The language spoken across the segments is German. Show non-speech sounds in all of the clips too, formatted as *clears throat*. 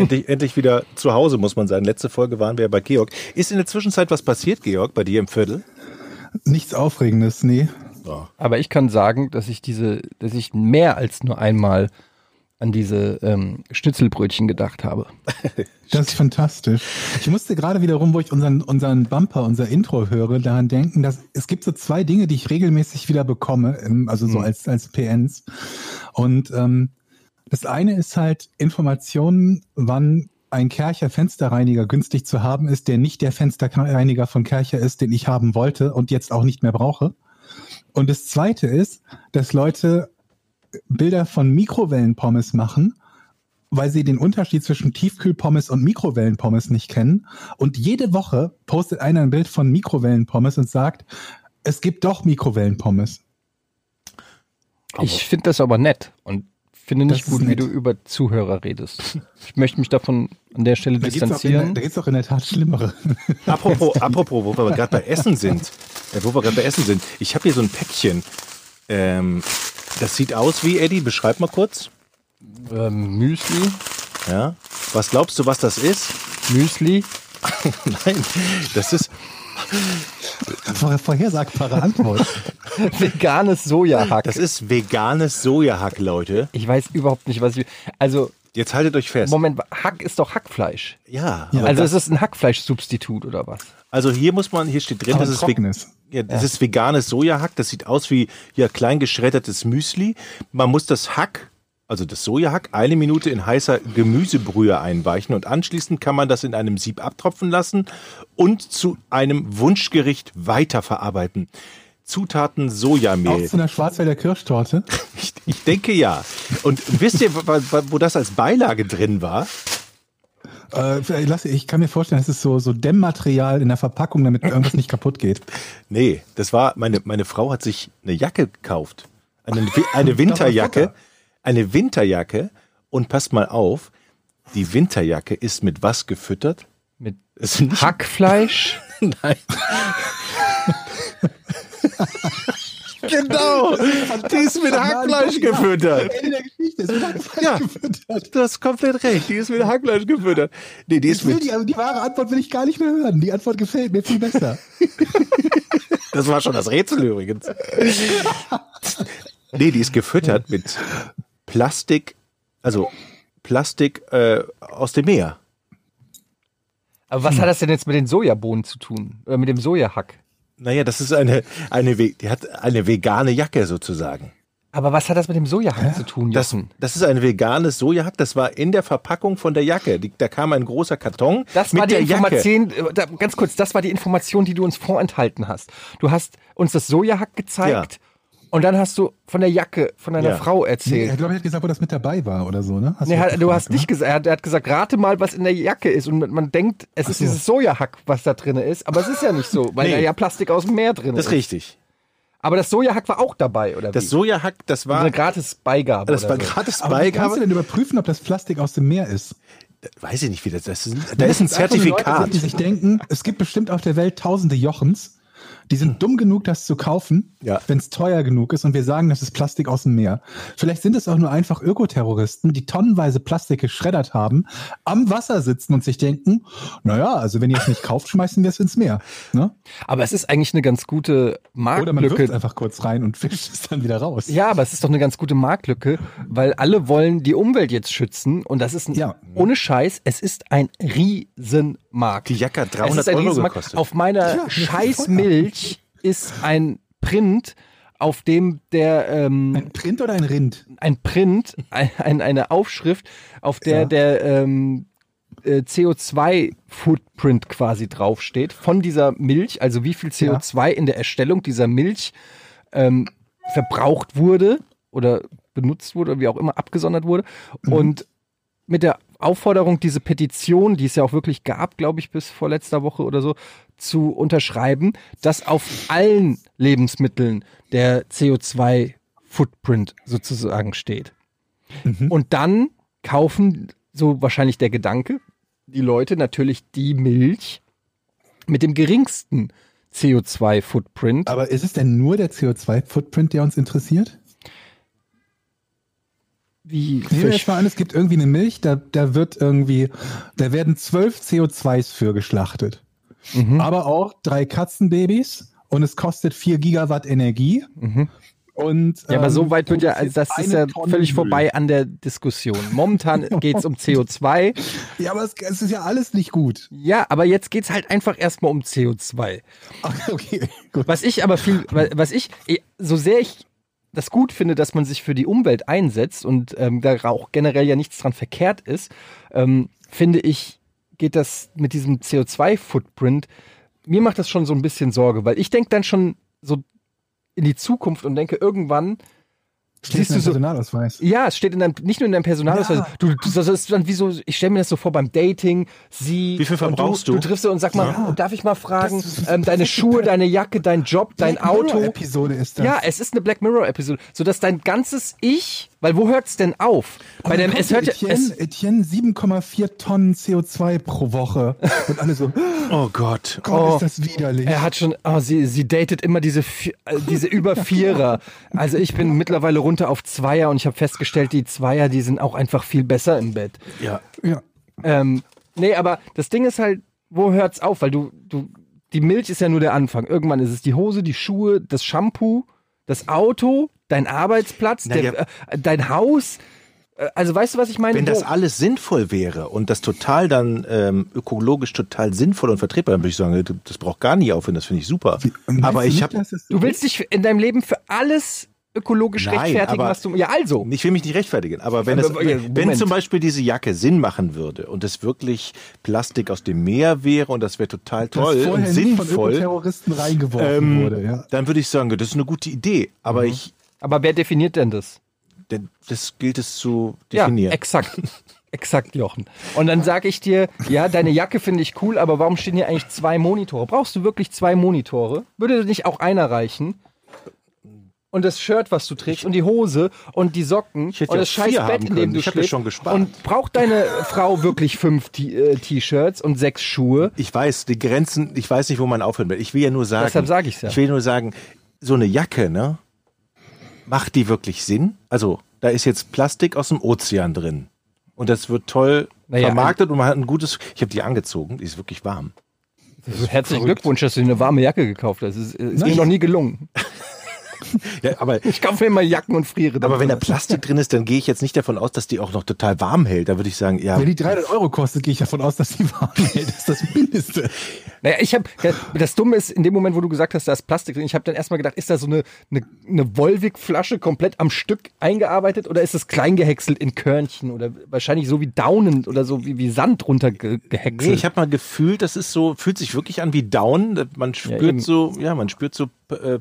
Endlich, endlich wieder zu Hause, muss man sagen. Letzte Folge waren wir ja bei Georg. Ist in der Zwischenzeit was passiert, Georg, bei dir im Viertel? Nichts Aufregendes, nee. Aber ich kann sagen, dass ich diese, dass ich mehr als nur einmal an diese ähm, Schnitzelbrötchen gedacht habe. Das ist fantastisch. Ich musste gerade wiederum, wo ich unseren, unseren Bumper, unser Intro höre, daran denken, dass es gibt so zwei Dinge, die ich regelmäßig wieder bekomme, im- also so Mhm. als, als PNs. Und ähm, das eine ist halt Informationen, wann ein Kercher Fensterreiniger günstig zu haben ist, der nicht der Fensterreiniger von Kercher ist, den ich haben wollte und jetzt auch nicht mehr brauche. Und das zweite ist, dass Leute Bilder von Mikrowellenpommes machen, weil sie den Unterschied zwischen Tiefkühlpommes und Mikrowellenpommes nicht kennen. Und jede Woche postet einer ein Bild von Mikrowellenpommes und sagt, es gibt doch Mikrowellenpommes. Ich finde das aber nett und finde nicht gut, wie du über Zuhörer redest. Ich möchte mich davon an der Stelle Da gibt es auch, in distanzieren. der- da gibt's auch in der Tat schlimmere. *laughs* Apropos, apropos, wo wir gerade bei Essen sind. Äh, wo wir gerade bei Essen sind. Ich habe hier so ein Päckchen. Ähm, das sieht aus wie, Eddie, beschreib mal kurz. ähm, Müsli, Ja. Was glaubst du, was das ist? Müsli. *laughs* Nein, das ist, vorhersagbare Antwort. *laughs* Veganes Sojahack. das ist veganes Sojahack, Leute. ich weiß überhaupt nicht, was ich. Also, Jetzt haltet euch fest. Moment, Hack ist doch Hackfleisch. Ja, Ja. Also ist es ein Hackfleischsubstitut oder was? also hier muss man, hier steht drin, Aber das ist, trockenes. ja, das ist veganes Sojahack. Das sieht aus wie ja, klein geschreddertes Müsli. Man muss das Hack, also das Sojahack, eine Minute in heißer Gemüsebrühe einweichen und anschließend kann man das in einem Sieb abtropfen lassen und zu einem Wunschgericht weiterverarbeiten. Zutaten Auch Sojamehl. zu einer Schwarzwälder Kirschtorte. *laughs* Ich, ich denke ja. Und wisst ihr, wo das als Beilage drin war? Äh, lass- ich kann mir vorstellen, es ist so, so Dämmmaterial in der Verpackung, damit irgendwas nicht kaputt geht. *laughs* Nee, das war, meine, meine Frau hat sich eine Jacke gekauft. Eine, eine *laughs* Winterjacke. Eine Winterjacke. Und passt mal auf, die Winterjacke ist mit was gefüttert? Mit Hackfleisch? *laughs* Nein. genau. Die ist mit Hackfleisch gefüttert. Ende der Geschichte, es wird Hackfleisch Ja. gefüttert. Du hast komplett recht. Die ist mit Hackfleisch gefüttert. Nee, die ist mit, die, die wahre Antwort will ich gar nicht mehr hören. Die Antwort gefällt mir viel besser. *laughs* das war schon das Rätsel übrigens. Nee, die ist gefüttert mit Plastik, also Plastik äh, aus dem Meer. Aber was hat das denn jetzt mit den Sojabohnen zu tun? Oder mit dem Sojahack? Naja, das ist eine, eine, die hat eine vegane Jacke sozusagen. Aber was hat das mit dem Sojahack zu tun, Das, Jochen? das ist ein veganes Sojahack, das war in der Verpackung von der Jacke. Die, da kam ein großer Karton Das mit war die der Jacke. Information, äh, da, ganz kurz, das war die Information, die du uns vorenthalten hast. Du hast uns das Sojahack gezeigt und dann hast du von der Jacke von deiner Ja. Frau Nee, erzählt. er glaube ich hat gesagt, wo das mit dabei war oder so, ne? Nee, das hat, du gefragt, hast nicht gesagt, er hat, er gesagt, rate mal, was in der Jacke ist. Und man- denkt, es ist so. dieses Sojahack, was da drin ist. Aber es ist ja nicht so, weil Nee. da ja Plastik aus dem Meer drin Das ist. ist richtig. Aber das Sojahack war auch dabei, oder Das wie? Sojahack, das war, eine gratis Beigabe. das war so. gratis Aber wie kannst du Beigabe. denn überprüfen, ob das Plastik aus dem Meer ist? Weiß ich nicht, wie das, das ist. Da ist ein Leute Zertifikat. sind, die sich denken, es gibt bestimmt auf der Welt tausende Jochens, die sind dumm genug, das zu kaufen, Ja. wenn es teuer genug ist und wir sagen, das ist Plastik aus dem Meer. Vielleicht sind es auch nur einfach Ökoterroristen, die tonnenweise Plastik geschreddert haben, am Wasser sitzen und sich denken, naja, also wenn ihr es nicht kauft, schmeißen wir es ins Meer. Ne? Aber es ist eigentlich eine ganz gute Oder man wirft es Marktlücke. einfach kurz rein und *laughs* fischt es dann wieder raus. Ja, aber es ist doch eine ganz gute Marktlücke, weil alle wollen die Umwelt jetzt schützen und das ist ein, Ja. ohne Scheiß, es ist ein Riesenmarkt. Die Jacke hat Es 300 ist ein Euro gekostet. Auf meiner Ja, scheiß Milch ist ein Print, auf dem der ähm, Ein Print oder ein Rind? ein Print, ein, ein, eine Aufschrift, auf der Ja. der ähm, äh, CO2-Footprint quasi draufsteht von dieser Milch, also wie viel CO2 in der Erstellung dieser Milch ähm, verbraucht wurde oder benutzt wurde, wie auch immer abgesondert wurde. Und mit der Aufforderung, diese Petition, die es ja auch wirklich gab, glaube ich, bis vorletzter Woche oder so, zu unterschreiben, dass auf allen Lebensmitteln der CO2-Footprint sozusagen steht. Und dann kaufen, so wahrscheinlich der Gedanke, die Leute natürlich die Milch mit dem geringsten CO2-Footprint. Aber ist es denn nur der CO2-Footprint, der uns interessiert? Wie Nehmen wir jetzt mal an, es gibt irgendwie eine Milch, da, da wird irgendwie, da werden zwölf CO2s für geschlachtet. Mhm. Aber auch drei Katzenbabys und es kostet vier Gigawatt Energie. Und, Ja, aber ähm, so weit wird ja, also das ist ja Tonne völlig Müll. vorbei an der Diskussion. Momentan *laughs* geht's um CO2. Ja, aber es, es ist ja alles nicht gut. Ja, aber jetzt geht's halt einfach erstmal um CO2. *laughs* Okay, gut. Was ich aber viel, was ich, so sehr ich das gut finde, dass man sich für die Umwelt einsetzt und ähm, da auch generell ja nichts dran verkehrt ist, ähm, finde ich, geht das mit diesem CO2-Footprint, mir macht das schon so ein bisschen Sorge, weil ich denke dann schon so in die Zukunft und denke, irgendwann siehst in du deinem so, Personalausweis. ja, es steht in deinem, nicht nur in deinem Personalausweis. Ja. Du, du, das ist dann wie so, ich stelle mir das so vor beim Dating, sie. Wie viel verbrauchst du? Du triffst sie und sag mal, Ja. darf ich mal fragen, Das ist- ähm, deine Schuhe, deine Jacke, dein Job, dein Black Mirror Auto. Episode ist das. Ja, es ist eine Black Mirror Episode, so dass dein ganzes Ich, weil wo hört's denn auf? Bei dem, es hört ja, Etienne, es, Etienne 7,4 Tonnen CO2 pro Woche. Und alle so, *laughs* Oh Gott. Gott, Oh. ist das widerlich. er hat schon, oh, sie, sie datet immer diese, äh, diese über Vierer. Also ich bin mittlerweile runter auf Zweier und ich habe festgestellt, die Zweier, die sind auch einfach viel besser im Bett. Ja. ja. Ähm, nee, aber das Ding ist halt, wo hört's auf? Weil du, du, die Milch ist ja nur der Anfang. Irgendwann ist es die Hose, die Schuhe, das Shampoo, das Auto, dein Arbeitsplatz, Na der, ja. äh, dein Haus. Äh, Also weißt du, was ich meine? Wenn das alles sinnvoll wäre und das total dann ähm, ökologisch total sinnvoll und vertretbar, dann würde ich sagen, das braucht gar nicht aufhören, das finde ich super. Aber ich habe du willst dich in deinem Leben für alles ökologisch Nein, rechtfertigen, aber- was du. Ja, also. Ich will mich nicht rechtfertigen, aber wenn, es, ja, wenn zum Beispiel diese Jacke Sinn machen würde und es wirklich Plastik aus dem Meer wäre und das wäre total toll und nicht von sinnvoll, Ökoterroristen reingeworfen ähm, wurde. Ja. dann würde ich sagen, das ist eine gute Idee. Aber ich, Aber wer definiert denn das? denn das gilt es zu Ja, definieren. exakt. *laughs* Exakt, Jochen. Und dann sage ich dir, ja, deine Jacke finde ich cool, aber warum stehen hier eigentlich zwei Monitore? Brauchst du wirklich zwei Monitore? Würde nicht auch einer reichen? Und das Shirt, was du trägst, und die Hose und die Socken Ich hätte und das scheiß Bett, in dem du Ich hab ja schläfst. Und braucht deine Frau wirklich fünf äh, T-Shirts und sechs Schuhe? Ich weiß, die Grenzen, ich weiß nicht, wo man aufhören will. Ich will ja nur sagen. Deshalb sag ich's ja. Ich will nur sagen, so eine Jacke, ne? Macht die wirklich Sinn? Also, da ist jetzt Plastik aus dem Ozean drin. Und das wird toll Naja, vermarktet und man hat ein gutes. Ich habe die angezogen, die ist wirklich warm. Herzlichen Glückwunsch, dass du dir eine warme Jacke gekauft hast. Es ist, ist mir noch nie gelungen. *laughs* Ja, aber, Ich kaufe mir immer Jacken und friere. aber wenn da. Plastik drin ist, dann gehe ich jetzt nicht davon aus, dass die auch noch total warm hält. Da würde ich sagen, ja, Wenn die 300 Euro kostet, gehe ich davon aus, dass die warm hält. Das ist das Mindeste. Naja, ich habe das Dumme ist, in dem Moment, wo du gesagt hast, da ist Plastik drin, ich habe dann erstmal gedacht, ist da so eine, eine, eine Volvic-Flasche komplett am Stück eingearbeitet oder ist es klein gehäckselt in Körnchen oder wahrscheinlich so wie Daunen oder so wie, wie Sand runter ge gehäckselt? Nee, ich habe mal gefühlt, das ist so, fühlt sich wirklich an wie Down. Man spürt eben. so, ja, man spürt so äh,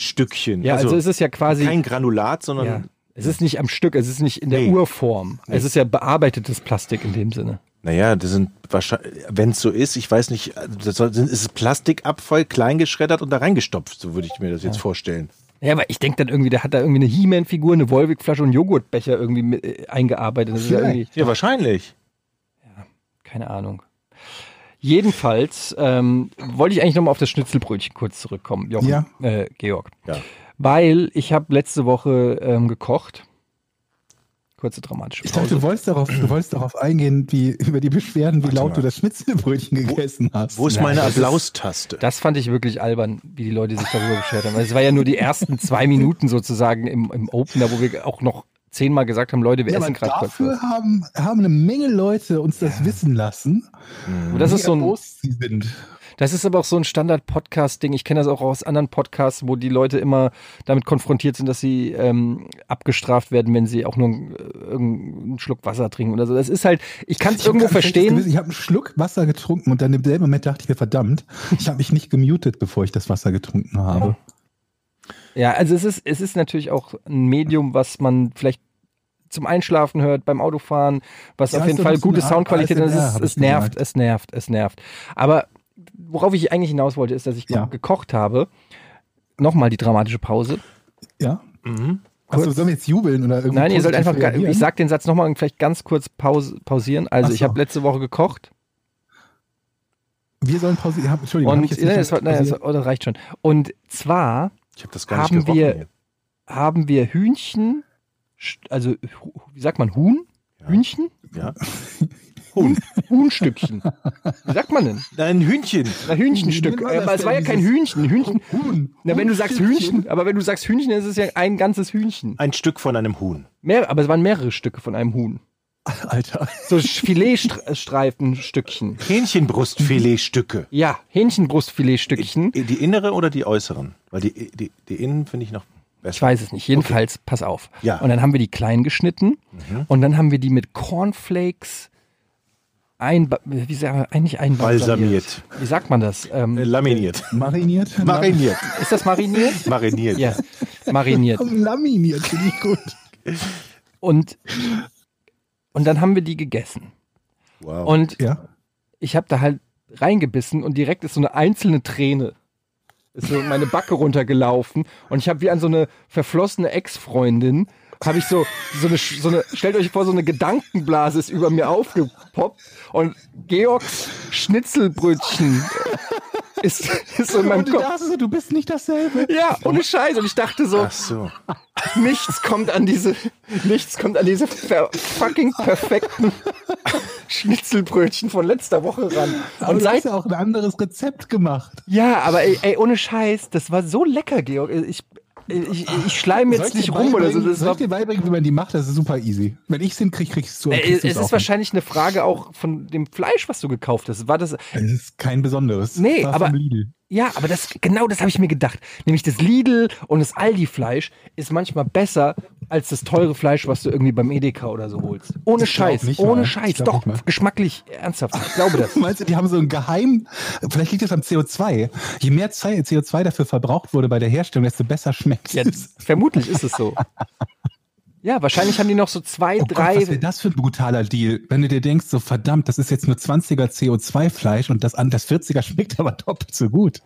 Plastikstückchen. ja, also, es ist ja quasi kein Granulat, sondern ja, es ist nicht am Stück, es ist nicht in der Nee. Urform. Es ist ja bearbeitetes Plastik in dem Sinne. Naja, das sind wahrscheinlich, wenn es so ist, ich weiß nicht, das soll, ist es Plastikabfall klein geschreddert und da reingestopft, so würde ich mir das jetzt vorstellen. Ja, aber ich denke dann irgendwie, der hat da irgendwie eine He-Man-Figur, eine Volvic-Flasche und Joghurtbecher irgendwie mit, äh, eingearbeitet. Ja Ja, wahrscheinlich. keine Ahnung. Jedenfalls ähm, wollte ich eigentlich nochmal auf das Schnitzelbrötchen kurz zurückkommen, Jochen, Ja. äh, Georg. Ja. Weil ich habe letzte Woche ähm, gekocht. Kurze dramatische Ich Pause. dachte, du wolltest darauf, du wolltest darauf eingehen, wie, über die Beschwerden, wie laut mal. du das Schnitzelbrötchen gegessen hast. Wo ist Nein, meine Applaustaste? Das fand ich wirklich albern, wie die Leute sich darüber beschwert haben. Es war ja nur die ersten zwei Minuten sozusagen im, im Opener, wo wir auch noch zehnmal gesagt haben, Leute, wir ja, essen gerade dafür was. haben, haben eine Menge Leute uns das wissen lassen, Und das ist so ein, sie sind. Das ist aber auch so ein Standard-Podcast-Ding. Ich kenne das auch aus anderen Podcasts, wo die Leute immer damit konfrontiert sind, dass sie ähm, abgestraft werden, wenn sie auch nur einen, äh, irgendeinen Schluck Wasser trinken oder so. Das ist halt, ich kann es irgendwo verstehen. Gewissen. Ich habe einen Schluck Wasser getrunken und dann im selben Moment dachte ich mir, verdammt, ich habe mich nicht gemutet, bevor ich das Wasser getrunken habe. Ja, also es ist, es ist natürlich auch ein Medium, was man vielleicht zum Einschlafen hört, beim Autofahren, was Ja, auf ist jeden so Fall gute Soundqualität hat. ASMR, Es, hab es nervt, es nervt, es nervt. Aber worauf ich eigentlich hinaus wollte, ist, dass ich Ja. gekocht habe. Nochmal die dramatische Pause. Ja. Achso, sollen wir jetzt jubeln oder irgendwie? Nein, ihr sollt einfach, reagieren? ich sag den Satz nochmal und vielleicht ganz kurz pause, pausieren. Also Ach ich so. habe letzte Woche gekocht Wir sollen pausieren. Ja, Entschuldigung, hab und ich jetzt nicht das, war, nein, das, oh, das reicht schon. Und zwar Ich habe das gar Haben nicht gerochen. wir- hier. haben wir Hühnchen, also wie sagt man Huhn? Ja. Hühnchen? Ja. *laughs* Huhnstückchen. Wie sagt man denn? Ein Hühnchen. Na, Hühnchenstück. Aber es war ja kein Hühnchen. Hühnchen. Huhn. Na, wenn du sagst. Hühnchen, aber wenn du sagst Hühnchen, ist es ja ein ganzes Hühnchen. Ein Stück von einem Huhn. Mehr, aber es waren mehrere Stücke von einem Huhn. *laughs* Alter. So Filetstreifenstückchen. Hähnchenbrustfiletstücke. Ja, Hähnchenbrustfiletstückchen. Die innere oder die äußeren? Weil die, die, die innen finde ich noch besser. Ich weiß es nicht. Jedenfalls, pass auf. Ja. Und dann haben wir die klein geschnitten und dann haben wir die mit Cornflakes ein, wie sagt eigentlich einbalsamiert. Balsamiert. Wie sagt man das? Ähm, Äh, Laminiert. Mariniert? *laughs* Mariniert. ist das mariniert? *laughs* Mariniert. ja, mariniert. Laminiert, finde ich gut. Und, und dann haben wir die gegessen. Wow. Und Ja. ich habe da halt reingebissen und direkt ist so eine einzelne Träne. Ist so meine Backe runtergelaufen und ich habe wie an so eine verflossene Ex-Freundin, habe ich so, so eine, so eine, stellt euch vor, so eine Gedankenblase ist über mir aufgepoppt und Georgs Schnitzelbrötchen ist, ist so in meinem Und du Kopf. dachtest, so, du bist nicht dasselbe. Ja, ohne Scheiß. Und ich dachte so, Ach so. nichts kommt an diese, nichts kommt an diese ver fucking perfekten Schnitzelbrötchen von letzter Woche ran. Aber Und du hast ja auch ein anderes Rezept gemacht. ja, aber ey, ey, ohne Scheiß, das war so lecker, Georg. Ich, ich, ich schleim jetzt nicht rum oder so. Das Soll ich dir beibringen, wie man die macht? Das ist super easy. Wenn ich es hinkriege, kriegst du kriegst es ist wahrscheinlich eine Frage auch von dem Fleisch, was du gekauft hast. War das, Es ist kein besonderes. Nee, aber-. Ja, aber das genau das habe ich mir gedacht. Nämlich das Lidl und das Aldi-Fleisch ist manchmal besser als das teure Fleisch, was du irgendwie beim Edeka oder so holst. Ohne Ich Scheiß, nicht ohne mal. Scheiß. Doch, geschmacklich, ernsthaft. Ich glaube das. *laughs* Meinst du, die haben so ein Geheim, vielleicht liegt das am CO2. Je mehr Ze- CO2 dafür verbraucht wurde bei der Herstellung, desto besser schmeckt Ja, es. vermutlich ist es so. Ja, wahrscheinlich haben die noch so zwei, Oh Gott, drei. was wäre das für ein brutaler Deal, wenn du dir denkst, so verdammt, das ist jetzt nur 20er CO2-Fleisch und das, an- das 40er schmeckt aber doppelt so gut.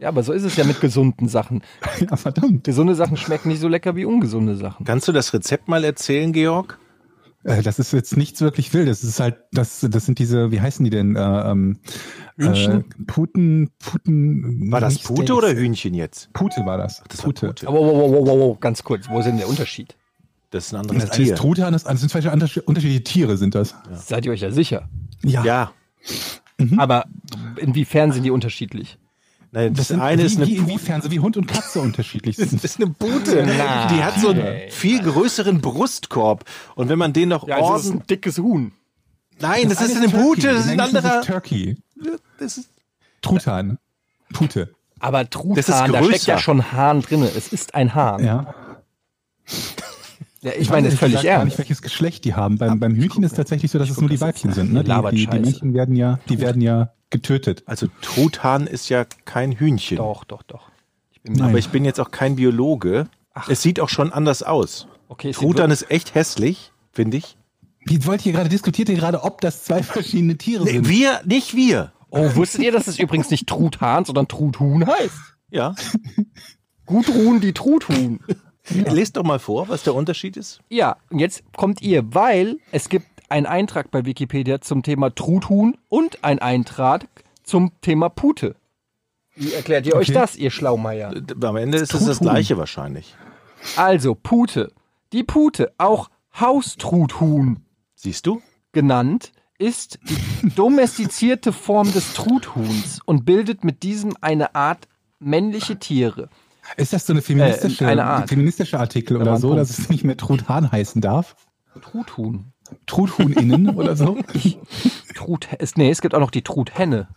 Ja, aber so ist es ja mit gesunden Sachen. *laughs* Ja, verdammt. Gesunde Sachen schmecken nicht so lecker wie ungesunde Sachen. Kannst du das Rezept mal erzählen, Georg? Äh, das ist jetzt nichts wirklich wildes. Das ist halt, das, das sind diese, wie heißen die denn? Äh, ähm, Hühnchen? Äh, Puten, Puten. War das Pute Steaks. oder Hühnchen jetzt? Pute war das. Das war Pute. Pute. Aber wow, wow, wow, wow, wow, ganz kurz, wo ist denn der Unterschied? Das ist ein anderes Das Tier. Truthahn, das das sind zwei unterschiedliche Tiere, sind das. Seid ihr euch ja sicher. Ja. Ja. Aber inwiefern sind die unterschiedlich? Nein, das, sind, eine wie, ist eine wie, Pute. inwiefern, so wie Hund und Katze unterschiedlich *laughs* Das sind. ist eine Pute. Na, die hat so einen ey. viel größeren Brustkorb. Und wenn man den noch also ordentlich. ein dickes Huhn. Nein, das, ist eine eine Pute, Turkey. das ist ein anderer. Turkey. Das ist, Truthahn. Pute. Aber Truthahn, Das ist da steckt ja schon Hahn drin. Es ist ein Hahn. Ja, Ja. ich meine, das ist völlig gesagt gar ernst. nicht, welches Geschlecht die haben. Beim, beim Hühnchen ist tatsächlich so, dass es nur die Weibchen sind. Ne? Die, die, die. Männchen werden ja, die werden ja getötet. also Truthahn ist ja kein Hühnchen. Doch, doch, doch. Ich bin. Aber ich bin jetzt auch kein Biologe. Es sieht auch schon anders aus. okay, Truthahn ist echt hässlich, finde ich. Wie wollt ihr gerade, diskutiert ihr gerade, ob das zwei verschiedene Tiere Nee, sind? wir, nicht wir. Oh, wusstet ihr, dass es übrigens nicht Truthahn, sondern Truthuhn heißt? Ja. *laughs* Gudrun die Truthuhn. Lest doch mal vor, was der Unterschied ist. Ja, und jetzt kommt ihr, weil es gibt einen Eintrag bei Wikipedia zum Thema Truthuhn und ein Eintrag zum Thema Pute. Wie erklärt ihr euch Okay. das, ihr Schlaumeier? Am Ende ist es das gleiche wahrscheinlich. Also, Pute. Die Pute, auch Haustruthuhn Siehst du? genannt, ist die *laughs* domestizierte Form des Truthuhns und bildet mit diesem eine Art männliche Tiere. Ist das so eine feministische, Äh, eine Art. feministische Artikel oder ein so, Punkt. dass es nicht mehr Truthahn heißen darf? Truthuhn. Truthuhninnen oder so? *laughs* Trut, es, nee, es gibt auch noch die Truthenne.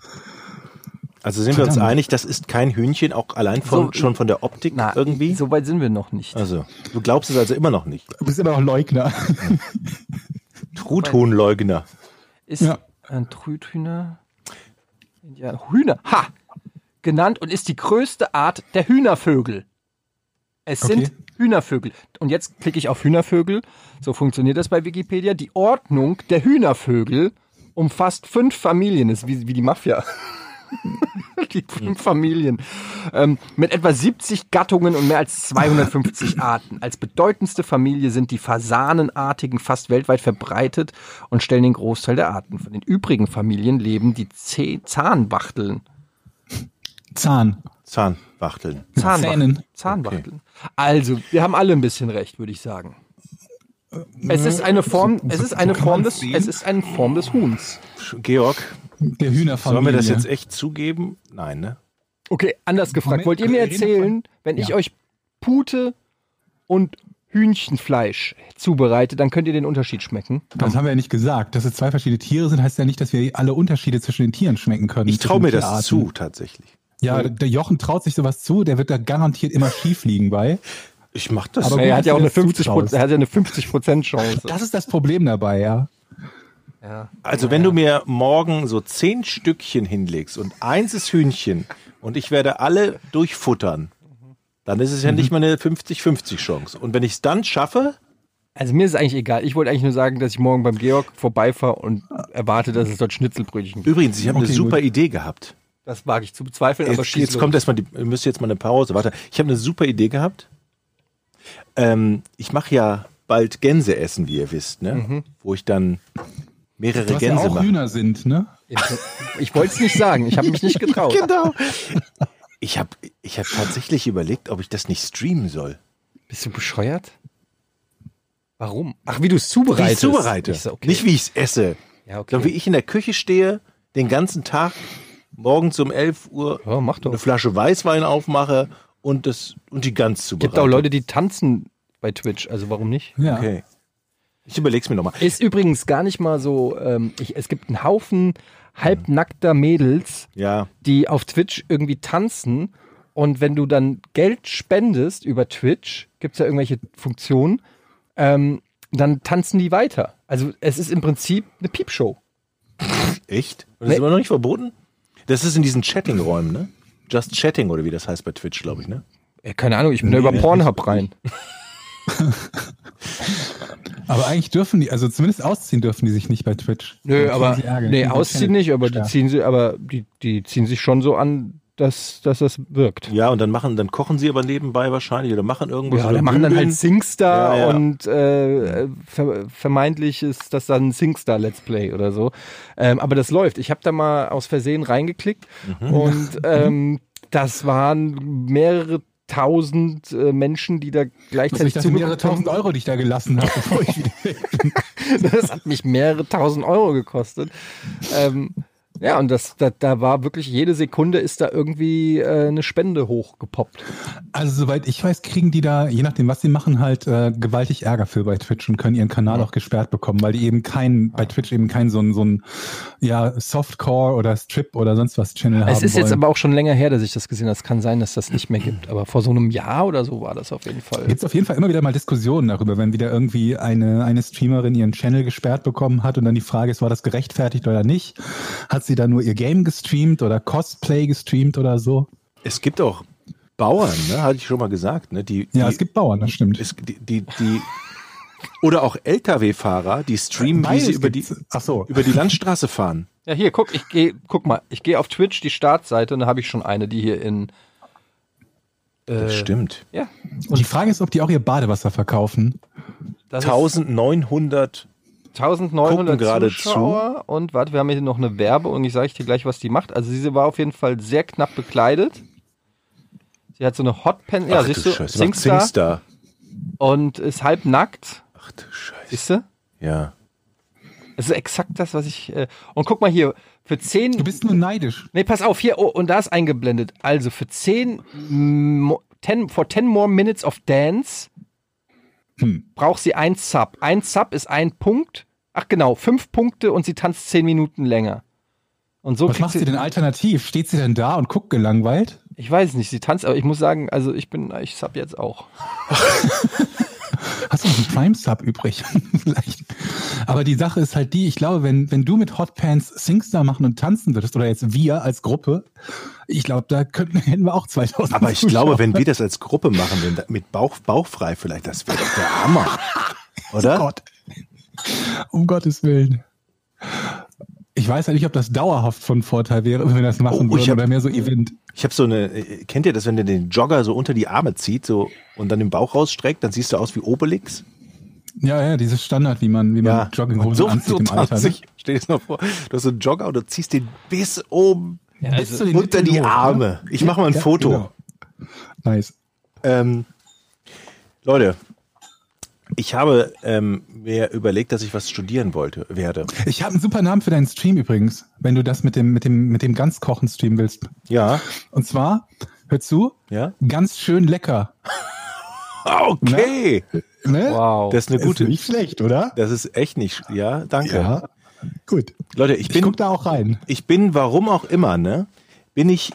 Also sind wir uns einig, das ist kein Hühnchen, auch allein von, So, schon von der Optik Na, irgendwie? so weit sind wir noch nicht. Also, du glaubst es also immer noch nicht. Du bist immer noch Leugner. *laughs* Truthuhnleugner. Ist Ja. ein Truthühner. Ja, Hühner. Ha! Genannt und ist die größte Art der Hühnervögel. Es Okay. sind Hühnervögel. Und jetzt klicke ich auf Hühnervögel. So funktioniert das bei Wikipedia. Die Ordnung der Hühnervögel umfasst fünf Familien. Das ist wie, wie die Mafia. *laughs* die fünf Familien. Ähm, mit etwa 70 Gattungen und mehr als 250 *laughs* Arten. Als bedeutendste Familie sind die Fasanenartigen fast weltweit verbreitet und stellen den Großteil der Arten. Von den übrigen Familien leben die Zahnwachteln. Zahn. Zahnwachteln. Zahnwachteln. Zähnen. Zahnwachteln. Also, wir haben alle ein bisschen recht, würde ich sagen. Es ist eine Form, es ist eine Form des, es ist eine Form des Huhns. Georg, Der Hühnerfamilie. sollen wir das jetzt echt zugeben? Nein, ne? Okay, anders gefragt. Wollt ihr mir erzählen, wenn ich Ja. euch Pute und Hühnchenfleisch zubereite, dann könnt ihr den Unterschied schmecken? Das haben wir ja nicht gesagt. Dass es zwei verschiedene Tiere sind, heißt ja nicht, dass wir alle Unterschiede zwischen den Tieren schmecken können. Ich traue mir das zu, tatsächlich. Ja, der Jochen traut sich sowas zu, der wird da garantiert immer schief liegen bei. Ich mach das. Aber er gut, hat ja auch eine du das 50 zutraust. er hat ja eine 50 Chance. Das ist das Problem dabei, ja. Ja. Also wenn du mir morgen so zehn Stückchen hinlegst und eins ist Hühnchen und ich werde alle durchfuttern, dann ist es ja nicht mal eine 50-50 Chance. Und wenn ich es dann schaffe, Also mir ist es eigentlich egal. Ich wollte eigentlich nur sagen, dass ich morgen beim Georg vorbeifahre und erwarte, dass es dort Schnitzelbrötchen gibt. übrigens, ich habe eine Okay, super gut. Idee gehabt. Das wage ich zu bezweifeln, aber Jetzt, schieß jetzt los. kommt erstmal die, ihr müsst jetzt mal eine Pause. Warte, ich habe eine super Idee gehabt. Ähm, ich mache ja bald Gänse essen, wie ihr wisst, ne? Wo ich dann mehrere Was ja Gänse auch mache. Hühner sind, ne? Ich wollte es nicht sagen. Ich habe mich nicht getraut. Genau. Ich habe ich hab tatsächlich überlegt, ob ich das nicht streamen soll. Bist du bescheuert? Warum? Ach, wie du es Wie ich zubereitest. es zubereite. Ich so, okay. Nicht wie ich es esse. Ja, okay. Sondern wie ich in der Küche stehe, den ganzen Tag, morgens um 11 Uhr Ja, mach doch. eine Flasche Weißwein aufmache und, das, und die Gans zubereite. gibt auch Leute, die tanzen bei Twitch, also warum nicht? Ja. Okay. Ich überleg's mir nochmal. Ist übrigens gar nicht mal so, ähm, ich, es gibt einen Haufen halbnackter Mädels, Ja. die auf Twitch irgendwie tanzen und wenn du dann Geld spendest über Twitch, gibt's ja irgendwelche Funktionen, ähm, dann tanzen die weiter. Also es ist im Prinzip eine Piepshow. Echt? Und das Nee. ist immer noch nicht verboten? Das ist in diesen Chatting-Räumen, ne? Just Chatting oder wie das heißt bei Twitch, glaube ich, ne? Äh, keine Ahnung, ich bin da über Pornhub rein. *laughs* Aber eigentlich dürfen die, also zumindest ausziehen dürfen die sich nicht bei Twitch. Nö, aber nee, ausziehen nicht, aber die ziehen sie, aber die, die ziehen sich schon so an, dass, dass das wirkt. Ja, und dann machen, dann kochen sie aber nebenbei wahrscheinlich oder machen irgendwas. Ja, oder die machen dann halt Singstar Ja, ja. und äh, ver vermeintlich ist das dann ein Singstar Let's Play oder so. Ähm, aber das läuft. Ich habe da mal aus Versehen reingeklickt Mhm. und *laughs* ähm, das waren mehrere tausend äh, Menschen, die da gleichzeitig ich dachte, mehrere tausend Euro, die ich da gelassen habe, bevor ich *laughs* wieder weg bin. Das hat mich mehrere tausend Euro gekostet. Ähm, ja, und das, da, da war wirklich jede Sekunde ist da irgendwie äh, eine Spende hochgepoppt. Also soweit ich weiß, kriegen die da, je nachdem, was sie machen, halt äh, gewaltig Ärger für bei Twitch und können ihren Kanal auch gesperrt bekommen, weil die eben kein, bei Twitch eben kein so ein, so ein ja, Softcore oder Strip oder sonst was Channel haben Es ist wollen. jetzt aber auch schon länger her, dass ich das gesehen habe. Es kann sein, dass das nicht mehr gibt. Aber vor so einem Jahr oder so war das auf jeden Fall. Gibt es auf jeden Fall immer wieder mal Diskussionen darüber, wenn wieder irgendwie eine, eine Streamerin ihren Channel gesperrt bekommen hat und dann die Frage ist, war das gerechtfertigt oder nicht? Hat sie da nur ihr Game gestreamt oder Cosplay gestreamt oder so? Es gibt auch Bauern, ne? Hatte ich schon mal gesagt, ne? Die, Ja, die, es gibt Bauern, das stimmt. es, die, die, die oder auch LKW-Fahrer, die streamen, wie sie über die, so. über die Landstraße fahren. *laughs* Ja, hier, guck, ich gehe, guck mal, ich gehe auf Twitch die Startseite und da habe ich schon eine, die hier in. Äh, Das stimmt. Ja. Und die Frage ist, ob die auch ihr Badewasser verkaufen. Das 1900. ist 1900 gucken gerade Zuschauer und warte, wir haben hier noch eine Werbe und ich sage ich dir gleich, was die macht. Also sie war auf jeden Fall sehr knapp bekleidet. Sie hat so eine Hotpen, ja, Ach siehst du Scheiße, Singstar Singstar. und ist halb nackt. Ach du Scheiße. Siehst du? Ja. Das ist exakt das, was ich. Äh, und guck mal hier, für 10. Du bist nur neidisch. Nee, pass auf, hier, oh, und da ist eingeblendet. Also für 10, mo- 10 for 10 more minutes of dance Hm. braucht sie ein Sub. Ein Sub ist ein Punkt. Ach genau, fünf Punkte und sie tanzt 10 Minuten länger. Und so Was macht sie denn alternativ? Steht sie denn da und guckt gelangweilt? Ich weiß nicht, sie tanzt, aber ich muss sagen, also ich bin, ich sub jetzt auch. *laughs* Hast du noch einen Prime-Sub übrig? *laughs* Vielleicht. Aber die Sache ist halt die, ich glaube, wenn, wenn du mit Hot Pants Singstar machen und tanzen würdest, oder jetzt wir als Gruppe, ich glaube, da könnten, *laughs* hätten wir auch 2000 Aber ich Zuschauer. glaube, wenn wir das als Gruppe machen, wenn da, mit Bauch, bauchfrei vielleicht, das wäre doch der Hammer. *laughs* Oder? Oh Gott. Um Gottes Willen. Ich weiß ja nicht, ob das dauerhaft von Vorteil wäre, wenn wir das machen Oh, ich würden, hab- oder mehr so Event. Ich habe so eine, kennt ihr das, wenn der den Jogger so unter die Arme zieht so und dann den Bauch rausstreckt, dann siehst du aus wie Obelix? Ja, ja, dieses Standard, wie man, wie man Ja. Jogginghose so, anzieht so im Alter. Ne? ich stell dir das mal vor, du hast so einen Jogger und du ziehst den bis oben Ja, Bis also, unter die hoch, Arme. ne? Ich mache mal ein Ja, Foto. genau. Nice. Ähm, Leute, ich habe ähm, mir überlegt, dass ich was studieren wollte, werde. Ich habe einen super Namen für deinen Stream übrigens, wenn du das mit dem, mit dem, mit dem Ganzkochen streamen willst. Ja, Und zwar, hör zu, ja. ganz schön lecker. *laughs* Okay, Ne? wow. das ist eine gute. Ist nicht schlecht, oder? Das ist echt nicht. Ja, danke. Ja. Gut. Leute, ich Ich bin, guck da auch rein. ich bin, warum auch immer, ne, bin ich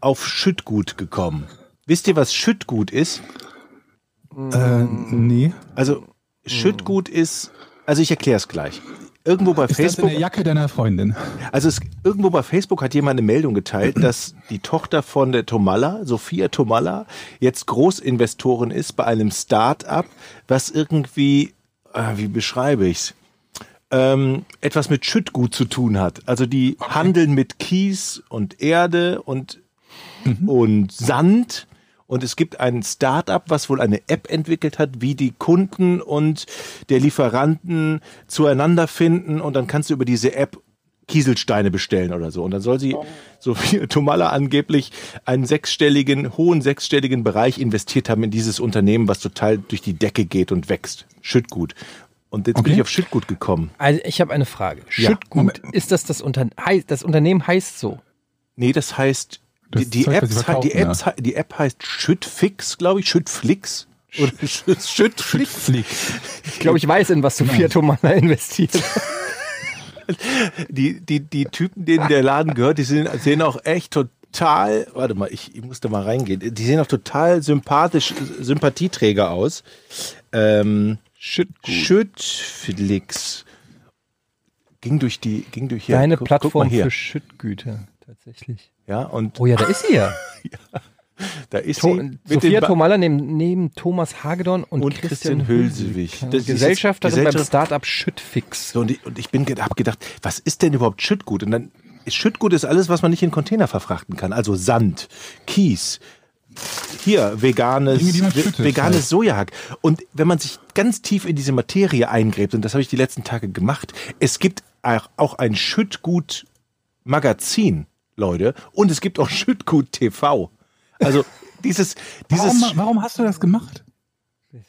auf Schüttgut gekommen. Wisst ihr, was Schüttgut ist? Äh, nee. Also Schüttgut ist, also ich erkläre es gleich. Irgendwo bei Ist das in Facebook, der Jacke deiner Freundin? also es, irgendwo bei Facebook hat jemand eine Meldung geteilt, dass die Tochter von der Tomalla, Sophia Tomalla, jetzt Großinvestorin ist bei einem Start-up, was irgendwie, äh, wie beschreibe ich's? Ähm, etwas mit Schüttgut zu tun hat. Also die handeln mit Kies und Erde und, und Sand. Und es gibt ein Start-up, was wohl eine App entwickelt hat, wie die Kunden und der Lieferanten zueinander finden. Und dann kannst du über diese App Kieselsteine bestellen oder so. Und dann soll sie, so wie *laughs* Tomala angeblich, einen sechsstelligen, hohen sechsstelligen Bereich investiert haben in dieses Unternehmen, was total durch die Decke geht und wächst. Schüttgut. Und jetzt bin Okay. ich auf Schüttgut gekommen. Also ich habe eine Frage. Ja. Schüttgut, Moment. ist das das, Unter hei- das Unternehmen heißt so? Nee, das heißt, die, die, Zeug, Apps, die, Apps, hei- die App heißt Schüttfix, glaube ich, Schüttflix. Oder Schütt- Schüttflix. Flick. Ich glaube, ich weiß, in was Sophia Tomala investiert. *laughs* Die, die, die Typen, denen der Laden gehört, die sind, sehen auch echt total, warte mal, ich, ich muss da mal reingehen, die sehen auch total sympathisch, Sympathieträger aus. Ähm, Schüttgut. Schüttflix. Ging durch die, ging durch hier. Deine Plattform für Schüttgüter, tatsächlich. Ja, und Oh ja, da ist sie ja. *laughs* da ist To sie. Sophia Tomalla neben, neben Thomas Hagedorn und, Und Christian, Christian Hülsewig. Hülsewig. Das ist jetzt Gesellschafterin beim Gesellschaft- Startup Schüttfix. So, und ich, und ich bin habe gedacht, was ist denn überhaupt Schüttgut? Und dann ist Schüttgut ist alles, was man nicht in Container verfrachten kann. Also Sand, Kies, hier veganes, Dinge, schüttet, veganes halt. Sojahack. Und wenn man sich ganz tief in diese Materie eingräbt, und das habe ich die letzten Tage gemacht, es gibt auch auch ein Schüttgut-Magazin, Leute, und es gibt auch Schüttgut TV. Also *laughs* dieses, dieses, Warum, warum hast du das gemacht?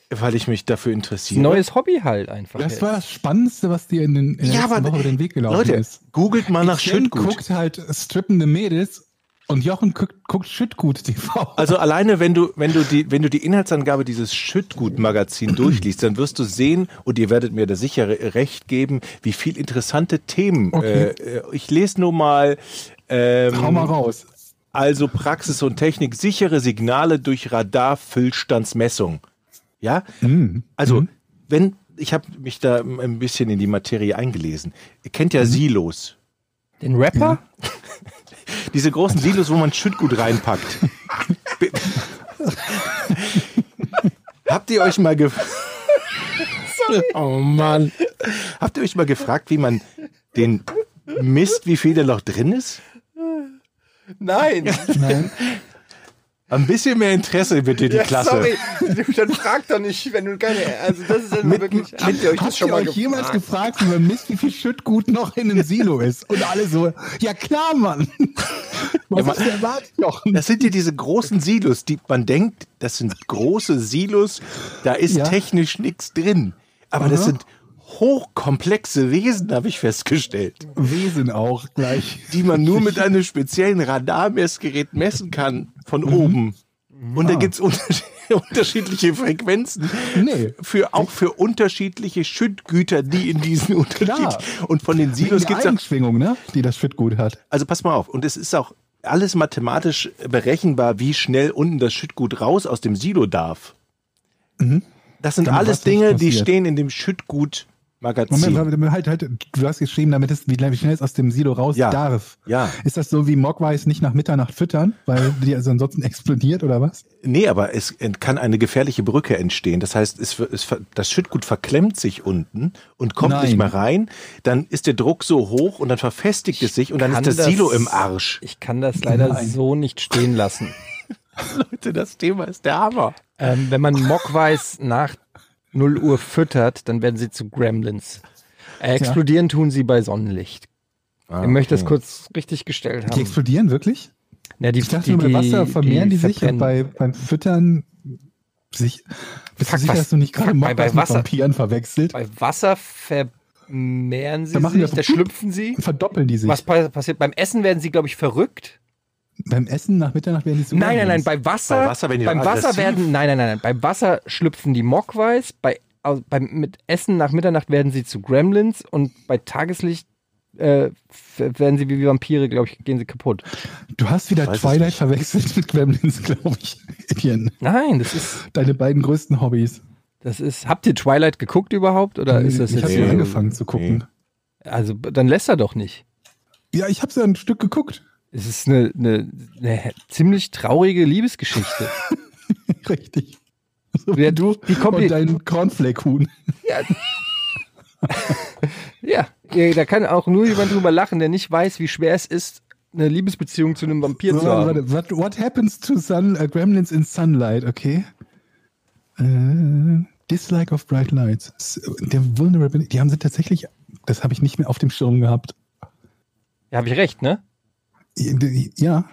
weil ich mich dafür interessiere. Neues Hobby halt einfach. Das jetzt. war das Spannendste, was dir in, den, in Ja, aber- Woche über den Weg gelaufen Leute, ist. googelt mal nach Etienne Schüttgut. guckt halt strippende Mädels und Jochen guckt, guckt Schüttgut TV. Also alleine, wenn du, wenn du die, wenn du die Inhaltsangabe dieses Schüttgut-Magazin *clears throat* durchliest, dann wirst du sehen, und ihr werdet mir da sicher re- recht geben, wie viel interessante Themen. Okay. Äh, ich lese nur mal. Ähm, Hau mal raus. Also Praxis und Technik, sichere Signale durch Radar-Füllstandsmessung. Ja? Mhm. Also, wenn, ich habe mich da ein bisschen in die Materie eingelesen. Ihr kennt ja Silos. Den Rapper? *laughs* Diese großen Silos, wo man Schüttgut reinpackt. *laughs* Habt ihr euch mal ge *laughs* Oh Mann. Habt ihr euch mal gefragt, wie man den misst, wie viel da noch drin ist? Nein. Nein. Ein bisschen mehr Interesse bitte, die Klasse. Sorry, dann frag doch nicht, wenn du keine. Also, das ist dann wirklich. Habt ihr euch Habt ihr euch jemals gefragt, wie man misst, wie viel Schüttgut noch in einem Silo ist? Und alle so, ja klar, Mann. Was Ja, ist der erwartet, Jochen? Das sind ja diese großen Silos, die man denkt, das sind große Silos, da ist Ja. technisch nichts drin. Aber das Aha. sind hochkomplexe Wesen, habe ich festgestellt. Wesen auch gleich. die man nur mit *laughs* einem speziellen Radarmessgerät messen kann von Mhm. oben. Und da Ah. gibt's unterschied- *laughs* unterschiedliche Frequenzen. Nee. Für, auch für unterschiedliche Schüttgüter, die in diesen Unterschied. Und von den Silos der auch, Eigenschwingung, ne? Die das Schüttgut hat. also pass mal auf. Und es ist auch alles mathematisch berechenbar, wie schnell unten das Schüttgut raus aus dem Silo darf. Mhm. Das sind Damit alles Dinge, die stehen in dem Schüttgut-Magazin. Moment, Moment, halt, halt, du hast geschrieben, damit es, wie, schnell es aus dem Silo raus Ja. darf. Ja. Ist das so wie Mogwais nicht nach Mitternacht füttern, weil die also ansonsten *laughs* explodiert oder was? Nee, aber es kann eine gefährliche Brücke entstehen. Das heißt, es, es, das Schüttgut verklemmt sich unten und kommt Nein. nicht mehr rein. Dann ist der Druck so hoch und dann verfestigt es sich und dann ist das, das- Silo im Arsch. Ich kann das leider Nein. so nicht stehen lassen. *laughs* Leute, das Thema ist der Hammer. Ähm, wenn man Mockweiß nach 0 Uhr füttert, dann werden sie zu Gremlins. Äh, explodieren tun sie bei Sonnenlicht. Ah, ich möchte das okay. kurz richtig gestellt Die haben. explodieren wirklich? Ja, die, Ich dachte, nur bei Wasser vermehren die, sich und bei, beim Füttern sich. Bist Fuck, du sicher, was- dass du nicht gerade fuck, bei- bei mit Wasser- Vampiren verwechselt? Bei Wasser vermehren sie Da die sich, da schlüpfen sie. Verdoppeln die sich. Was pa passiert? Beim Essen werden sie, glaube ich, verrückt. Beim Essen nach Mitternacht werden die so Nein, nein, nein, bei Wasser, Bei Wasser werden die beim Wasser aggressiv. werden, nein, nein, nein, nein, beim Wasser schlüpfen die Mockweiß, bei, au- beim, mit Essen nach Mitternacht werden sie zu Gremlins und bei Tageslicht äh, werden sie wie Vampire, glaube ich, gehen sie kaputt. Du hast wieder es Twilight verwechselt mit Gremlins, glaube ich. Etienne. Nein, das ist, Deine beiden größten Hobbys. das ist, habt ihr Twilight geguckt überhaupt oder ist das ich habe Nee. angefangen zu gucken. also dann lässt er doch nicht. Ja, ich habe ja ein Stück geguckt. Es ist eine, eine, eine ziemlich traurige Liebesgeschichte. *laughs* Richtig. So Ja, du die und dein Cornflake-Huhn. Ja. ja, ja, da kann auch nur jemand drüber lachen, der nicht weiß, wie schwer es ist, eine Liebesbeziehung zu einem Vampir zu haben. Warte, what, what happens to sun, uh, Gremlins in sunlight, okay? Äh, dislike of bright lights. Der Vulnerability, die haben sie tatsächlich, das habe ich nicht mehr auf dem Schirm gehabt. Ja, habe ich recht, ne? Ja,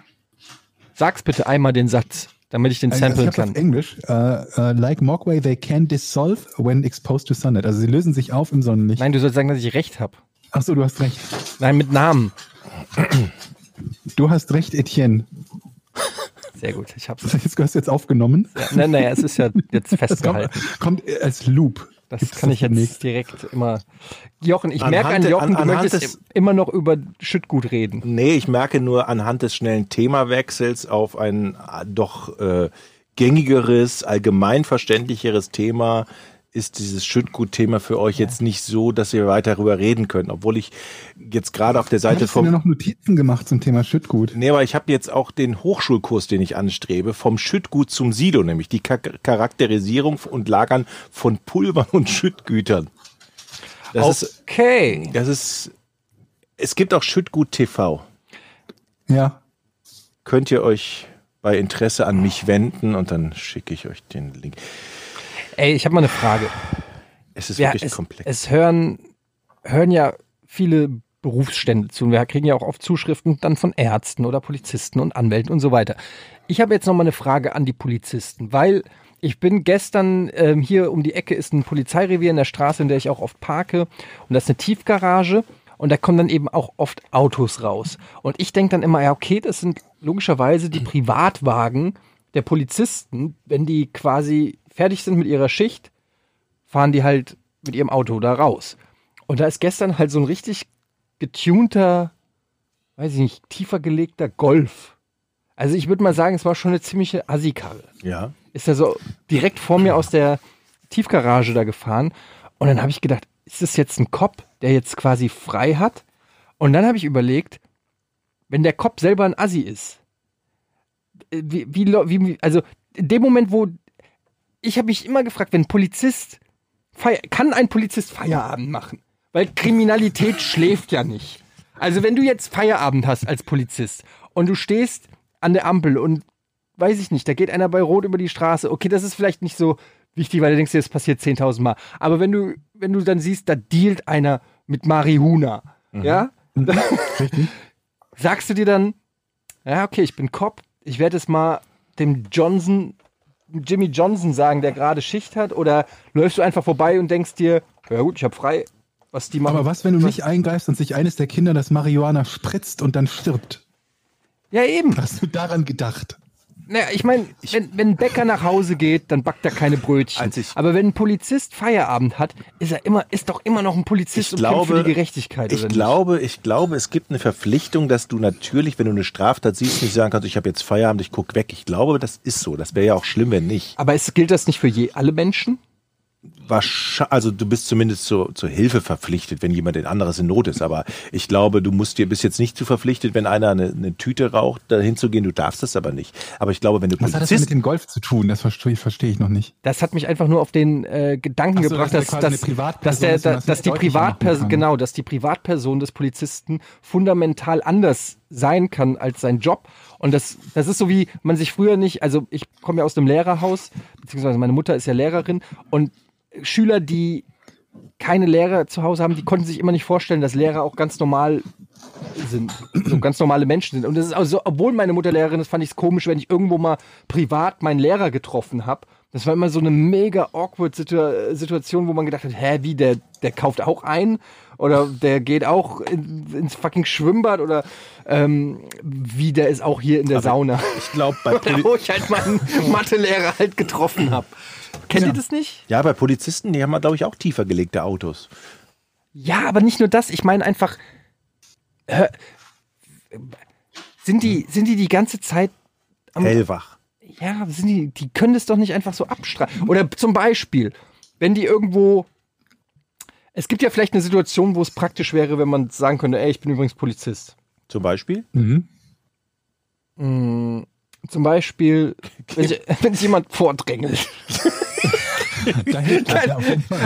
Sag's bitte einmal den Satz, damit ich den also samplen auf kann. Englisch. Uh, uh, like Mogwai, they can dissolve when exposed to sunlight. Also sie lösen sich auf im Sonnenlicht. Nein, du sollst sagen, dass ich recht habe. Ach so, du hast recht. Nein, mit Namen. Du hast recht, Etienne. Sehr gut, ich hab's. *laughs* Das hast du jetzt aufgenommen. Nein, naja, es ist ja jetzt *laughs* Das kommt, festgehalten. kommt als Loop. Das Gibt's kann ich jetzt demnächst. direkt immer. Jochen, ich Anhand merke an Jochen, an- du möchtest des- immer noch über Schüttgut reden. Nee, ich merke nur anhand des schnellen Themawechsels auf ein äh, doch äh, gängigeres, allgemeinverständlicheres Thema ist dieses Schüttgut-Thema für euch jetzt nicht so, dass ihr weiter darüber reden könnt. Obwohl ich jetzt gerade auf der Seite hattest dir vom... noch Notizen gemacht zum Thema Schüttgut. Nee, aber ich habe jetzt auch den Hochschulkurs, den ich anstrebe, vom Schüttgut zum Silo, nämlich die Charakterisierung und Lagern von Pulvern und Schüttgütern. Das ist, Okay. das ist, es gibt auch Schüttgut TV. Ja. Könnt ihr euch bei Interesse an mich wenden und dann schicke ich euch den Link. Ey, ich habe mal eine Frage. Es ist Ja, wirklich es, komplex. es hören, hören ja viele Berufsstände zu. Und wir kriegen ja auch oft Zuschriften dann von Ärzten oder Polizisten und Anwälten und so weiter. Ich habe jetzt noch mal eine Frage an die Polizisten, weil ich bin gestern ähm, hier um die Ecke ist ein Polizeirevier in der Straße, in der ich auch oft parke. Und das ist eine Tiefgarage. Und da kommen dann eben auch oft Autos raus. Und ich denke dann immer, ja, okay, das sind logischerweise die Privatwagen der Polizisten, wenn die quasi fertig sind mit ihrer Schicht, fahren die halt mit ihrem Auto da raus. Und da ist gestern halt so ein richtig getunter, weiß ich nicht, tiefer gelegter Golf. Also ich würde mal sagen, es war schon eine ziemliche Assi-Karre. ja. Ist er so direkt vor mir aus der Tiefgarage da gefahren. Und dann habe ich gedacht, ist das jetzt ein Cop, der jetzt quasi frei hat? Und dann habe ich überlegt, wenn der Cop selber ein Assi ist, äh, wie, wie, wie also in dem Moment, wo ich habe mich immer gefragt, wenn ein Polizist feier, kann ein Polizist Feierabend machen? Weil Kriminalität *laughs* schläft ja nicht. Also wenn du jetzt Feierabend hast als Polizist und du stehst an der Ampel und weiß ich nicht, da geht einer bei Rot über die Straße, okay, das ist vielleicht nicht so wichtig, weil du denkst dir, das passiert 10.000 Mal. Aber wenn du, wenn du dann siehst, da dealt einer mit Marihuna, ja, *laughs* sagst du dir dann, ja, okay, ich bin Cop, ich werde es mal dem Johnson, Jimmy Johnson sagen, der gerade Schicht hat, oder läufst du einfach vorbei und denkst dir, ja gut, ich habe frei, was die machen. Aber was, wenn du nicht eingreifst und sich eines der Kinder das Marihuana spritzt und dann stirbt? Ja, eben. Hast du daran gedacht? Naja, ich meine, wenn, wenn ein Bäcker nach Hause geht, dann backt er keine Brötchen. Aber wenn ein Polizist Feierabend hat, ist er immer, ist doch immer noch ein Polizist Ich und kämpft glaube, für die Gerechtigkeit, ich glaube, ich glaube, es gibt eine Verpflichtung, dass du natürlich, wenn du eine Straftat siehst, nicht sagen kannst, ich habe jetzt Feierabend, ich guck weg. Ich glaube, das ist so. Das wäre ja auch schlimm, wenn nicht. nicht? Aber es, gilt das nicht für je, alle Menschen? Also du bist zumindest zur, zur Hilfe verpflichtet, wenn jemand in anderes in Not ist. Aber ich glaube, du musst dir bis jetzt nicht zu verpflichtet, wenn einer eine, eine Tüte raucht, dahin zu gehen. Du darfst das aber nicht. Aber ich glaube, wenn du Was hat das Polizist, mit dem Golf zu tun? Das verstehe verstehe ich noch nicht. Das hat mich einfach nur auf den äh, Gedanken so, gebracht, dass dass, dass, der, da- das dass die Privatperson, genau, dass die Privatperson des Polizisten fundamental anders sein kann als sein Job. Und das, das ist so wie man sich früher nicht, also ich komme ja aus dem Lehrerhaus, beziehungsweise meine Mutter ist ja Lehrerin und Schüler, die keine Lehrer zu Hause haben, die konnten sich immer nicht vorstellen, dass Lehrer auch ganz normal sind, so ganz normale Menschen sind. Und das ist also, obwohl meine Mutter Lehrerin ist, fand ich es komisch, wenn ich irgendwo mal privat meinen Lehrer getroffen habe. Das war immer so eine mega awkward Situ Situation, wo man gedacht hat, hä, wie, der, der kauft auch ein? Oder der geht auch in, ins fucking Schwimmbad? Oder ähm, wie, der ist auch hier in der Sauna? ich glaube, bei, *laughs* Poli wo ich halt meinen *laughs* Mathelehrer halt getroffen habe. Kennt ihr das nicht? ja, bei Polizisten, die haben, glaube ich, auch tiefer gelegte Autos. Ja, aber nicht nur das. Ich meine einfach, hör, sind die, sind die die ganze Zeit, Hellwach. ja, sind die, die können das doch nicht einfach so abstreiten. Oder zum Beispiel, wenn die irgendwo, es gibt ja vielleicht eine Situation, wo es praktisch wäre, wenn man sagen könnte, ey, ich bin übrigens Polizist. Zum Beispiel. Mhm. Zum Beispiel, *laughs* wenn, sich- wenn sich jemand vordrängelt. *laughs*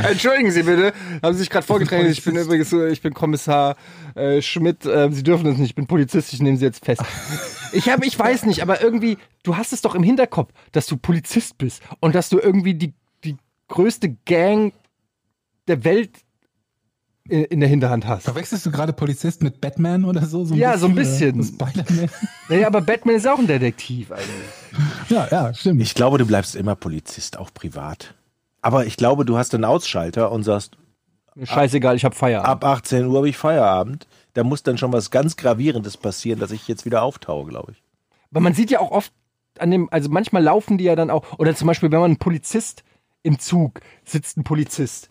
Entschuldigen Sie bitte, haben Sie sich gerade vorgedrängelt. Ich bin übrigens, ich bin Kommissar äh, Schmidt. Äh, Sie dürfen das nicht. Ich bin Polizist. Ich nehme Sie jetzt fest. Ich habe, ich weiß nicht, aber irgendwie, du hast es doch im Hinterkopf, dass du Polizist bist und dass du irgendwie die die größte Gang der Welt in, der Hinterhand hast. Verwechselst du gerade Polizist mit Batman oder so? so Ja, so ein bisschen. Spider-Man? *laughs* Naja, aber Batman ist auch ein Detektiv eigentlich. *laughs* Ja, ja, stimmt. Ich glaube, du bleibst immer Polizist, auch privat. Aber ich glaube, du hast einen Ausschalter und sagst, Mir Scheißegal, ich habe Feierabend. ab 18 Uhr habe ich Feierabend. Da muss dann schon was ganz Gravierendes passieren, dass ich jetzt wieder auftaue, glaube ich. Weil man sieht ja auch oft an dem, also manchmal laufen die ja dann auch, oder zum Beispiel, wenn man ein Polizist im Zug sitzt, ein Polizist.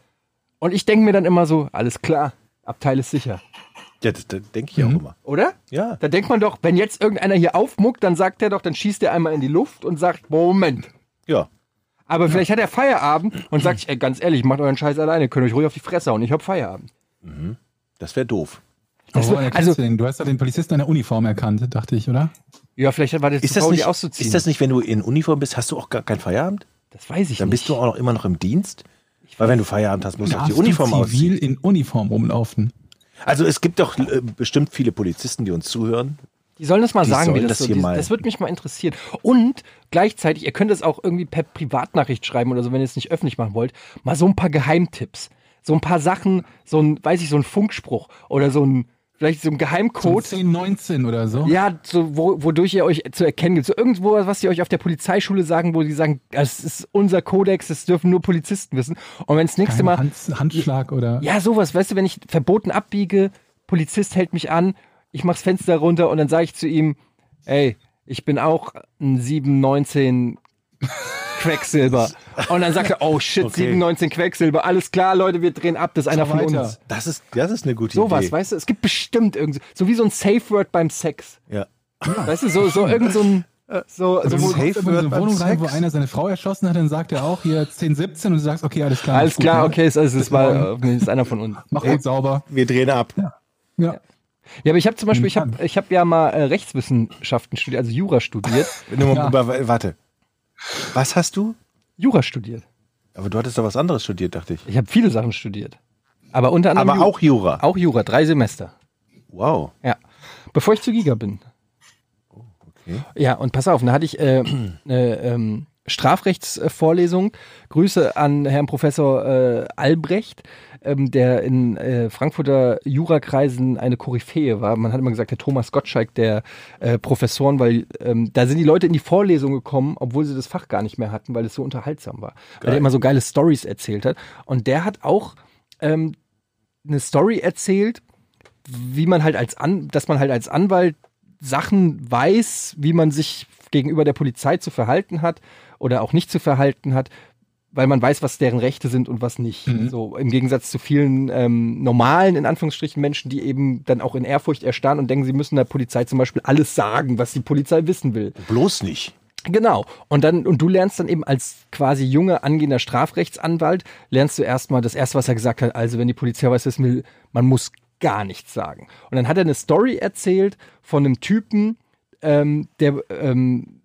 Und ich denke mir dann immer so, alles klar, Abteil ist sicher. Ja, das, das denke ich auch immer. Oder? Ja. Da denkt man doch, wenn jetzt irgendeiner hier aufmuckt, dann sagt er doch, dann schießt er einmal in die Luft und sagt, Moment. Ja. Aber vielleicht hat er Feierabend und sagt, ey, ganz ehrlich, macht euren Scheiß alleine, könnt euch ruhig auf die Fresse hauen, ich hab Feierabend. Das wäre doof. Das erkennst also- du? Du hast doch den Polizisten an der Uniform erkannt, dachte ich, oder? Ja, vielleicht war das Ist das, faul, nicht, auszuziehen. ist das nicht, wenn du in Uniform bist, hast du auch gar keinen Feierabend? das weiß ich Dann nicht. bist du auch noch immer noch im Dienst? Weil wenn du Feierabend hast, musst du auch die Uniform zivil ausziehen. in Uniform rumlaufen. Also es gibt doch äh, bestimmt viele Polizisten, die uns zuhören. Die sollen das mal Die sagen, wie sollen das, das so, hier die, mal- das würde mich mal interessieren. Und gleichzeitig, ihr könnt es auch irgendwie per Privatnachricht schreiben oder so, wenn ihr es nicht öffentlich machen wollt, mal so ein paar Geheimtipps. So ein paar Sachen, so ein, weiß ich, so ein Funkspruch oder so ein, vielleicht so ein So Geheimcode. 10, 19 oder so. Ja, so, wo, wodurch ihr euch zu erkennen gibt. So irgendwo, was sie euch auf der Polizeischule sagen, wo sie sagen, das ist unser Kodex, das dürfen nur Polizisten wissen. Und wenn das nächste Mal. Hand, Handschlag oder. Ja, sowas, weißt du, wenn ich verboten abbiege, Polizist hält mich an, ich mach's Fenster runter und dann sage ich zu ihm, ey, ich bin auch ein 719 Quecksilber. Und dann sagt er, oh shit, Okay. 719 Quecksilber, alles klar, Leute, wir drehen ab, das ist einer von weiter. uns. Das ist, das ist eine gute Sowas, Idee. weißt du, es gibt bestimmt irgendwie, so wie so ein Safe Word beim Sex. Ja. Weißt du, so, so irgend so ein, so, Also so wo wo, Safe immer in so eine Word Wohnung beim rein, wo einer seine Frau erschossen hat, dann sagt er auch hier 10, 17 und du sagst, okay, alles klar. alles ist gut, klar, ne? okay, es ist, war, äh, ist einer von uns. *laughs* Mach gut sauber. Wir drehen ab. Ja. Ja, aber ich habe zum Beispiel, ich habe ich hab ja mal äh, Rechtswissenschaften studiert, also Jura studiert. *laughs* Nur, Ja. warte. Was hast du? Jura studiert. Aber du hattest doch was anderes studiert, dachte ich. Ich habe viele Sachen studiert. Aber unter anderem Aber Ju- auch Jura. auch Jura, drei Semester. Wow. Ja. Bevor ich zu Giga bin. okay. Ja, und pass auf, da hatte ich äh, eine *clears throat* ähm, Strafrechtsvorlesung. Grüße an Herrn Professor äh, Albrecht, ähm, der in äh, Frankfurter Jurakreisen eine Koryphäe war. Man hat immer gesagt, der Thomas Gottschalk der äh, Professoren, weil ähm, da sind die Leute in die Vorlesung gekommen, obwohl sie das Fach gar nicht mehr hatten, weil es so unterhaltsam war. Weil er immer so geile Stories erzählt hat. Und der hat auch ähm, eine Story erzählt, wie man halt als An dass man halt als Anwalt Sachen weiß, wie man sich gegenüber der Polizei zu verhalten hat oder auch nicht zu verhalten hat, weil man weiß, was deren Rechte sind und was nicht. So im Gegensatz zu vielen ähm, normalen, in Anführungsstrichen, Menschen, die eben dann auch in Ehrfurcht erstarren und denken, sie müssen der Polizei zum Beispiel alles sagen, was die Polizei wissen will. Bloß nicht. Genau. Und dann, und du lernst dann eben als quasi junger, angehender Strafrechtsanwalt, lernst du erstmal das erste, was er gesagt hat, also wenn die Polizei was wissen will, man muss gar nichts sagen. Und dann hat er eine Story erzählt von einem Typen, ähm, der, ähm,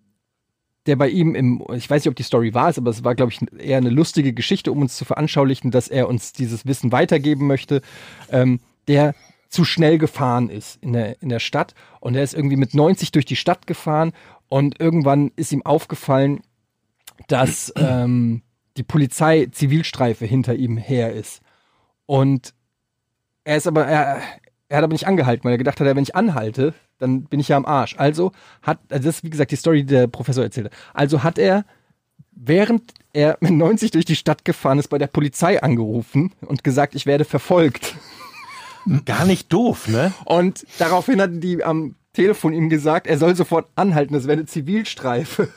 der bei ihm im, ich weiß nicht, ob die Story wahr ist, aber es war, glaube ich, eher eine lustige Geschichte, um uns zu veranschaulichen, dass er uns dieses Wissen weitergeben möchte, ähm, der zu schnell gefahren ist in der, in der Stadt. Und er ist irgendwie mit 90 durch die Stadt gefahren und irgendwann ist ihm aufgefallen, dass ähm, die Polizei Zivilstreife hinter ihm her ist. Und er ist aber, er, er hat aber nicht angehalten, weil er gedacht hat, wenn ich anhalte, dann bin ich ja am Arsch. Also hat, also das ist wie gesagt die Story, die der Professor erzählte. Also hat er, während er mit 90 durch die Stadt gefahren ist, bei der Polizei angerufen und gesagt, ich werde verfolgt. Gar nicht doof, ne? Und daraufhin hatten die am Telefon ihm gesagt, er soll sofort anhalten, das wäre eine Zivilstreife.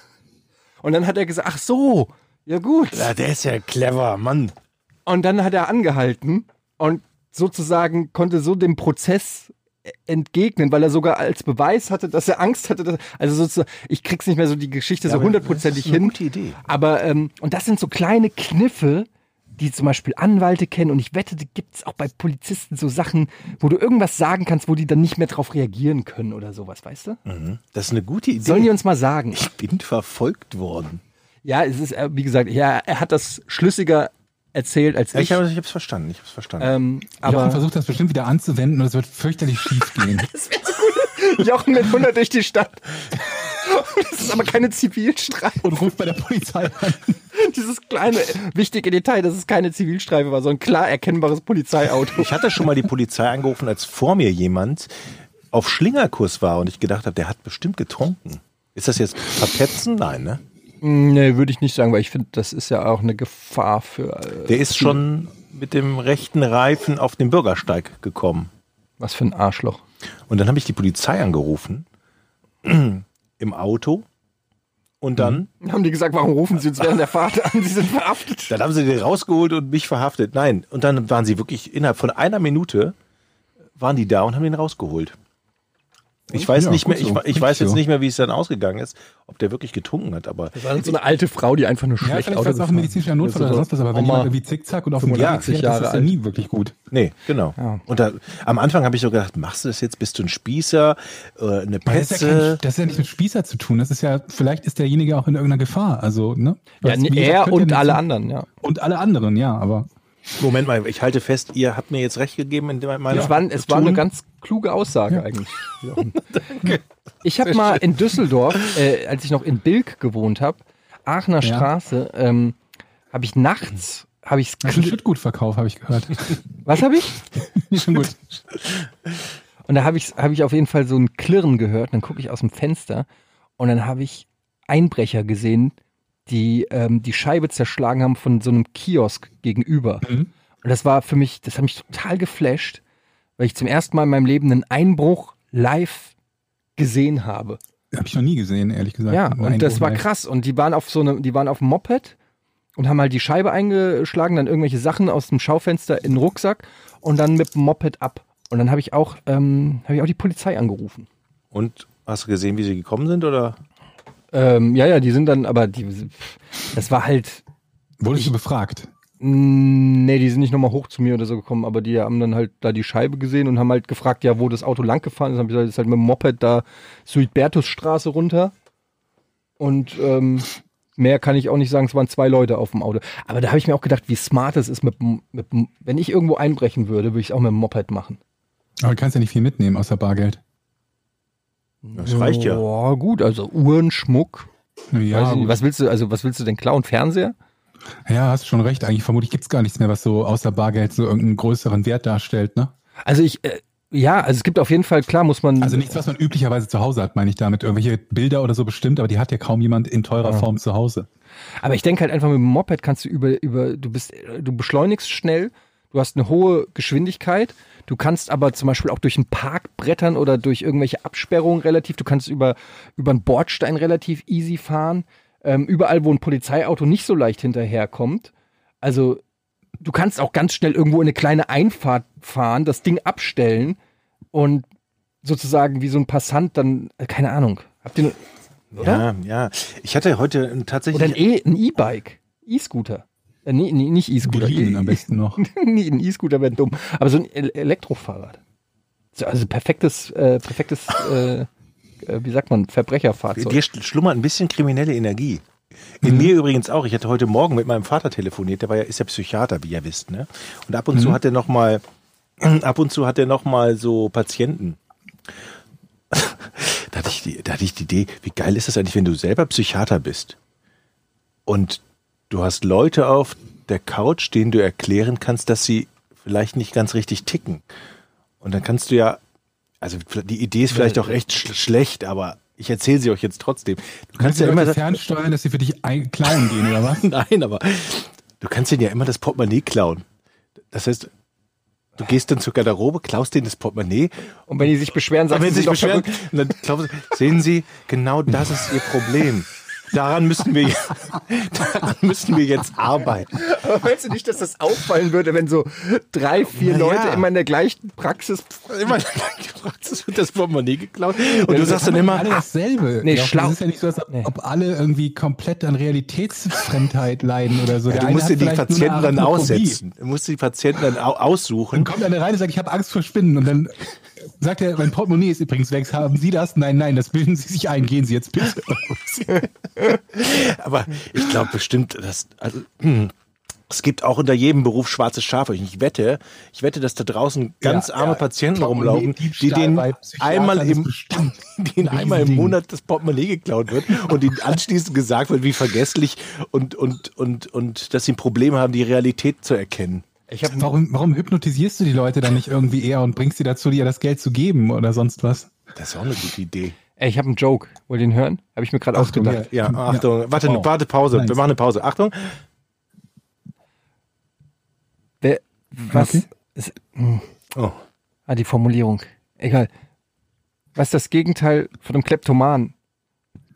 Und dann hat er gesagt, ach so, ja gut. Ja, der ist ja clever, Mann. Und dann hat er angehalten und sozusagen konnte so dem Prozess entgegnen, weil er sogar als Beweis hatte, dass er Angst hatte. Dass, also sozusagen, ich krieg's nicht mehr so die Geschichte so aber hundertprozentig das ist eine hin. gute Idee. Aber ähm, und das sind so kleine Kniffe, die zum Beispiel Anwälte kennen. Und ich wette, die gibt's auch bei Polizisten so Sachen, wo du irgendwas sagen kannst, wo die dann nicht mehr drauf reagieren können oder sowas, weißt du? Das ist eine gute Idee. Sollen die uns mal sagen? ich bin verfolgt worden. Ja, es ist, äh, wie gesagt, ja, er hat das schlüssiger erzählt als Ja, ich. ich habe es verstanden. Ich habe es verstanden. ähm, Jochen aber versucht das bestimmt wieder anzuwenden und es wird fürchterlich schief gehen. *laughs* Jochen mit 100 durch die Stadt. Das ist aber keine Zivilstreife. und ruft bei der Polizei an. Dieses kleine, wichtige Detail, dass es keine Zivilstreife war, so ein klar erkennbares Polizeiauto. Ich hatte schon mal die Polizei angerufen, als vor mir jemand auf Schlingerkurs war und ich gedacht habe, der hat bestimmt getrunken. Ist das jetzt verpetzen? Nein, ne? Nee, würde ich nicht sagen, weil ich finde, das ist ja auch eine Gefahr für. Äh, Der ist schon mit dem rechten Reifen auf den Bürgersteig gekommen. was für ein Arschloch. Und dann habe ich die Polizei angerufen *clears throat* im Auto und dann, Haben die gesagt, warum rufen sie uns während der Fahrt an? Sie sind verhaftet. dann haben sie den rausgeholt und mich verhaftet. Nein, und dann waren sie wirklich innerhalb von einer Minute waren die da und haben den rausgeholt. Ich weiß Ja, nicht mehr, ich, so, ich gut weiß jetzt so. nicht mehr, wie es dann ausgegangen ist, ob der wirklich getrunken hat, aber Das war dann so eine alte Frau, die einfach nur Ja, schlecht vielleicht Auto war es auch ein medizinischer Notfall oder sonst was, aber wenn Oma, jemand irgendwie zickzack und auf dem 85 fährt, Jahre das ist ja nie wirklich gut. nee, genau. Ja. Und da, am Anfang habe ich so gedacht, machst du das jetzt, bist du ein Spießer, äh, eine Aber das, ist ja das ist ja nicht mit Spießer zu tun. Das ist ja, vielleicht ist derjenige auch in irgendeiner Gefahr. Also, ne? Ja, Was- gesagt, er und ja alle anderen, ja. Und alle anderen, ja, aber. Moment mal, ich halte fest, ihr habt mir jetzt recht gegeben in meiner Es war, es war eine ganz kluge Aussage eigentlich. Jochen. *laughs* Ich habe mal in Düsseldorf, äh, als ich noch in Bilk gewohnt habe, Aachener Ja. Straße, ähm, habe ich nachts, habe ich ein Schüttgutverkauf, habe ich gehört. *laughs* was habe ich? *laughs* Schon gut. Und da habe ich, hab ich auf jeden Fall so ein Klirren gehört. Dann gucke ich aus dem Fenster und dann habe ich Einbrecher gesehen, die ähm, die Scheibe zerschlagen haben von so einem Kiosk gegenüber. Mhm. Und das war für mich, das hat mich total geflasht, weil ich zum ersten Mal in meinem Leben einen Einbruch live gesehen habe. Habe ich noch nie gesehen, ehrlich gesagt. Ja, und das Einbruch war live. krass. Und die waren auf so eine, die waren auf dem Moped und haben halt die Scheibe eingeschlagen, dann irgendwelche Sachen aus dem Schaufenster in den Rucksack und dann mit dem Moped ab. Und dann habe ich auch, ähm, habe ich auch die Polizei angerufen. Und hast du gesehen, wie sie gekommen sind, oder? Ähm, ja, ja, die sind dann, aber die, das war halt, Wurdest du befragt? nee, die sind nicht nochmal hoch zu mir oder so gekommen, aber die haben dann halt da die Scheibe gesehen und haben halt gefragt, ja, wo das Auto lang gefahren ist. Dann hab ich gesagt, das ist halt mit dem Moped da Suidbertusstraße runter. Und ähm, mehr kann ich auch nicht sagen, es waren zwei Leute auf dem Auto. Aber da habe ich mir auch gedacht, wie smart es ist, mit, mit, wenn ich irgendwo einbrechen würde, würde ich es auch mit dem Moped machen. Aber du kannst ja nicht viel mitnehmen, außer Bargeld. Das reicht ja. Ja, gut, also Uhren, Schmuck. Ja, nicht, was willst du, also was willst du denn klauen? Fernseher? ja, hast schon recht. Eigentlich vermutlich gibt's gar nichts mehr, was so außer Bargeld so irgendeinen größeren Wert darstellt, ne? Also ich, äh, ja, also es gibt auf jeden Fall, klar muss man. Also nichts, was man üblicherweise zu Hause hat, meine ich damit. Irgendwelche Bilder oder so bestimmt, aber die hat ja kaum jemand in teurer Ja. Form zu Hause. Aber ich denke halt einfach mit dem Moped kannst du über, über, du bist, du beschleunigst schnell, du hast eine hohe Geschwindigkeit, du kannst aber zum Beispiel auch durch einen Park brettern oder durch irgendwelche Absperrungen relativ, du kannst über, über einen Bordstein relativ easy fahren, ähm, überall, wo ein Polizeiauto nicht so leicht hinterherkommt. Also, du kannst auch ganz schnell irgendwo in eine kleine Einfahrt fahren, das Ding abstellen und sozusagen wie so ein Passant dann, äh, keine Ahnung. Habt ihr, oder? Ja, ja. Ich hatte heute tatsächlich. Oder ein E- ein E-Bike. E-Scooter. Äh, nee, nee, nicht E-Scooter. Berlin am besten noch. *laughs* Nee, ein E-Scooter wäre dumm. Aber so ein El Elektrofahrrad. So, Also perfektes, äh, perfektes, äh, äh, wie sagt man, Verbrecherfahrzeug. Dir schl- schlummert ein bisschen kriminelle Energie. In mir übrigens auch. Ich hatte heute Morgen mit meinem Vater telefoniert. Der war ja, ist ja Psychiater, wie ihr wisst, ne? Und ab und zu hat er noch mal, *clears throat* ab und zu hat er noch mal so Patienten. *laughs* da hatte ich die, da hatte ich die Idee, wie geil ist das eigentlich, wenn du selber Psychiater bist und du hast Leute auf der Couch, denen du erklären kannst, dass sie vielleicht nicht ganz richtig ticken. Und dann kannst du ja, also die Idee ist vielleicht auch echt sch schlecht, aber ich erzähle sie euch jetzt trotzdem. Du kannst ja immer Leute fernsteuern, dass sie für dich ein klauen gehen, oder was? *laughs* Nein, aber du kannst denen ja immer das Portemonnaie klauen. Das heißt, du gehst dann zur Garderobe, klaust denen das Portemonnaie. Und wenn die sich beschweren, sagen wenn sie sie sich doch beschweren, dann sie, sehen Sie, genau das ist Ihr Problem. Daran müssen wir, *laughs* daran müssen wir jetzt arbeiten. Aber meinst du nicht, dass das auffallen würde, wenn so drei, vier Na Leute ja. immer in der gleichen Praxis Immer es wird das Portemonnaie geklaut. Und du sagst dann immer, alle dasselbe. Nee, Ja, schlau. Das ist ja nicht so, als ob, alle irgendwie komplett an Realitätsfremdheit leiden oder so. ja, Der du musst dir die Patienten dann aussetzen. Du musst die Patienten dann au aussuchen. Dann kommt einer rein und sagt, ich habe Angst vor Spinnen. Und dann sagt er, mein Portemonnaie ist übrigens weg. Haben Sie das? Nein, nein, das bilden Sie sich ein. Gehen Sie jetzt bitte. *laughs* *laughs* Aber ich glaube bestimmt, dass also, hm, es gibt auch unter jedem Beruf schwarze Schafe. Ich wette, ich wette, dass da draußen ganz Ja, arme ja. Patienten rumlaufen, die denen einmal im *laughs* denen ein einmal im. Monat das Portemonnaie geklaut wird und ihnen anschließend gesagt wird, wie vergesslich und und und und dass sie ein Problem haben, die Realität zu erkennen. Ich habe Warum, warum hypnotisierst du die Leute dann nicht irgendwie eher und bringst sie dazu, dir das Geld zu geben oder sonst was? Das ist auch eine gute Idee. Ey, ich habe einen Joke. Wollt ihr ihn hören? Habe ich mir gerade ausgedacht. Ja, Achtung, warte, Wow. warte, Pause. Nice. Wir machen eine Pause. Achtung. Wer, was Okay. ist, hm, Oh. ah, die Formulierung. Egal. Was ist das Gegenteil von einem Kleptoman?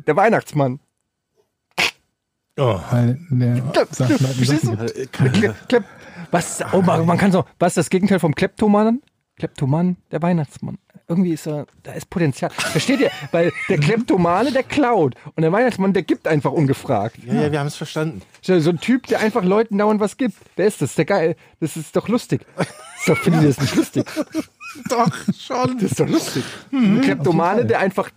Der Weihnachtsmann. Oh. Weil der Sachen Klep, was, oh, man, man kann so, was ist das Gegenteil vom Kleptomanen? Kleptoman, der Weihnachtsmann. Irgendwie ist er, da ist Potenzial. Versteht ihr? Weil der Kleptomane, der klaut. Und der Weihnachtsmann, der gibt einfach ungefragt. Ja, ja, wir haben es verstanden. So so ein Typ, der einfach Leuten dauernd was gibt. Wer ist das? Der geil. Das ist doch lustig. *laughs* Doch, findet ihr das nicht lustig? Doch, schon. Das ist doch lustig. Ein Kleptomane, der einfach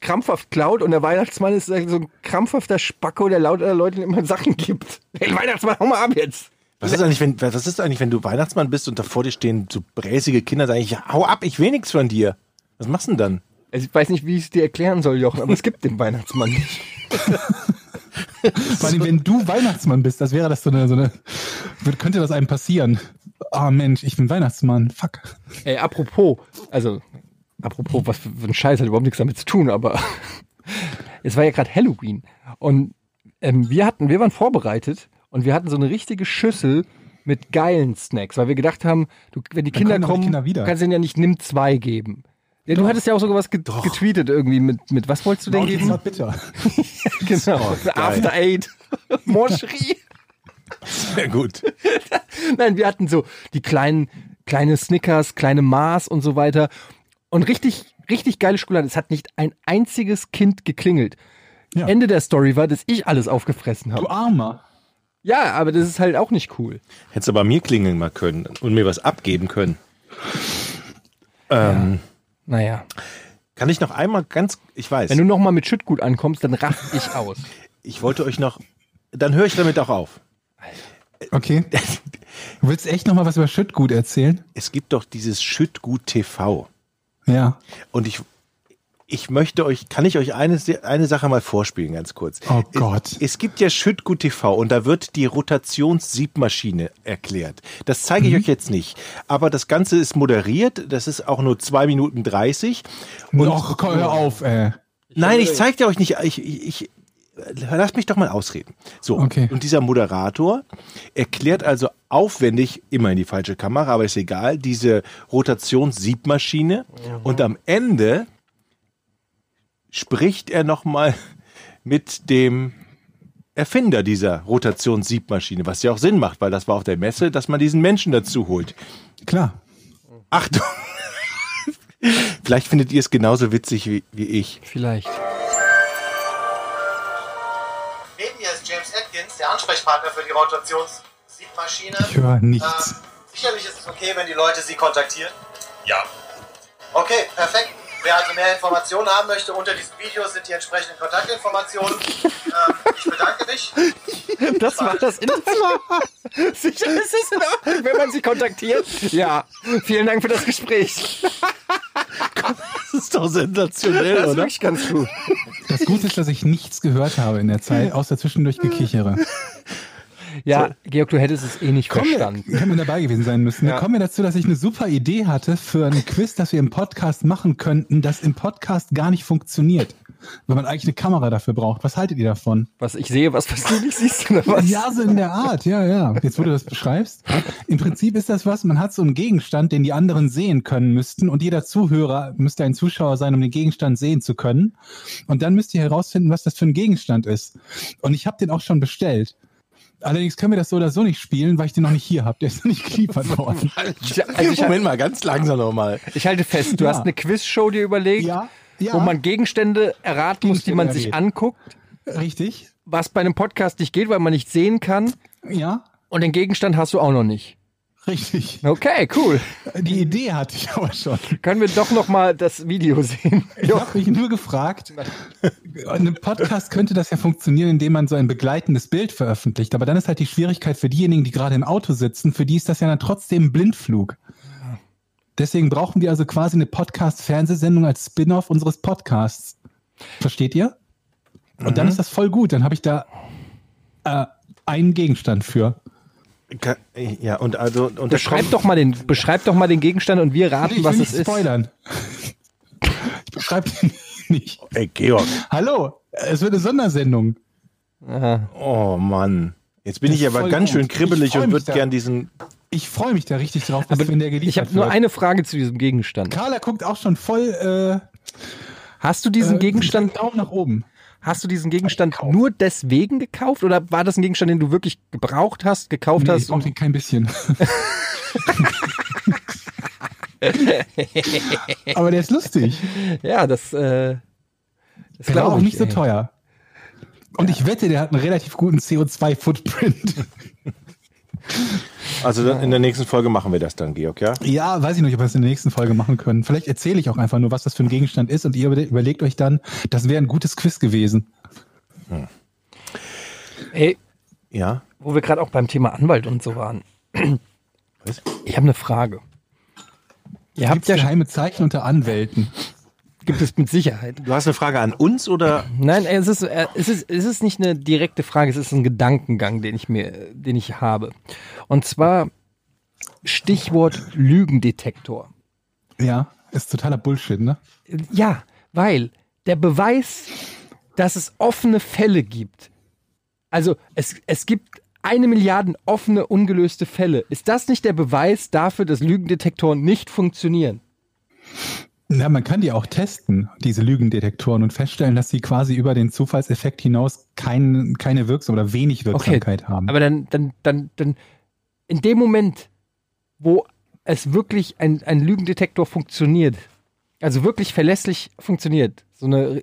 krampfhaft klaut und der Weihnachtsmann ist so ein krampfhafter Spacko, der lauter Leuten immer Sachen gibt. Hey, Weihnachtsmann, hau mal ab jetzt. Was ist eigentlich, wenn, was ist eigentlich, wenn du Weihnachtsmann bist und da vor dir stehen so bräsige Kinder, sagen, ja, hau ab, ich will nichts von dir. Was machst du denn dann? Also ich weiß nicht, wie ich es dir erklären soll, Jochen, aber es gibt den Weihnachtsmann nicht. Vor allem, wenn du Weihnachtsmann bist, das wäre das so eine, so eine, könnte das einem passieren? Ah Mensch, ich bin Weihnachtsmann. Fuck. Ey, apropos, also, apropos, was für ein Scheiß hat überhaupt nichts damit zu tun, aber *laughs* es war ja gerade Halloween und ähm, wir hatten, wir waren vorbereitet und wir hatten so eine richtige Schüssel mit geilen Snacks, weil wir gedacht haben, du, wenn die Dann Kinder kommen doch die kommen, Kinder wieder. du kannst denen ja nicht nimm zwei geben. Ja, du hattest ja auch sogar was get getweetet irgendwie mit, mit was wolltest du denn geben? not bitter. *laughs* Genau. After Eight. *laughs* Moncherie. Sehr gut. *laughs* Nein, wir hatten so die kleinen, kleine Snickers, kleine Mars und so weiter. Und richtig, richtig geile Schokolade. Es hat nicht ein einziges Kind geklingelt. Ja. Ende der Story war, dass ich alles aufgefressen Du habe. Armer. Ja, aber das ist halt auch nicht cool. Hättest aber mir klingeln mal können und mir was abgeben können. Ähm, Naja. Kann ich noch einmal ganz, ich weiß, Wenn du nochmal mit Schüttgut ankommst, dann raff ich aus. *laughs* ich wollte euch noch, dann höre ich damit auch auf. Okay. Du willst echt noch mal was über Schüttgut erzählen? Es gibt doch dieses Schüttgut TV. Ja. Und ich, ich möchte euch, kann ich euch eine, eine Sache mal vorspielen, ganz kurz. Oh Gott. Es, es gibt ja Schüttgut TV und da wird die Rotationssiebmaschine erklärt. Das zeige ich euch jetzt nicht. Aber das Ganze ist moderiert. Das ist auch nur zwei Minuten 30. Und Och, komm, hör auf, ey. Nein, ich zeige dir euch nicht. Ich, ich, ich, lass mich doch mal ausreden. So, Okay. und dieser Moderator erklärt also aufwendig, immer in die falsche Kamera, aber ist egal, diese Rotationssiebmaschine. Und am Ende spricht er nochmal mit dem Erfinder dieser Rotationssiebmaschine, was ja auch Sinn macht, weil das war auf der Messe, dass man diesen Menschen dazu holt. Klar. Achtung! *laughs* Vielleicht findet ihr es genauso witzig wie, wie ich. Vielleicht. Neben mir ist James Atkins, der Ansprechpartner für die Rotationssiebmaschine. Ich höre ähm, nichts. Ähm, sicherlich ist es okay, wenn die Leute sie kontaktieren. Ja. Okay, perfekt. Wer also mehr Informationen haben möchte, unter diesem Video sind die entsprechenden Kontaktinformationen. ähm, ich bedanke mich. Das war das Interview. *laughs* Sicher ist es in Ordnung, wenn man sie kontaktiert. Ja, vielen Dank für das Gespräch. Das ist doch sensationell, Das ist oder? wirklich ganz gut. Das Gute ist, dass ich nichts gehört habe in der Zeit, *laughs* außer zwischendurch Gekichere. Ja, Georg, du hättest es eh nicht verstanden. Hätten wir dabei gewesen sein müssen. Ja. Dann kommen wir dazu, dass ich eine super Idee hatte für ein Quiz, das wir im Podcast machen könnten, das im Podcast gar nicht funktioniert. Wenn man eigentlich eine Kamera dafür braucht. Was haltet ihr davon? Was ich sehe, was, was du nicht siehst, oder was? Ja, so in der Art, ja, ja. Jetzt, wo du das beschreibst. Im Prinzip ist das was, man hat so einen Gegenstand, den die anderen sehen können müssten und jeder Zuhörer müsste ein Zuschauer sein, um den Gegenstand sehen zu können. Und dann müsst ihr herausfinden, was das für ein Gegenstand ist. Und ich habe den auch schon bestellt. Allerdings können wir das so oder so nicht spielen, weil ich den noch nicht hier habe. Der ist noch nicht geliefert *laughs* worden. Ich, also ich, Moment mal, ganz langsam nochmal. ich halte fest, du Ja. hast eine Quizshow dir überlegt, Ja, ja. wo man Gegenstände erraten muss, die man sich Gegenstände anguckt, Richtig? was bei einem Podcast nicht geht, weil man nicht sehen kann. Ja, Und den Gegenstand hast du auch noch nicht. Richtig. Okay, cool. Die Idee hatte ich aber schon. Können wir doch noch mal das Video sehen? Ich habe mich nur gefragt, in einem Podcast könnte das ja funktionieren, indem man so ein begleitendes Bild veröffentlicht. Aber dann ist halt die Schwierigkeit für diejenigen, die gerade im Auto sitzen, für die ist das ja dann trotzdem ein Blindflug. Deswegen brauchen wir also quasi eine Podcast-Fernsehsendung als Spin-off unseres Podcasts. Versteht ihr? Und dann ist das voll gut. Dann habe ich da äh, einen Gegenstand für. Ja, und also, und Beschreib doch mal den, beschreib doch mal den Gegenstand und wir raten, ich was will es nicht ist. spoilern. Ich beschreibe den *laughs* nicht. Ey, Georg. Hallo, es wird eine Sondersendung. Aha. Oh Mann. Jetzt bin Das ich aber ganz gut. schön kribbelig und würde gern diesen. Ich freue mich da richtig drauf, dass Aber wenn der geliefert ich habe nur eine Frage zu diesem Gegenstand. Carla guckt auch schon voll äh, Hast du diesen äh, Gegenstand, Daumen nach oben. Hast du diesen Gegenstand nur deswegen gekauft oder war das ein Gegenstand, den du wirklich gebraucht hast, gekauft Nee, ich hast? brauche den kein bisschen. *laughs* Aber der ist lustig. Ja, das, äh, das Der war auch ich. nicht so ey. teuer. Und ich wette, der hat einen relativ guten CO2-Footprint. *laughs* Also in der nächsten Folge machen wir das dann, Georg, ja? Ja, weiß ich nicht, ob wir es in der nächsten Folge machen können. Vielleicht erzähle ich auch einfach nur, was das für ein Gegenstand ist und ihr überle- überlegt euch dann, das wäre ein gutes Quiz gewesen. Ey, Ja. wo wir gerade auch beim Thema Anwalt und so waren. Was? Ich habe eine Frage. Ihr habt Gibt's ja geheime Zeichen unter Anwälten. Gibt es mit Sicherheit. Du hast eine Frage an uns oder? Nein, es ist, äh, es ist, es ist nicht eine direkte Frage, es ist ein Gedankengang, den ich mir, den ich habe. Und zwar Stichwort Lügendetektor. Ja, ist totaler Bullshit, ne? Ja, weil der Beweis, dass es offene Fälle gibt, also es, es gibt eine Milliarde offene, ungelöste Fälle. Ist das nicht der Beweis dafür, dass Lügendetektoren nicht funktionieren? Na, man kann die auch testen, diese Lügendetektoren, und feststellen, dass sie quasi über den Zufallseffekt hinaus kein, keine Wirksam oder wenig Wirksamkeit haben. Aber dann, dann, dann, dann, in dem Moment, wo es wirklich ein, ein Lügendetektor funktioniert, also wirklich verlässlich funktioniert, so eine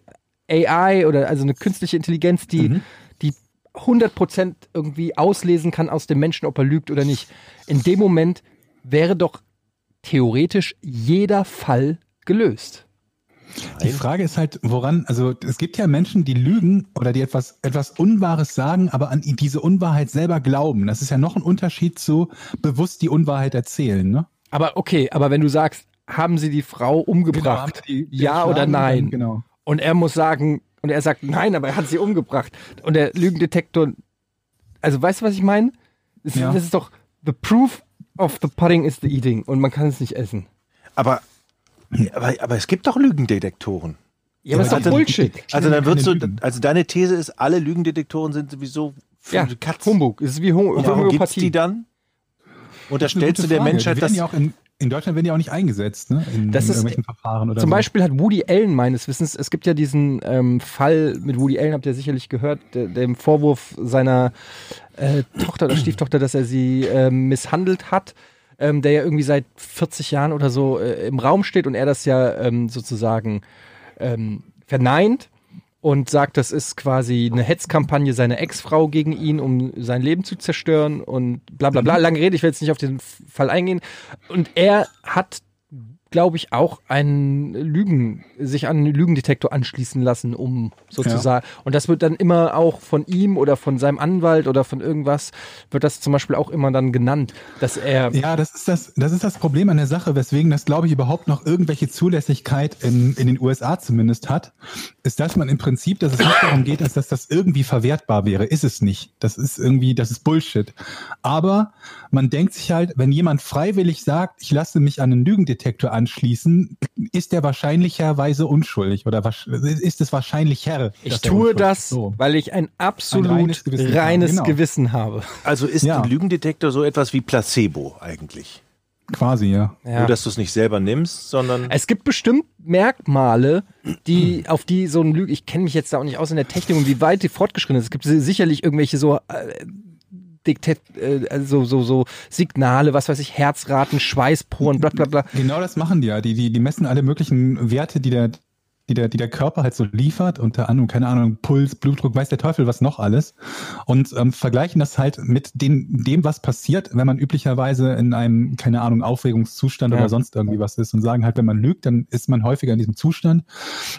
AI oder also eine künstliche Intelligenz, die, Mhm. die 100% irgendwie auslesen kann aus dem Menschen, ob er lügt oder nicht, in dem Moment wäre doch theoretisch jeder Fall gelöst. Die Frage ist halt, woran, also es gibt ja Menschen, die lügen oder die etwas, etwas Unwahres sagen, aber an diese Unwahrheit selber glauben. Das ist ja noch ein Unterschied zu bewusst die Unwahrheit erzählen, ne? Aber okay, aber wenn du sagst, haben sie die Frau umgebracht? haben die- die ja oder nein? dann- Genau. Und er muss sagen, und er sagt, nein, aber er hat sie umgebracht. Und der Lügendetektor, also weißt du, was ich meine? Das, Ja. das ist doch, the proof of the pudding is the eating. Und man kann es nicht essen. Aber, aber, aber es gibt doch Lügendetektoren. Ja, aber das ist also- doch Bullshit. Also dann so, Lügen. also deine These ist, alle Lügendetektoren sind sowieso für Ja, Katz. Humbug. Es ist wie Hom Und warum gibt's Homöopathie. die dann? Das ist eine Unterstellst gute du der Frage. Menschheit, ja auch in, in Deutschland werden die auch nicht eingesetzt, ne? In, Das in ist- irgendwelchen Verfahren oder Zum so. Beispiel hat Woody Allen meines Wissens, es gibt ja diesen ähm, Fall mit Woody Allen, habt ihr sicherlich gehört, der, dem Vorwurf seiner äh, Tochter oder Stieftochter, dass er sie ähm, misshandelt hat, ähm, der ja irgendwie seit 40 Jahren oder so äh, im Raum steht und er das ja ähm, sozusagen ähm, verneint. und sagt, das ist quasi eine Hetzkampagne seiner Ex-Frau gegen ihn, um sein Leben zu zerstören und bla bla bla. Lange Rede, ich will jetzt nicht auf den Fall eingehen. Und er hat, glaube ich, auch einen Lügen, sich an einen Lügendetektor anschließen lassen, um sozusagen. Und das wird dann immer auch von ihm oder von seinem Anwalt oder von irgendwas, wird das zum Beispiel auch immer dann genannt, dass er. Ja, das ist das, das ist das Problem an der Sache, weswegen das, glaube ich, überhaupt noch irgendwelche Zulässigkeit in, in den USA zumindest hat, ist, dass man im Prinzip, dass es nicht darum geht, dass, dass das irgendwie verwertbar wäre. Ist es nicht. Das ist irgendwie, das ist Bullshit. Aber man denkt sich halt, wenn jemand freiwillig sagt, ich lasse mich an einen Lügendetektor anschließen, ist der wahrscheinlicherweise unschuldig oder ist es wahrscheinlicher. Ich tue das. So. weil ich ein absolut Ein reines reines Gewissen, Gewissen habe, genau. habe. Also ist Ja. ein Lügendetektor so etwas wie Placebo eigentlich. Quasi, ja. Ja. Nur, dass du es nicht selber nimmst, sondern Es gibt bestimmt Merkmale, die *clears throat* auf die so ein Lüge, ich kenne mich jetzt da auch nicht aus in der Technik und wie weit die fortgeschritten ist. Es gibt sicherlich irgendwelche so äh, Diktat, äh, also so, so Signale, was weiß ich, Herzraten, Schweißporen, bla bla bla. Genau das machen die ja. Die, die, die messen alle möglichen Werte, die der, die, der, die der Körper halt so liefert, unter anderem, keine Ahnung, Puls, Blutdruck, weiß der Teufel was noch alles. Und ähm, vergleichen das halt mit den, dem, was passiert, wenn man üblicherweise in einem, keine Ahnung, Aufregungszustand Ja. oder sonst irgendwie was ist und sagen halt, wenn man lügt, dann ist man häufiger in diesem Zustand.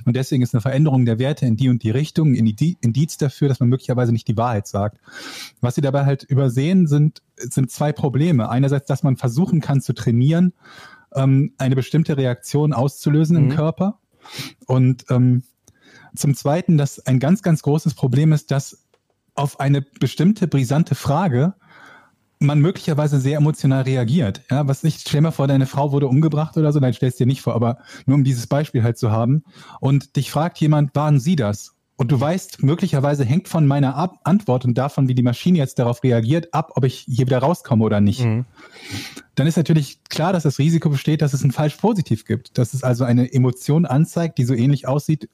Und deswegen ist eine Veränderung der Werte in die und die Richtung ein Indi- Indiz dafür, dass man möglicherweise nicht die Wahrheit sagt. Was sie dabei halt übersehen, sind, sind zwei Probleme. Einerseits, dass man versuchen kann zu trainieren, ähm, eine bestimmte Reaktion auszulösen Mhm. im Körper. Und ähm, zum Zweiten, dass ein ganz, ganz großes Problem ist, dass auf eine bestimmte brisante Frage man möglicherweise sehr emotional reagiert. Ja, was ich, stell mal vor, deine Frau wurde umgebracht oder so, nein, stellst dir nicht vor, aber nur um dieses Beispiel halt zu haben. Und dich fragt jemand, waren Sie das? Und du weißt, möglicherweise hängt von meiner Ab Antwort und davon, wie die Maschine jetzt darauf reagiert, ab, ob ich hier wieder rauskomme oder nicht Mhm. dann ist natürlich klar, dass das Risiko besteht, dass es ein Falsch-Positiv gibt. Dass es also eine Emotion anzeigt, die so ähnlich aussieht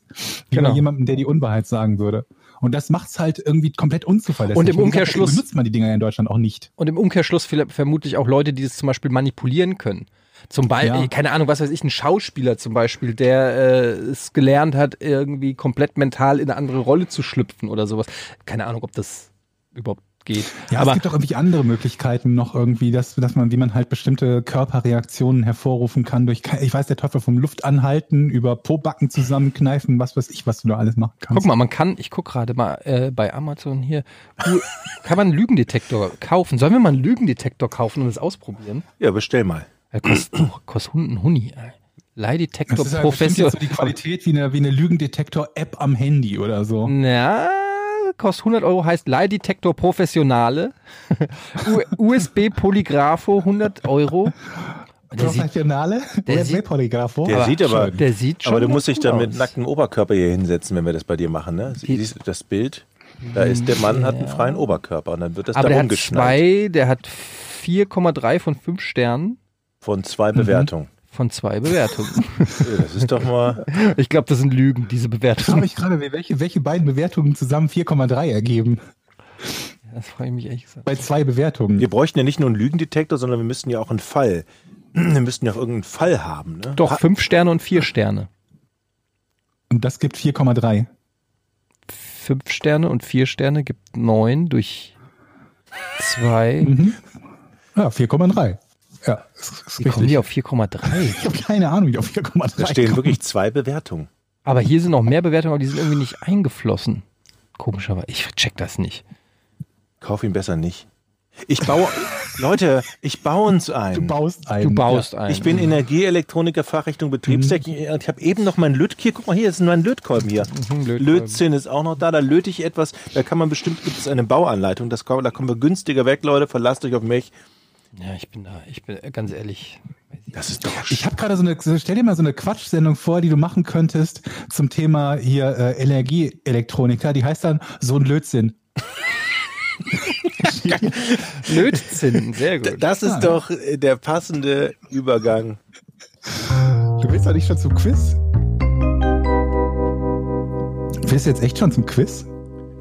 wie Genau. bei jemandem, der die Unwahrheit sagen würde. Und das macht es halt irgendwie komplett unzuverlässig. Und im Umkehrschluss- benutzt man die Dinger in Deutschland auch nicht. Und im Umkehrschluss vermutlich auch Leute, die das zum Beispiel manipulieren können. Zum Beispiel, Ja. keine Ahnung, was weiß ich, ein Schauspieler zum Beispiel, der äh, es gelernt hat, irgendwie komplett mental in eine andere Rolle zu schlüpfen oder sowas. Keine Ahnung, ob das überhaupt geht. Ja, Aber es gibt auch irgendwie andere Möglichkeiten noch irgendwie, dass, dass man, wie man halt bestimmte Körperreaktionen hervorrufen kann durch, ich weiß, der Teufel vom Luft anhalten, über Pobacken zusammenkneifen, was weiß ich, was du da alles machen kannst. guck mal, man kann, ich guck gerade mal äh, bei Amazon hier, kann man einen Lügendetektor kaufen? Sollen wir mal einen Lügendetektor kaufen und es ausprobieren? ja, bestell mal. Er kostet, oh, kostet ein Huni. ey. Leihdetektor Das ist halt Professor. jetzt so die Qualität wie eine, wie eine Lügendetektor-App am Handy oder so. Na, kostet 100 Euro, heißt Leihdetektor Professionale. *laughs* U- USB Polygrapho 100 Euro. Der sieht, Professionale? der Oder sieht- Polygrapho? Der sieht aber, der sieht schon aber du musst dich dann mit aus. nacktem Oberkörper hier hinsetzen, wenn wir das bei dir machen, ne? Sie- Die- Siehst du das Bild? Da ist der Mann hat einen freien Oberkörper und dann wird das Aber da der hat umgeschnallt. zwei, der hat 4,3 von 5 Sternen Von zwei Bewertungen. von zwei Bewertungen. *laughs* Das ist doch mal. *laughs* ich glaube, das sind Lügen, diese frage Bewertungen. mich gerade, welche, welche beiden Bewertungen zusammen 4,3 ergeben. Das frage ich mich ehrlich gesagt. Bei zwei Bewertungen. Wir bräuchten ja nicht nur einen Lügendetektor, sondern wir müssten ja auch einen Fall. *clears throat* Wir müssten ja auch irgendeinen Fall haben, ne? Doch, 5 Sterne und 4 Sterne. Und das gibt 4,3. 5 Sterne und 4 Sterne gibt 9 durch 2. Mhm. Ja, 4,3. Ja, ist, ist Wie kommen richtig. die auf 4,3? *laughs* Ich habe keine Ahnung, wie die auf 4,3 Da stehen kommen. wirklich zwei Bewertungen. Aber hier sind noch mehr Bewertungen, aber die sind irgendwie nicht eingeflossen. Komischerweise. Ich check das nicht. Kauf ihn besser nicht. Ich baue, *laughs* Leute, ich baue uns ein. Du baust ein. Du baust ein. Ich bin Energieelektroniker, Fachrichtung Betriebstechnik. Und Ich habe eben noch mein Löt. Hier, guck mal, hier ist mein Lötkolben hier. Mhm, Lötkolben. Lötzinn ist auch noch da. Da löte ich etwas. Da kann man bestimmt, gibt es eine Bauanleitung. Das, kann- da kommen wir günstiger weg, Leute. Verlasst euch auf mich. Ja, ich bin da, ich bin äh, ganz ehrlich. Das ist doch Ich habe gerade so eine, stell dir mal so eine Quatschsendung vor, die du machen könntest zum Thema hier äh, Energieelektroniker. Die heißt dann so ein Lötzinn. *laughs* Lötzinn, sehr gut. Das ist doch äh, der passende Übergang. Du willst doch nicht schon zum Quiz? Willst du jetzt echt schon zum Quiz?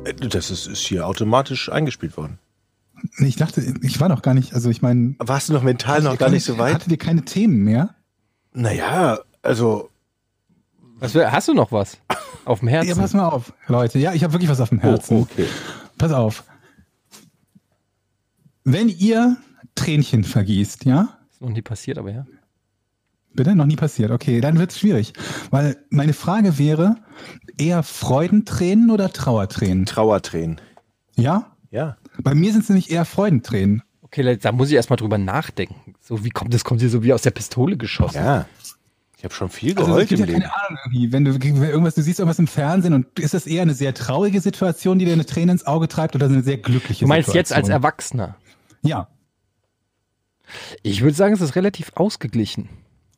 Äh, Das ist, ist hier automatisch eingespielt worden. Ich dachte, ich war noch gar nicht, also ich meine, Warst du noch mental noch gar nicht so weit? Hattet ihr keine Themen mehr? Naja, also Was, hast du noch was auf dem Ja, Herzen? pass mal auf, Leute. Ja, ich habe wirklich was auf dem Herzen. Oh, okay. Pass auf. Wenn ihr Tränchen vergießt, ja? ist noch nie passiert, aber ja. Bitte? Noch nie passiert. Okay, dann wird's schwierig. Weil meine Frage wäre, eher Freudentränen oder Trauertränen? Trauertränen. Ja? Ja. Bei mir sind es nämlich eher Freudentränen. Okay, Leute, da muss ich erstmal drüber nachdenken. So, wie kommt das? Kommt hier so wie aus der Pistole geschossen? Ja. Ich habe schon viel Also es geheult gibt im ja Leben. keine Ahnung irgendwie. Wenn du wenn irgendwas, du siehst irgendwas im Fernsehen und ist das eher eine sehr traurige Situation, die dir eine Träne ins Auge treibt oder eine sehr glückliche Du meinst Situation? jetzt als Erwachsener? Ja. Ich würde sagen, es ist relativ ausgeglichen.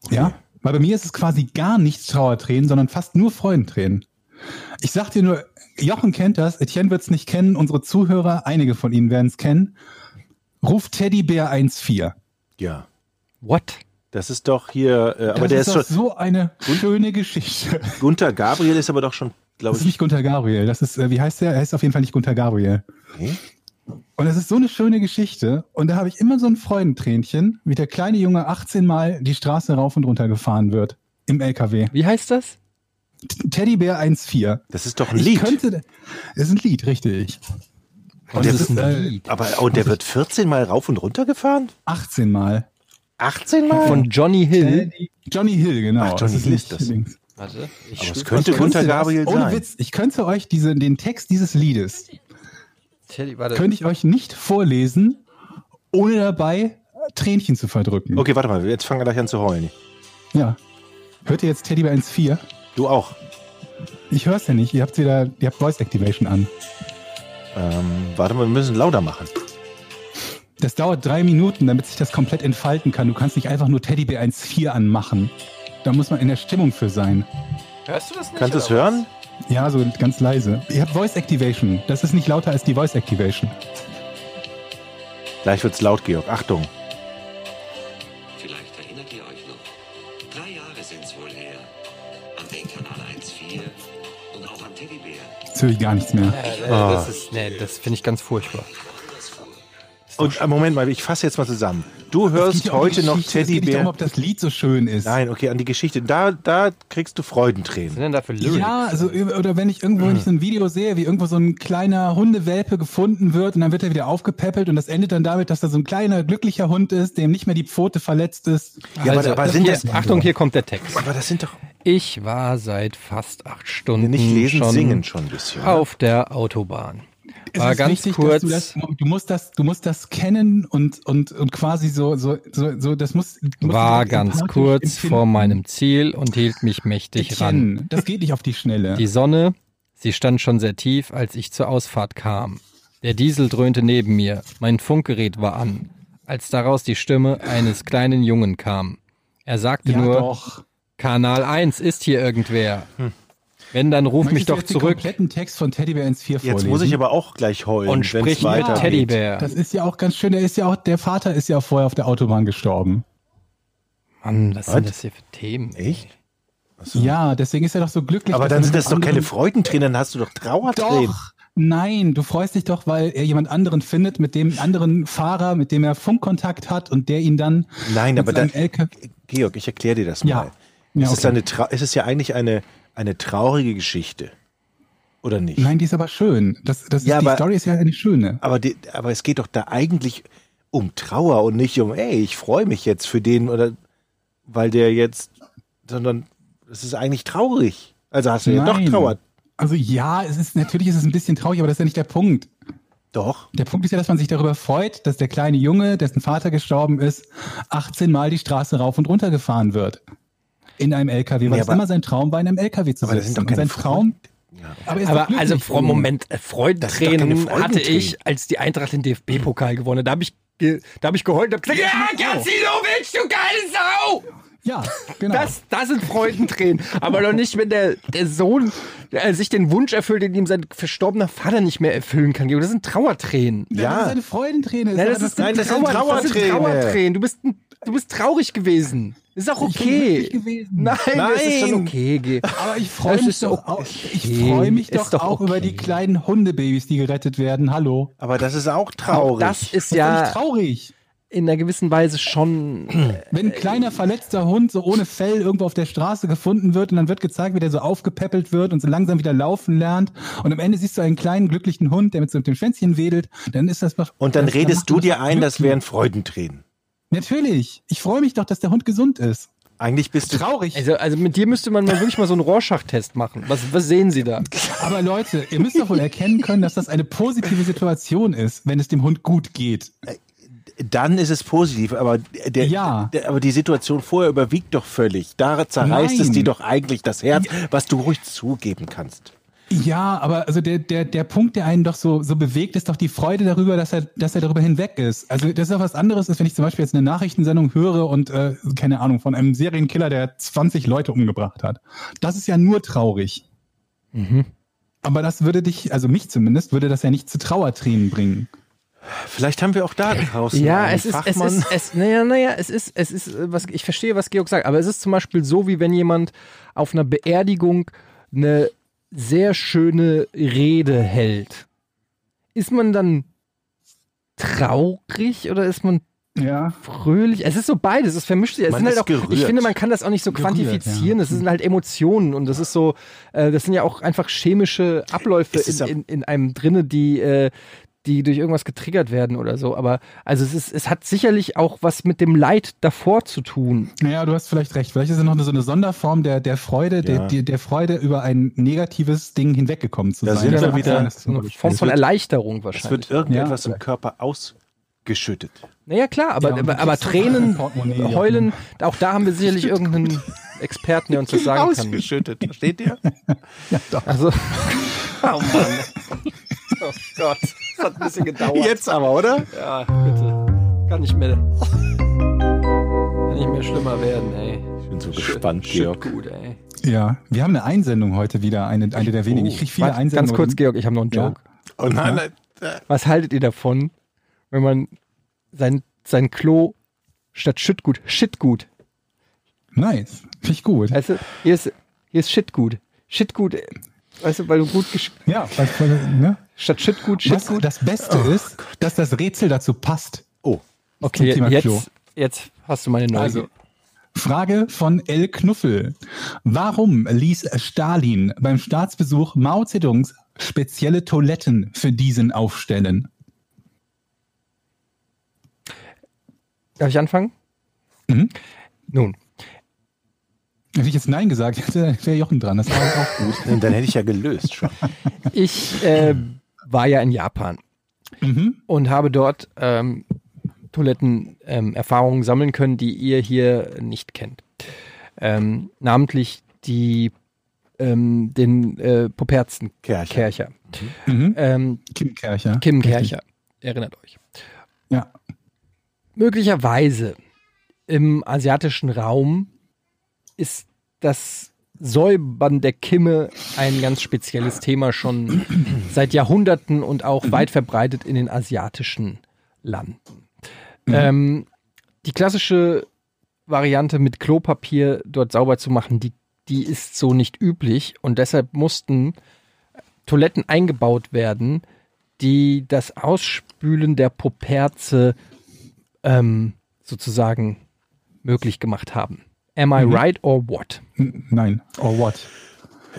Ja. Weil bei mir ist es quasi gar nicht Trauertränen, sondern fast nur Freudentränen. Ich sag dir nur, Jochen kennt das, Etienne wird es nicht kennen, unsere Zuhörer, einige von ihnen werden es kennen. Ruf Teddybär 14. Ja. What? Das ist doch hier, äh, aber das der ist ist doch schon, so eine schöne Geschichte. Gunther Gabriel ist aber doch schon, glaube Das ist ich, nicht Gunther Gabriel. Das ist, äh, wie heißt der? Er heißt auf jeden Fall nicht Gunther Gabriel. Nee? Und das ist so eine schöne Geschichte. Und da habe ich immer so ein Freudentränchen, wie der kleine Junge 18 Mal die Straße rauf und runter gefahren wird. Im LKW. Wie heißt das? Teddybär 1,4. das ist doch ein Ich Lied. könnte, das ist ein Lied, richtig. Und der das ist wird- äh, aber und der wird 14 Mal rauf und runter gefahren? 18 Mal. 18 Mal? Von Johnny Hill. Johnny Hill, genau. Ach, Johnny Das Hill ist nicht das. links. Warte. Ich aber es könnte könnte Gabriel das, ohne sein. Witz, ich könnte euch diese, den Text dieses Liedes, Teddy, warte. könnte ich euch nicht vorlesen, ohne dabei Tränchen zu verdrücken. Okay, warte mal, jetzt fangen wir gleich an zu heulen. Ja. Hört ihr jetzt Teddybär 1,4? Du auch. Ich hör's ja nicht. Ihr habt wieder, ihr habt Voice Activation an. Ähm, warte mal, wir müssen lauter machen. Das dauert drei Minuten, damit sich das komplett entfalten kann. Du kannst nicht einfach nur Teddybär 1.4 anmachen. Da muss man in der Stimmung für sein. Hörst du das nicht? Kannst du es hören? Ja, so ganz leise. Ihr habt Voice Activation. Das ist nicht lauter als die Voice Activation. Gleich wird's laut, Georg. Achtung. Höre ich gar nichts mehr. Äh, äh, Das nee, das finde ich ganz furchtbar. Und äh, Moment mal, ich fasse jetzt mal zusammen. Du hörst um heute noch Geschichte. Es geht nicht darum, Teddybär. ob das Lied so schön ist. Nein, okay, an die Geschichte. Da, da kriegst du Was sind Freudentränen. denn da für Lyrics? Ja, also oder wenn ich irgendwo wenn ich so ein Video sehe, wie irgendwo so ein kleiner Hundewelpe gefunden wird und dann wird er wieder aufgepäppelt und das endet dann damit, dass da so ein kleiner glücklicher Hund ist, dem nicht mehr die Pfote verletzt ist. Ja, aber, Also, aber sind hier, das. Achtung, hier kommt der Text. Aber das sind doch Ich war seit fast acht Stunden nicht lesen, schon singen schon ein bisschen. ne? auf der Autobahn. Es War ist ganz wichtig, kurz. Du, das, du musst das, du musst das kennen und und und quasi so so so, so das muss. war das ganz kurz empfinden. vor meinem Ziel und hielt mich mächtig ran. Etienne, Das geht nicht auf die Schnelle. Die Sonne, sie stand schon sehr tief, als ich zur Ausfahrt kam. Der Diesel dröhnte neben mir, mein Funkgerät war an, als daraus die Stimme eines kleinen Jungen kam. Er sagte ja, nur, doch. Kanal 1 ist hier irgendwer. Wenn, dann ruf mich Möchtest du doch jetzt Den zurück kompletten Text von Teddybär ins 4 vorlesen. Jetzt muss ich aber auch gleich heulen, und sprich mit. Teddybär. Das ist ja auch ganz schön. Der ist ja auch, der Vater ist ja auch vorher auf der Autobahn gestorben. Mann, was Was? sind das hier für Themen? Echt? Ja, deswegen ist er doch so glücklich. Aber dann sind das doch keine Freudentränen, dann hast du doch Trauertränen. Doch. Nein, du freust dich doch, weil er jemand anderen findet, mit dem anderen Fahrer, mit dem er Funkkontakt hat und der ihn dann. Nein, aber dann, LK Georg, ich erkläre dir das mal. Ja. Ja, es, ist okay. eine, Trau- es ist ja eigentlich eine, eine traurige Geschichte. Oder nicht? Nein, die ist aber schön. Das, das Ja, ist, die aber- Story ist ja eine schöne. Aber, die, aber es geht doch da eigentlich um Trauer und nicht um, ey, ich freue mich jetzt für den oder weil der jetzt, sondern es ist eigentlich traurig. Also hast du ja doch Nein. Trauer. Also ja, es ist natürlich ist es ein bisschen traurig, aber das ist ja nicht der Punkt. Doch. Der Punkt ist ja, dass man sich darüber freut, dass der kleine Junge, dessen Vater gestorben ist, 18 Mal die Straße rauf und runter gefahren wird. In einem LKW, weil Nee, es aber- immer sein Traum war, in einem LKW zu Aber das sitzen. sind doch Und keine sein Traum. Aber, er ist doch Aber glücklich, also, Junge. Moment, äh, Das sind Freudentränen hatte Freudentränen. ich, als die Eintracht den DFB-Pokal gewonnen hat. Da habe ich, ge- da hab ich geheult und hab gesagt, ja, Gacinovic, du geile Sau! Ja, genau. Das, das sind Freudentränen. Aber doch nicht, wenn der, der Sohn äh, sich den Wunsch erfüllt, den ihm sein verstorbener Vater nicht mehr erfüllen kann. Das sind Trauertränen. ja. Das ist eine Freudenträne. Nein, aber das, ist das sind Trauer- das sind. Trauertränen. Du bist, ein- du bist traurig gewesen. Ist auch Ich bin okay. gewesen. Nein, das ist schon Nein. okay. Aber ich freue Das mich doch, okay. auch, ich freue mich doch, doch auch über okay. die kleinen Hundebabys, die gerettet werden. Hallo. Aber das ist auch traurig. Das ist Das ist doch ja. nicht traurig. in einer gewissen Weise schon. *clears throat* Wenn ein kleiner verletzter Hund so ohne Fell irgendwo auf der Straße gefunden wird und dann wird gezeigt, wie der so aufgepäppelt wird und so langsam wieder laufen lernt und am Ende siehst du einen kleinen glücklichen Hund, der mit so mit dem Schwänzchen wedelt, dann ist das was. Und dann das- redest du das dir ein, das glücklich. wären Freudentränen. Natürlich. Ich freue mich doch, dass der Hund gesund ist. Eigentlich bist du Traurig. Also, also mit dir müsste man mal wirklich mal so einen Rorschach-Test machen. Was, was sehen Sie da? Aber Leute, ihr müsst doch wohl erkennen können, dass das eine positive Situation ist, wenn es dem Hund gut geht. dann ist es positiv, aber der, Ja. der, aber die Situation vorher überwiegt doch völlig. Da zerreißt es Nein. dir doch eigentlich das Herz, was du ruhig zugeben kannst. Ja, aber also der, der, der Punkt, der einen doch so, so bewegt, ist doch die Freude darüber, dass er, dass er darüber hinweg ist. Also das ist doch was anderes, als wenn ich zum Beispiel jetzt eine Nachrichtensendung höre und, äh, keine Ahnung, von einem Serienkiller, der 20 Leute umgebracht hat. Das ist ja nur traurig. Aber das würde dich, also mich zumindest, würde das ja nicht zu Trauertränen bringen. Vielleicht haben wir auch da draußen Ja, einen es ist, es ist, es, naja, naja, es ist, es ist, äh, was, ich verstehe, was Georg sagt, aber es ist zum Beispiel so, wie wenn jemand auf einer Beerdigung eine sehr schöne Rede hält. Ist man dann traurig oder ist man Ja. fröhlich? Es ist so beides, es vermischt sich. Es Man sind halt auch, ich gerührt. finde, man kann das auch nicht so Gerührt, quantifizieren. Das sind halt Emotionen und das ist so, äh, das sind ja auch einfach chemische Abläufe Es in, in, in einem drinne, die, äh, die durch irgendwas getriggert werden oder so. Aber also es ist, es hat sicherlich auch was mit dem Leid davor zu tun. Naja, du hast vielleicht recht. Vielleicht ist es noch eine, so eine Sonderform der, der Freude, Ja. der, der, der Freude über ein negatives Ding hinweggekommen zu Da sein. sind wir wieder- sein, dass das So eine Form Es von Erleichterung Es wahrscheinlich. wird irgendetwas Ja. im Körper ausgeschüttet. Naja, klar, aber, Ja, aber, aber kriegst Tränen, heulen, auch da haben wir sicherlich irgendeinen Experten, der uns das sagen kann. Ausgeschüttet, versteht ihr? *laughs* Also, oh Mann. *laughs* *laughs* Oh Gott, das hat ein bisschen gedauert. Jetzt aber, oder? Ja, bitte. Kann nicht mehr. Kann nicht mehr schlimmer werden, ey. Ich bin so gespannt, shit Georg. gut, ey. Ja, wir haben eine Einsendung heute wieder, eine, eine der wenigen. Ich krieg viele Warte, Einsendungen. ganz kurz, Georg, ich habe noch einen Ja. Joke. Oh nein, nein. Was haltet ihr davon, wenn man sein, sein Klo statt Shitgut, Shitgut, Nice, finde ich gut. du, hier ist, hier ist Shitgut. Shitgut, weißt du, weil du gut gesch Ja, was, ne? statt Shitgut, Was Shitgut. das Beste ist, dass das Rätsel dazu passt. Oh, Okay, zum Thema Klo. jetzt, jetzt hast du meine Neugier. Also, Frage von El Knuffel. Warum ließ Stalin beim Staatsbesuch Mao Zedongs spezielle Toiletten für diesen aufstellen? Darf ich anfangen? Mhm. Nun, Hätte ich jetzt Nein gesagt, *laughs* hätte wäre Jochen dran. Das war auch gut. *laughs* dann hätte ich ja gelöst schon. ich äh, war ja in Japan Mhm. und habe dort ähm, Toiletten ähm, sammeln können, die ihr hier nicht kennt. Ähm, namentlich die ähm, den äh, Poperzen Kercher. Kercher. Mhm. Ähm, Kim Kercher. Kim Richtig. Kercher, erinnert euch. Ja. Möglicherweise im asiatischen Raum ist das Säubern der Kimme ein ganz spezielles Thema schon *clears throat* seit Jahrhunderten und auch weit verbreitet in den asiatischen Landen. Ähm, die klassische Variante mit Klopapier dort sauber zu machen, die, die ist so nicht üblich und deshalb mussten Toiletten eingebaut werden, die das Ausspülen der Poperze ähm, sozusagen möglich gemacht haben. Am I right or what? Nein. Or what?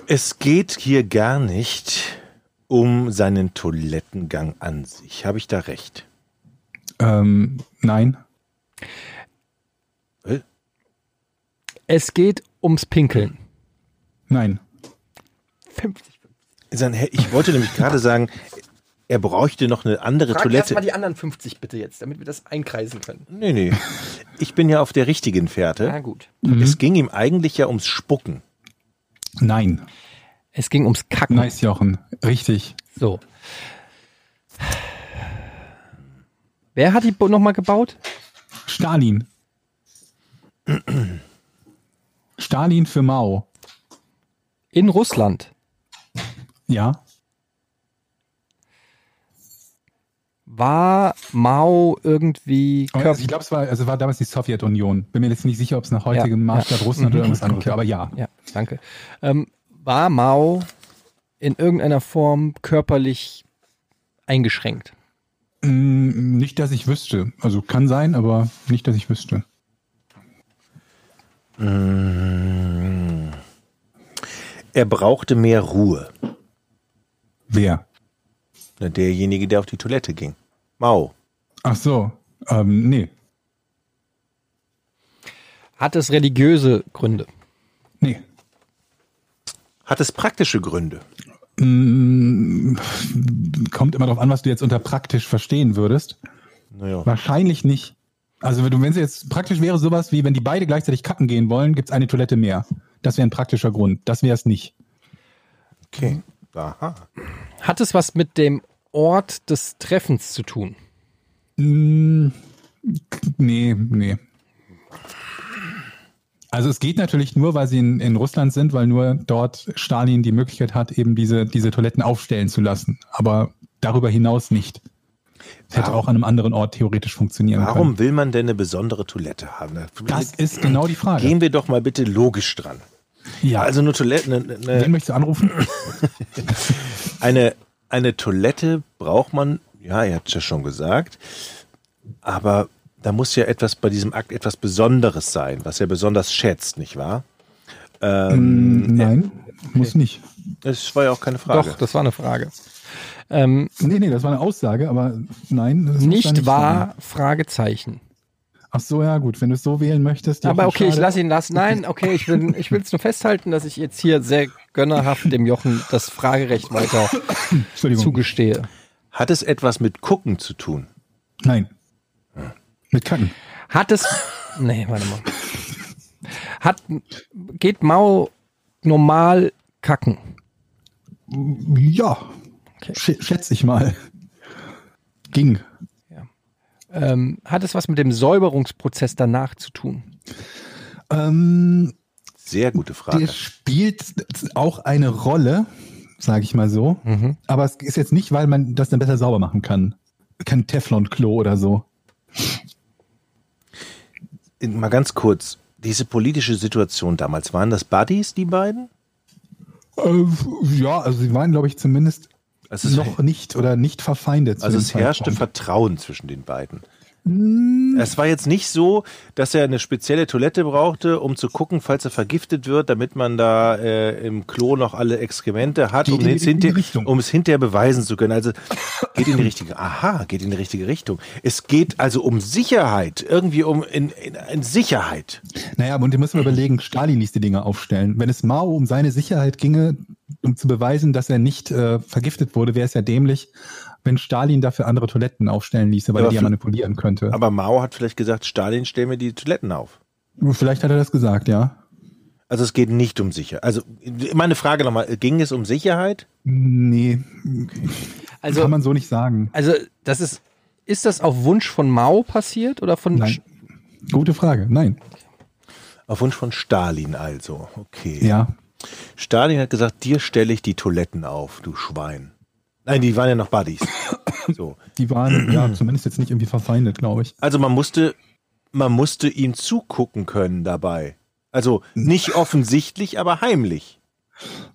Es geht hier gar nicht um seinen Toilettengang an sich. Habe ich da recht? Ähm, nein. Es geht ums Pinkeln. Nein. 50. Sein- Ich wollte nämlich gerade sagen, er bräuchte noch eine andere Frag Toilette. erstmal die anderen 50 bitte jetzt, damit wir das einkreisen können. Nee, nee. Ich bin ja auf der richtigen Fährte. Na gut. Es ging ihm eigentlich ja ums Spucken. Nein. Es ging ums Kacken. Nice, Jochen. Richtig. So. Wer hat die nochmal gebaut? Stalin. Stalin für Mao. In Russland. Ja. War Mao irgendwie Körper Also ich glaube, es war, also war damals die Sowjetunion. Bin mir jetzt nicht sicher, ob es nach heutigem Ja, Maßstab ja. Russland Mhm. oder irgendwas anderes aber ja. Ja, danke. Ähm, war Mao in irgendeiner Form körperlich eingeschränkt? Mm, Nicht, dass ich wüsste. Also kann sein, aber nicht, dass ich wüsste. Er brauchte mehr Ruhe. Wer? Derjenige, der auf die Toilette ging. Mao. Ach so. Ähm, nee. Hat es religiöse Gründe? Nee. Hat es praktische Gründe? Mm, Kommt immer darauf an, was du jetzt unter praktisch verstehen würdest. Naja. Wahrscheinlich nicht. Also wenn du, wenn es jetzt praktisch wäre, sowas wie, wenn die beide gleichzeitig kacken gehen wollen, gibt's eine Toilette mehr. Das wäre ein praktischer Grund. Das wäre es nicht. Okay. Aha. Hat es was mit dem Ort des Treffens zu tun? Mm, Nee, nee. Also es geht natürlich nur, weil sie in, in Russland sind, weil nur dort Stalin die Möglichkeit hat, eben diese, diese Toiletten aufstellen zu lassen. Aber darüber hinaus nicht. Es hätte Warum- auch an einem anderen Ort theoretisch funktionieren können. Warum will man denn eine besondere Toilette haben? Das ist genau die Frage. Gehen wir doch mal bitte logisch dran. ja, Also eine Toilette, eine, wen eine, möchtest du anrufen? *laughs* eine, eine Toilette braucht man, ja, ihr habt es ja schon gesagt, aber da muss ja etwas bei diesem Akt etwas Besonderes sein, was er besonders schätzt, nicht wahr? Ähm, Nein, muss nicht. Das war ja auch keine Frage. Doch, das war eine Frage. Ähm, Nee, nee, das war eine Aussage, aber nein. Nicht wahr? sein. Fragezeichen. Ach so, ja gut, wenn du es so wählen möchtest. Aber okay, ich schade. lasse ihn lassen. Nein, okay, ich will ich will es nur festhalten, dass ich jetzt hier sehr gönnerhaft dem Jochen das Fragerecht weiter zugestehe. Hat es etwas mit Gucken zu tun? Nein. Mit Kacken. Hat es. Nee, warte mal. Hat, geht Mao normal kacken? Ja, Okay. sch schätze ich mal. Ging. Ähm, hat es was mit dem Säuberungsprozess danach zu tun? Ähm, Sehr gute Frage. der spielt auch eine Rolle, sage ich mal so. Mhm. Aber es ist jetzt nicht, weil man das dann besser sauber machen kann. Kein Teflon-Klo oder so. Mal ganz kurz, diese politische Situation damals, waren das Buddies, die beiden? Äh, ja, also sie waren, glaube ich, zumindest Also es, noch nicht oder nicht verfeindet. also es herrschte Zeitpunkt. Vertrauen zwischen den beiden. Hm. Es war jetzt nicht so, dass er eine spezielle Toilette brauchte, um zu gucken, falls er vergiftet wird, damit man da äh, im Klo noch alle Exkremente hat, um, es hinter, um es hinterher beweisen zu können. Also geht in die richtige, aha, geht in die richtige Richtung. Es geht also um Sicherheit, irgendwie um in, in, in Sicherheit. Naja, und ihr müsst mal überlegen, Stalin ließ die Dinge aufstellen. Wenn es Mao um seine Sicherheit ginge, um zu beweisen, dass er nicht äh, vergiftet wurde, wäre es ja dämlich, wenn Stalin dafür andere Toiletten aufstellen ließe, weil Aber er die ja manipulieren könnte. Aber Mao hat vielleicht gesagt, Stalin, stell mir die Toiletten auf. Vielleicht hat er das gesagt, ja. Also es geht nicht um Sicherheit. Also meine Frage nochmal, ging es um Sicherheit? Nee, Also, kann man so nicht sagen. also das ist, ist das auf Wunsch von Mao passiert oder von? Nein. Gute Frage. Nein. Auf Wunsch von Stalin also. Okay. Ja. Stalin hat gesagt, dir stelle ich die Toiletten auf, du Schwein. Nein, die waren ja noch Buddies. *coughs* So. Die waren ja zumindest jetzt nicht irgendwie verfeindet, glaube ich. Also man musste, man musste ihm zugucken können dabei. Also nicht offensichtlich, aber heimlich.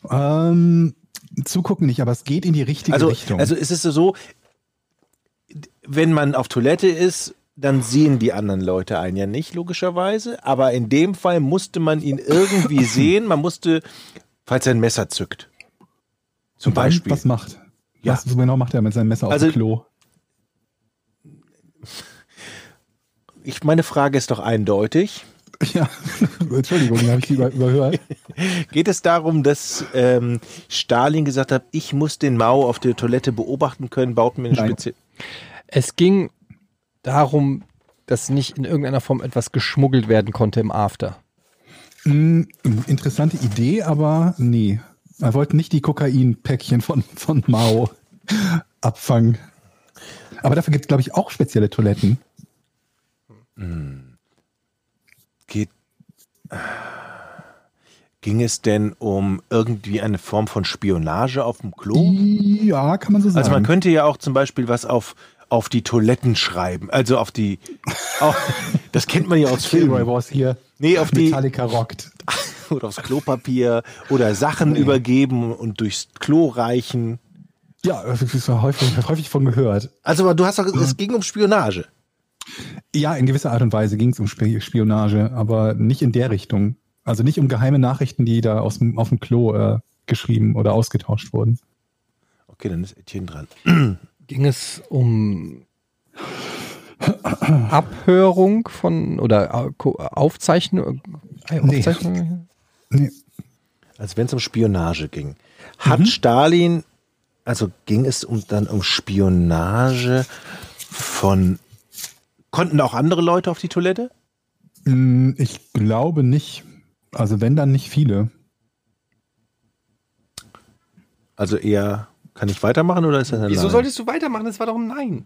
Ähm, zugucken nicht, aber es geht in die richtige Also, Richtung. also es ist so, wenn man auf Toilette ist, dann sehen die anderen Leute einen ja nicht, logischerweise. Aber in dem Fall musste man ihn irgendwie *coughs* sehen. Man musste, falls er ein Messer zückt. Zum Und dann Beispiel. Was macht? Ja. Was genau macht er mit seinem Messer Also- auf dem Klo? *laughs* Ich, meine Frage ist doch eindeutig. *laughs* Ja, Entschuldigung, habe ich die über, überhört. *laughs* Geht es darum, dass ähm, Stalin gesagt hat, ich muss den Mao auf der Toilette beobachten können, baut mir eine. Spitze. Es ging darum, dass nicht in irgendeiner Form etwas geschmuggelt werden konnte im After. Hm, interessante Idee, aber nee. Er wollte nicht die Kokainpäckchen von, von Mao abfangen. Aber dafür gibt es, glaube ich, auch spezielle Toiletten. Geht, ging es denn um irgendwie eine Form von Spionage auf dem Klo? Ja, kann man so sagen. Also man könnte ja auch zum Beispiel was auf, auf die Toiletten schreiben. Also auf die. Auf, *laughs* das kennt man ja aus Kilroy Filmen. Wars hier. Nee, auf die. Metallica rockt. *laughs* Oder aufs Klopapier oder Sachen übergeben und durchs Klo reichen. Ja, das ist häufig, häufig von gehört. Also aber du hast doch, es ging um Spionage. Ja, in gewisser Art und Weise ging es um Sp- Spionage, aber nicht in der Richtung. Also nicht um geheime Nachrichten, die da aus dem, auf dem Klo äh, geschrieben oder ausgetauscht wurden. Okay, dann ist Etienne dran. Ging es um Abhörung von oder Ko- Aufzeichnung? äh, Nee. Aufzeichnung? Nee. Also wenn es um Spionage ging. Hat Stalin, also ging es um dann um Spionage von konnten auch andere Leute auf die Toilette? Mm, Ich glaube nicht. Also wenn dann nicht viele. Also eher, kann ich weitermachen oder ist das ein Wieso Nein? solltest du weitermachen? Das war doch ein Nein.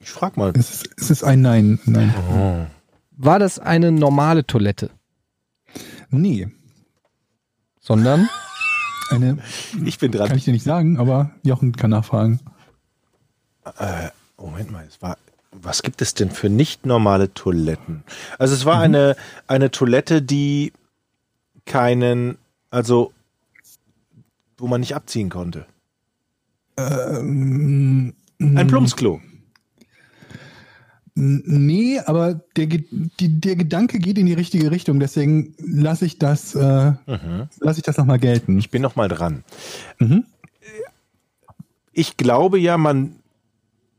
Ich frag mal. Es ist, es ist ein Nein. Nein. War das eine normale Toilette? Nee. Sondern Eine, Ich bin kann dran. ich dir nicht sagen, aber Jochen kann nachfragen. Moment mal, es war. Was gibt es denn für nicht normale Toiletten? Also es war eine, eine Toilette, die keinen, also wo man nicht abziehen konnte. Ähm, Ein Plumpsklo. Nee, aber der, die, der Gedanke geht in die richtige Richtung, deswegen lasse ich das, äh, lasse ich das nochmal gelten. Ich bin noch mal dran. Mhm. Ich glaube ja, man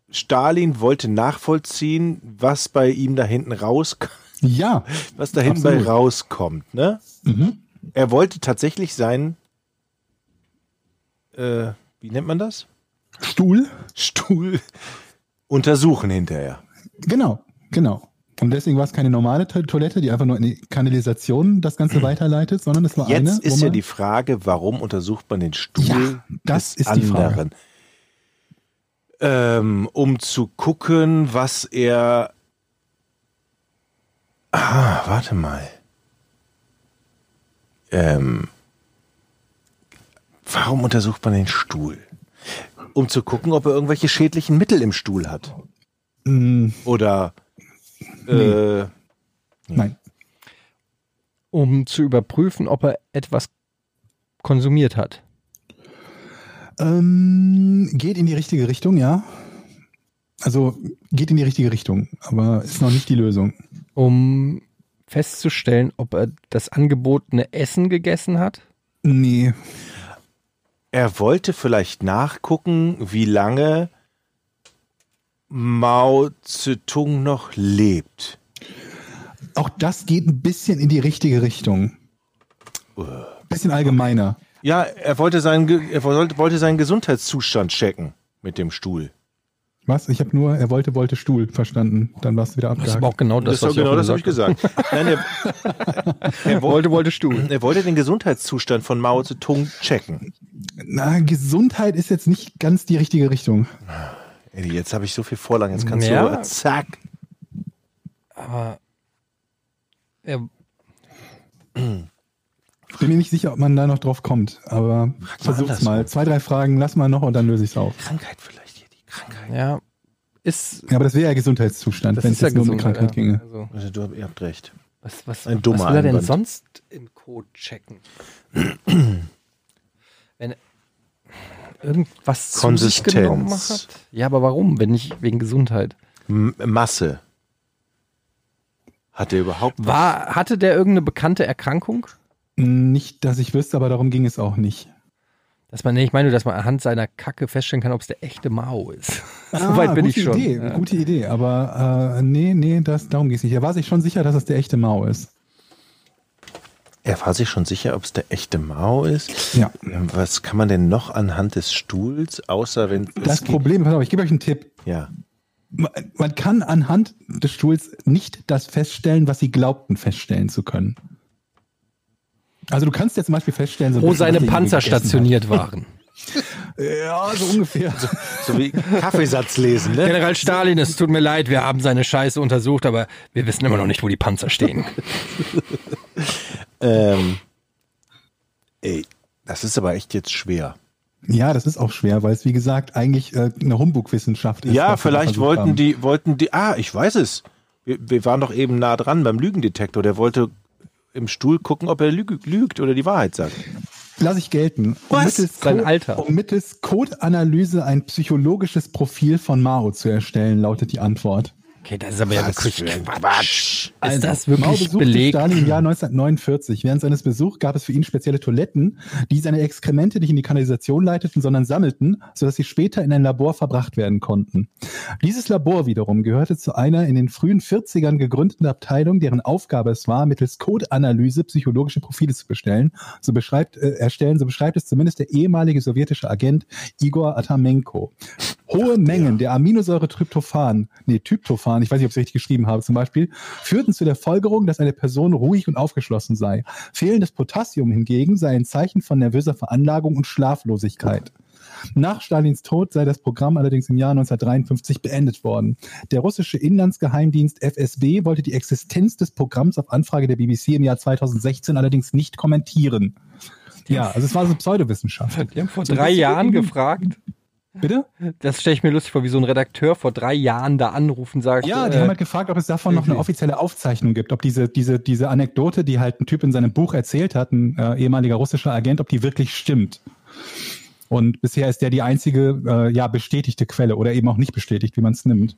Stalin wollte nachvollziehen, was bei ihm da hinten raus, *laughs* Ja, was da hinten bei rauskommt. Ne? Mhm. Er wollte tatsächlich seinen, äh, wie nennt man das? Stuhl. Stuhl untersuchen hinterher. Genau, genau. Und deswegen war es keine normale To- Toilette, die einfach nur in die Kanalisation das Ganze weiterleitet, sondern es war eine. Jetzt ist ja die Frage, warum untersucht man den Stuhl Ja, das des ist die Frage. anderen? Ähm, um zu gucken, was er. Ah, warte mal. Ähm, warum untersucht man den Stuhl? Um zu gucken, ob er irgendwelche schädlichen Mittel im Stuhl hat. Mm, Oder äh, nein. um zu überprüfen, ob er etwas konsumiert hat. Ähm, geht in die richtige Richtung, ja. Also geht in die richtige Richtung, aber ist noch nicht die Lösung. Um festzustellen, ob er das angebotene Essen gegessen hat. Nee, Er wollte vielleicht nachgucken, wie lange Mao Zedong noch lebt. auch das geht ein bisschen in die richtige Richtung. Bisschen allgemeiner. Ja, er wollte seinen, er wollte seinen Gesundheitszustand checken mit dem Stuhl. Was? Ich habe nur, er wollte, wollte Stuhl verstanden. Dann warst du wieder Das ist abgehakt. aber auch genau das, Das, was genau das habe ich gesagt gesagt. Nein, er, *laughs* er, wollte, Wollte, Stuhl. er wollte den Gesundheitszustand von Mao Zedong checken. Na, Gesundheit ist jetzt nicht ganz die richtige Richtung. Eddie, jetzt habe ich so viel Vorlagen, jetzt kannst Ja. du zack. Aber er, Ich bin mir nicht sicher, ob man da noch drauf kommt, aber versuch's mal. Zwei, drei Fragen, lass mal noch und dann löse ich's auf. Krankheit vielleicht Krankheit. ja, ist, Ja, aber das wäre ja Gesundheitszustand, wenn es ja jetzt nur um. Krankheit ginge. Also, Also, du, ihr habt recht. was, was, Ein dummer was will er denn Einwand. sonst im Code checken? *clears throat* Wenn er irgendwas zu sich genommen hat? Ja, aber warum? Wenn nicht wegen Gesundheit. M Masse. Hat er überhaupt War, hatte der irgendeine bekannte Erkrankung? Nicht, dass ich wüsste, aber darum ging es auch nicht. Dass man, ich meine, nur, dass man anhand seiner Kacke feststellen kann, ob es der echte Mao ist. *laughs* so Ah, weit bin ich gute schon. Idee, Ja. Gute Idee, aber äh, nee, nee, das, darum ging es nicht. Er war sich schon sicher, dass es der echte Mao ist. Er war sich schon sicher, ob es der echte Mao ist. Ja. Was kann man denn noch anhand des Stuhls, außer wenn Das geht- Problem, pass auf, ich gebe euch einen Tipp. Ja. Man, man kann anhand des Stuhls nicht das feststellen, was sie glaubten feststellen zu können. Also du kannst jetzt zum Beispiel feststellen, so Wo seine Panzer stationiert waren. *laughs* Ja, so ungefähr. So wie Kaffeesatz lesen, ne? General Stalin, es tut mir leid, wir haben seine Scheiße untersucht, aber wir wissen immer noch nicht, wo die Panzer stehen. *laughs* Ähm, ey, das ist aber echt jetzt schwer. Ja, das ist auch schwer, weil es wie gesagt eigentlich äh, eine Humbug-Wissenschaft ist. ja, vielleicht wollten haben. die, wollten die, ah, ich weiß es. Wir, wir waren doch eben nah dran beim Lügendetektor. Der wollte im Stuhl gucken, ob er lüg, lügt oder die Wahrheit sagt. lasse ich gelten. Um Was? mittels Sein Co- Alter. Um mittels Codeanalyse ein psychologisches Profil von Mao zu erstellen, lautet die Antwort. Okay, das ist aber ja wirklich Quatsch. Also, Ist das Mao wirklich besuchte belegt? Stalin im Jahr 1949. Während seines Besuchs gab es für ihn spezielle Toiletten, die seine Exkremente nicht in die Kanalisation leiteten, sondern sammelten, sodass sie später in ein Labor verbracht werden konnten. Dieses Labor wiederum gehörte zu einer in den frühen 40ern gegründeten Abteilung, deren Aufgabe es war, mittels Codeanalyse psychologische Profile zu bestellen. So beschreibt, äh, erstellen, so beschreibt es zumindest der ehemalige sowjetische Agent Igor Atamenko. Hohe Mengen der Aminosäure Tryptophan, nee, Tryptophan, ich weiß nicht, ob ich es richtig geschrieben habe zum Beispiel, führten zu der Folgerung, dass eine Person ruhig und aufgeschlossen sei. Fehlendes Potassium hingegen sei ein Zeichen von nervöser Veranlagung und Schlaflosigkeit. Nach Stalins Tod sei das Programm allerdings im Jahr 1953 beendet worden. Der russische Inlandsgeheimdienst FSB wollte die Existenz des Programms auf Anfrage der BBC im Jahr 2016 allerdings nicht kommentieren. Ja, also es war so Pseudowissenschaft. Die haben vor drei Jahren gefragt. Bitte? Das stelle ich mir lustig vor, wie so ein Redakteur vor drei Jahren da anrufen sagt. Ja, die äh, haben halt gefragt, ob es davon noch eine irgendwie. offizielle Aufzeichnung gibt, ob diese, diese, diese Anekdote, die halt ein Typ in seinem Buch erzählt hat, ein äh, ehemaliger russischer Agent, ob die wirklich stimmt. Und bisher ist der die einzige, äh, ja, bestätigte Quelle oder eben auch nicht bestätigt, wie man es nimmt.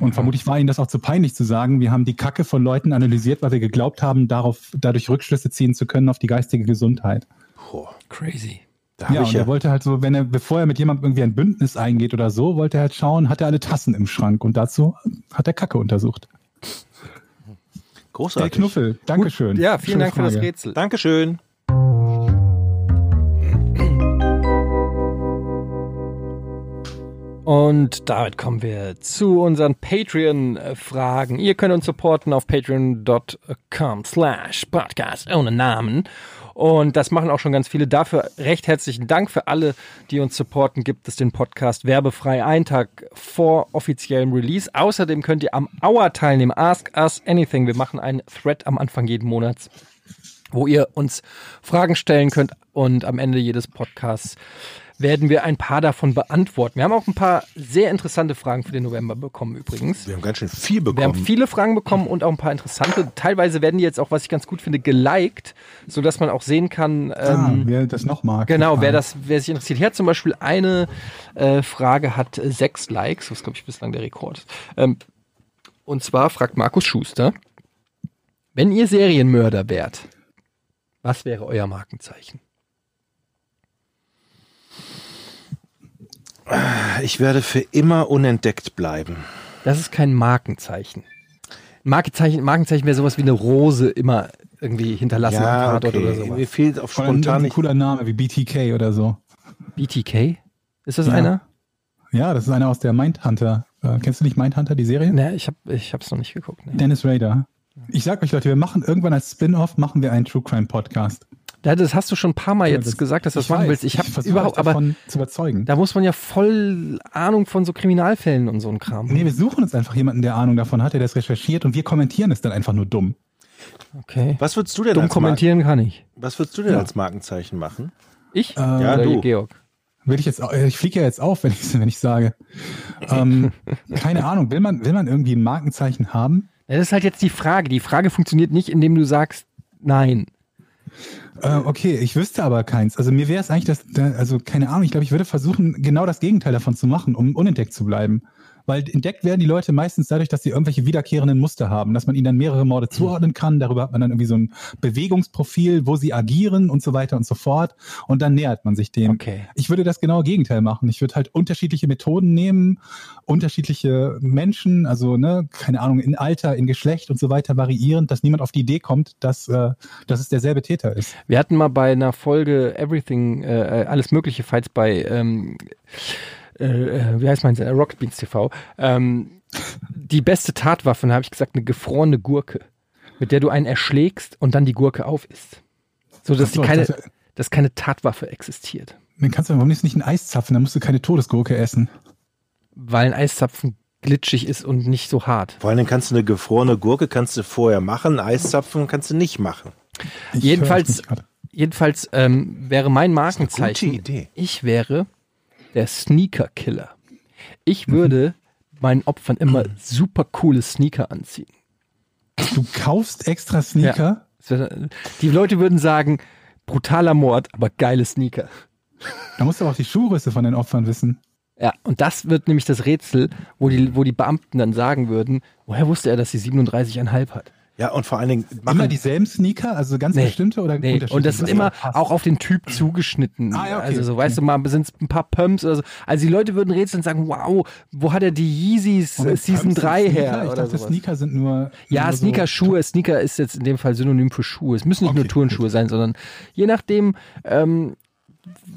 Und vermutlich war ihnen das auch zu peinlich zu sagen, wir haben die Kacke von Leuten analysiert, weil wir geglaubt haben, darauf, dadurch Rückschlüsse ziehen zu können auf die geistige Gesundheit. Boah, crazy. Da Ja, ich und ja. er wollte halt so, wenn er, bevor er mit jemandem irgendwie ein Bündnis eingeht oder so, wollte er halt schauen, hat er alle Tassen im Schrank und dazu hat er Kacke untersucht. Der Großartig. Knuffel, Dankeschön. Ja, vielen Schöne Dank für das Frage. Rätsel. Dankeschön. Und damit kommen wir zu unseren Patreon-Fragen. Ihr könnt uns supporten auf patreon.com slash podcast ohne Namen. Und das machen auch schon ganz viele. Dafür recht herzlichen Dank für alle, die uns supporten. Gibt es den Podcast werbefrei einen Tag vor offiziellem Release. Außerdem könnt ihr am Hour teilnehmen. Ask Us Anything. Wir machen einen Thread am Anfang jeden Monats wo ihr uns Fragen stellen könnt und am Ende jedes Podcasts werden wir ein paar davon beantworten. Wir haben auch ein paar sehr interessante Fragen für den November bekommen übrigens. Wir haben ganz schön viel Wir haben bekommen. viele Fragen bekommen und auch ein paar interessante. Teilweise werden die jetzt auch, was ich ganz gut finde, geliked, so dass man auch sehen kann, Ah, ähm, wer das noch mag. Genau, wer das, wer sich interessiert. Hier hat zum Beispiel eine äh, Frage hat äh, sechs Likes, was glaube ich bislang der Rekord ist. Ähm, und zwar fragt Markus Schuster, wenn ihr Serienmörder wärt, was wäre euer Markenzeichen? Ich werde für immer unentdeckt bleiben. Das ist kein Markenzeichen. Markenzeichen, Markenzeichen wäre sowas wie eine Rose immer irgendwie hinterlassen Ja, Tatort okay. oder sowas. Mir fehlt auf spontan ein cooler Name wie BTK oder so. BTK? Ist das Ja. einer? Ja, das ist einer aus der Mindhunter. Äh, kennst du nicht Mindhunter, die Serie? Ne, ich habe ich hab's noch nicht geguckt. Ne. Dennis Rader. Ich sag euch Leute, wir machen irgendwann als Spin-off machen wir einen True Crime Podcast. Ja, das hast du schon ein paar Mal jetzt das- gesagt, dass du das machen weiß, willst. Ich habe überhaupt, aber davon zu überzeugen. Da muss man ja voll Ahnung von so Kriminalfällen und so ein Kram. Nee, wir suchen uns einfach jemanden, der Ahnung davon hat, der das recherchiert und wir kommentieren es dann einfach nur dumm. Okay. Was würdest du denn Dumm als kommentieren kann ich. Was würdest du denn Ja. als Markenzeichen machen? Ich? Ja, Oder du. Georg? Will ich jetzt, au- ich fliege ja jetzt auf, wenn ich, *laughs* wenn ich sage. Ähm, *laughs* keine Ahnung, will man, will man irgendwie ein Markenzeichen haben? Das ist halt jetzt die Frage. Die Frage funktioniert nicht, indem du sagst, nein. Äh, okay, ich wüsste aber keins. Also mir wäre es eigentlich das, da- also keine Ahnung, ich glaube, ich würde versuchen, genau das Gegenteil davon zu machen, um unentdeckt zu bleiben. Weil entdeckt werden die Leute meistens dadurch, dass sie irgendwelche wiederkehrenden Muster haben, dass man ihnen dann mehrere. Morde zuordnen kann. Darüber hat man dann irgendwie so ein Bewegungsprofil, wo sie agieren und so weiter und so fort. Und dann nähert man sich dem. Okay. Ich würde das genaue Gegenteil machen. Ich würde halt unterschiedliche Methoden nehmen, unterschiedliche Menschen, also ne, keine Ahnung, in Alter, in Geschlecht und so weiter variieren, dass niemand auf die Idee kommt, dass, äh, dass es derselbe Täter ist. Wir hatten mal bei einer Folge Everything, äh, alles mögliche Fights bei, ähm, äh, äh, wie heißt mein äh, Rocket Beans TV, ähm, die beste Tatwaffe, habe ich gesagt, eine gefrorene Gurke, mit der du einen erschlägst und dann die Gurke aufisst. So dass so, die keine, dass keine Tatwaffe existiert. Dann kannst du warum nicht ein Eis zapfen, dann musst du keine Todesgurke essen. Weil ein Eiszapfen glitschig ist und nicht so hart. Vor allen Dingen kannst du eine gefrorene Gurke kannst du vorher machen, Eiszapfen kannst du nicht machen. Ich Jedenfalls-. Jedenfalls ähm, wäre mein Markenzeichen, gute Idee. ich wäre der Sneaker-Killer. Ich würde meinen Opfern immer super coole Sneaker anziehen. Du kaufst extra Sneaker. Wär- Die Leute würden sagen, brutaler Mord, aber geile Sneaker. Da musst du aber auch die Schuhgröße von den Opfern wissen. Ja, und das wird nämlich das Rätsel, wo die, wo die Beamten dann sagen würden, woher wusste er, dass sie 37,5 hat? Ja, und vor allen Dingen Immer machen dieselben Sneaker, also ganz Nee. bestimmte oder Nee, und das sind immer passt. auch auf den Typ zugeschnitten. Ah, ja, okay. Also so, weißt du, mal sind es ein paar Pumps oder so. Also die Leute würden rätseln und sagen, wow, wo hat er die Yeezys äh, Season Pumps sind 3 Sneaker? her? Ich oder dachte, sowas. Sneaker sind nur. Ja, nur so- Sneaker, Schuhe. Sneaker ist jetzt in dem Fall Synonym für Schuhe. Es müssen nicht nur Okay, Turnschuhe sein, sondern je nachdem, ähm,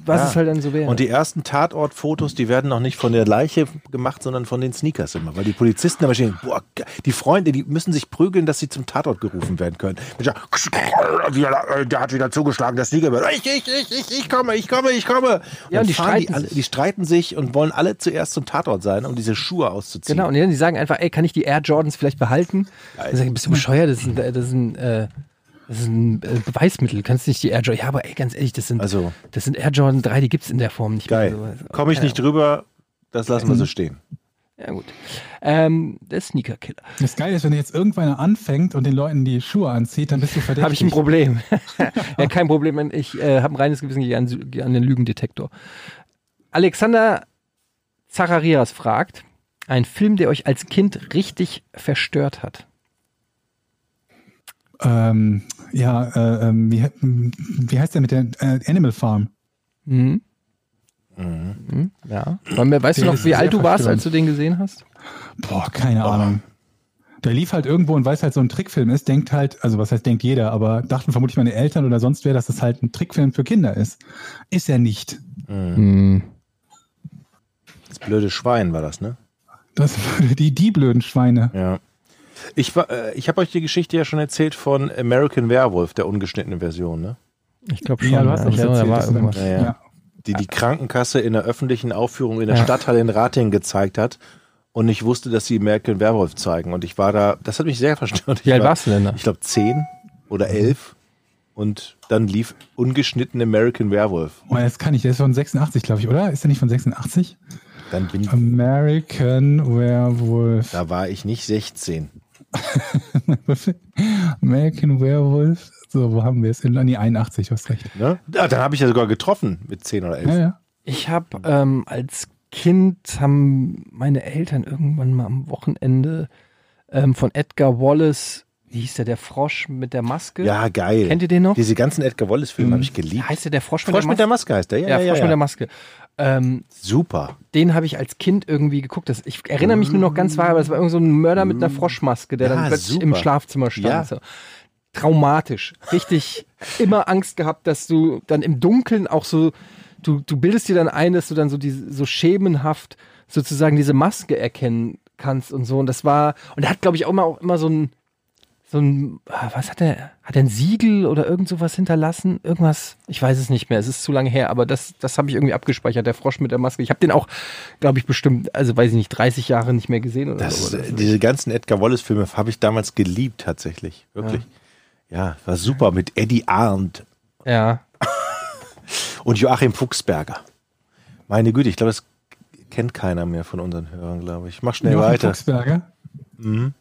was Ja. es halt dann so wäre. Und die ersten Tatortfotos, die werden noch nicht von der Leiche gemacht, sondern von den Sneakers immer. Weil die Polizisten immer stehen, boah, die Freunde, die müssen sich prügeln, dass sie zum Tatort gerufen werden können. Der, *laughs* äh, der hat wieder zugeschlagen, der Sneaker wird, ich, ich, ich, ich, ich komme, ich komme, ich komme. Und Ja, und die fahren die, streiten alle, sich. die streiten sich und wollen alle zuerst zum Tatort sein, um diese Schuhe auszuziehen. Genau, und die sagen einfach, ey, kann ich die Air Jordans vielleicht behalten? Dann sag ich, bist du bescheuert? Das ist ein, das ist ein, äh, das ist ein äh, Beweismittel. Kannst nicht die Air Jordan. Ja, aber ey, ganz ehrlich, das sind, Also- das sind Air Jordan 3, die gibt's in der Form nicht Geil. mehr. So, Komme ich keine nicht drüber, das lassen wir so stehen. Ja, gut. Ähm, der Sneaker-Killer. Das Geile ist, wenn jetzt irgendwann anfängt und den Leuten die Schuhe anzieht, dann bist du verdächtig. Habe ich ein Problem. *laughs* *laughs* ja, kein Problem. Ich äh, habe ein reines Gewissen gegen an, an den Lügendetektor. Alexander Zacharias fragt, ein Film, der euch als Kind richtig verstört hat. Ähm, ja, äh, ähm, wie, wie heißt der mit der äh, Animal Farm? Mhm. Mhm. Ja. Wir- Weißt du Der noch, ist wie alt du warst, als du den gesehen hast? Boah, keine Ahnung. Der lief halt irgendwo und weil es halt so ein Trickfilm ist, denkt halt, also was heißt denkt jeder, aber dachten vermutlich meine Eltern oder sonst wer, dass es halt ein Trickfilm für Kinder ist. Ist er nicht. Mhm. Das blöde Schwein war das, ne? Das *laughs* die, die blöden Schweine. Ja. Ich, war- äh, ich habe euch die Geschichte ja schon erzählt von American Werewolf, der ungeschnittenen Version, ne? Ich glaube schon. Ja, du hast ja. doch Ich erinnere, da war erzählt, du irgendwas. Ja, ja. ja. Die die Krankenkasse in der öffentlichen Aufführung in der Ja. Stadthalle in Ratingen gezeigt hat und ich wusste, dass sie American Werewolf zeigen. Und ich war da, das hat mich sehr *laughs* verstört. Wie alt war, warst du denn da? Ich glaube zehn oder elf. Und dann lief ungeschnitten American Werewolf. Oh, das kann ich, der ist von 86, glaube ich, oder? Ist der nicht von 86? Dann bin American Werewolf. da war ich nicht 16. *laughs* American Werewolf. So, wo haben wir es? In nee, 81, du hast recht. Ne? Ja, dann habe ich ja sogar getroffen mit zehn oder elf. Ja, ja. Ich habe ähm, als Kind haben meine Eltern irgendwann mal am Wochenende ähm, von Edgar Wallace, wie hieß der, der Frosch mit der Maske? Ja, geil. Kennt ihr den noch? Diese ganzen Edgar Wallace-Filme habe ich geliebt. Heißt der der Frosch mit Frosch der mit der Maske? Maske heißt der, ja, Ja, ja, ja. Frosch ja. mit der Maske. Ähm, Super. den habe ich als Kind irgendwie geguckt. Das, ich erinnere mich nur noch ganz vage, aber es war irgend so ein Mörder mit einer Froschmaske, der Ja, dann plötzlich super. im Schlafzimmer stand. Ja. So. Traumatisch. Richtig *laughs* immer Angst gehabt, dass du dann im Dunkeln auch so, du, du bildest dir dann ein, dass du dann so diese, so schemenhaft sozusagen diese Maske erkennen kannst und so. Und das war, und er hat, glaube ich, auch immer, auch immer so ein, so ein, ah, was hat er, hat er ein Siegel oder irgend sowas hinterlassen? Irgendwas, ich weiß es nicht mehr, es ist zu lange her, aber das, das habe ich irgendwie abgespeichert, der Frosch mit der Maske. Ich habe den auch, glaube ich, bestimmt, also weiß ich nicht, 30 Jahre nicht mehr gesehen oder Das, so. äh, diese ganzen Edgar Wallace-Filme habe ich damals geliebt, tatsächlich. Wirklich. Ja, war super mit Eddie Arndt Ja, *laughs* und Joachim Fuchsberger. Meine Güte, ich glaube, das kennt keiner mehr von unseren Hörern, glaube ich. Mach schnell Joachim weiter. Fuchsberger. Mhm.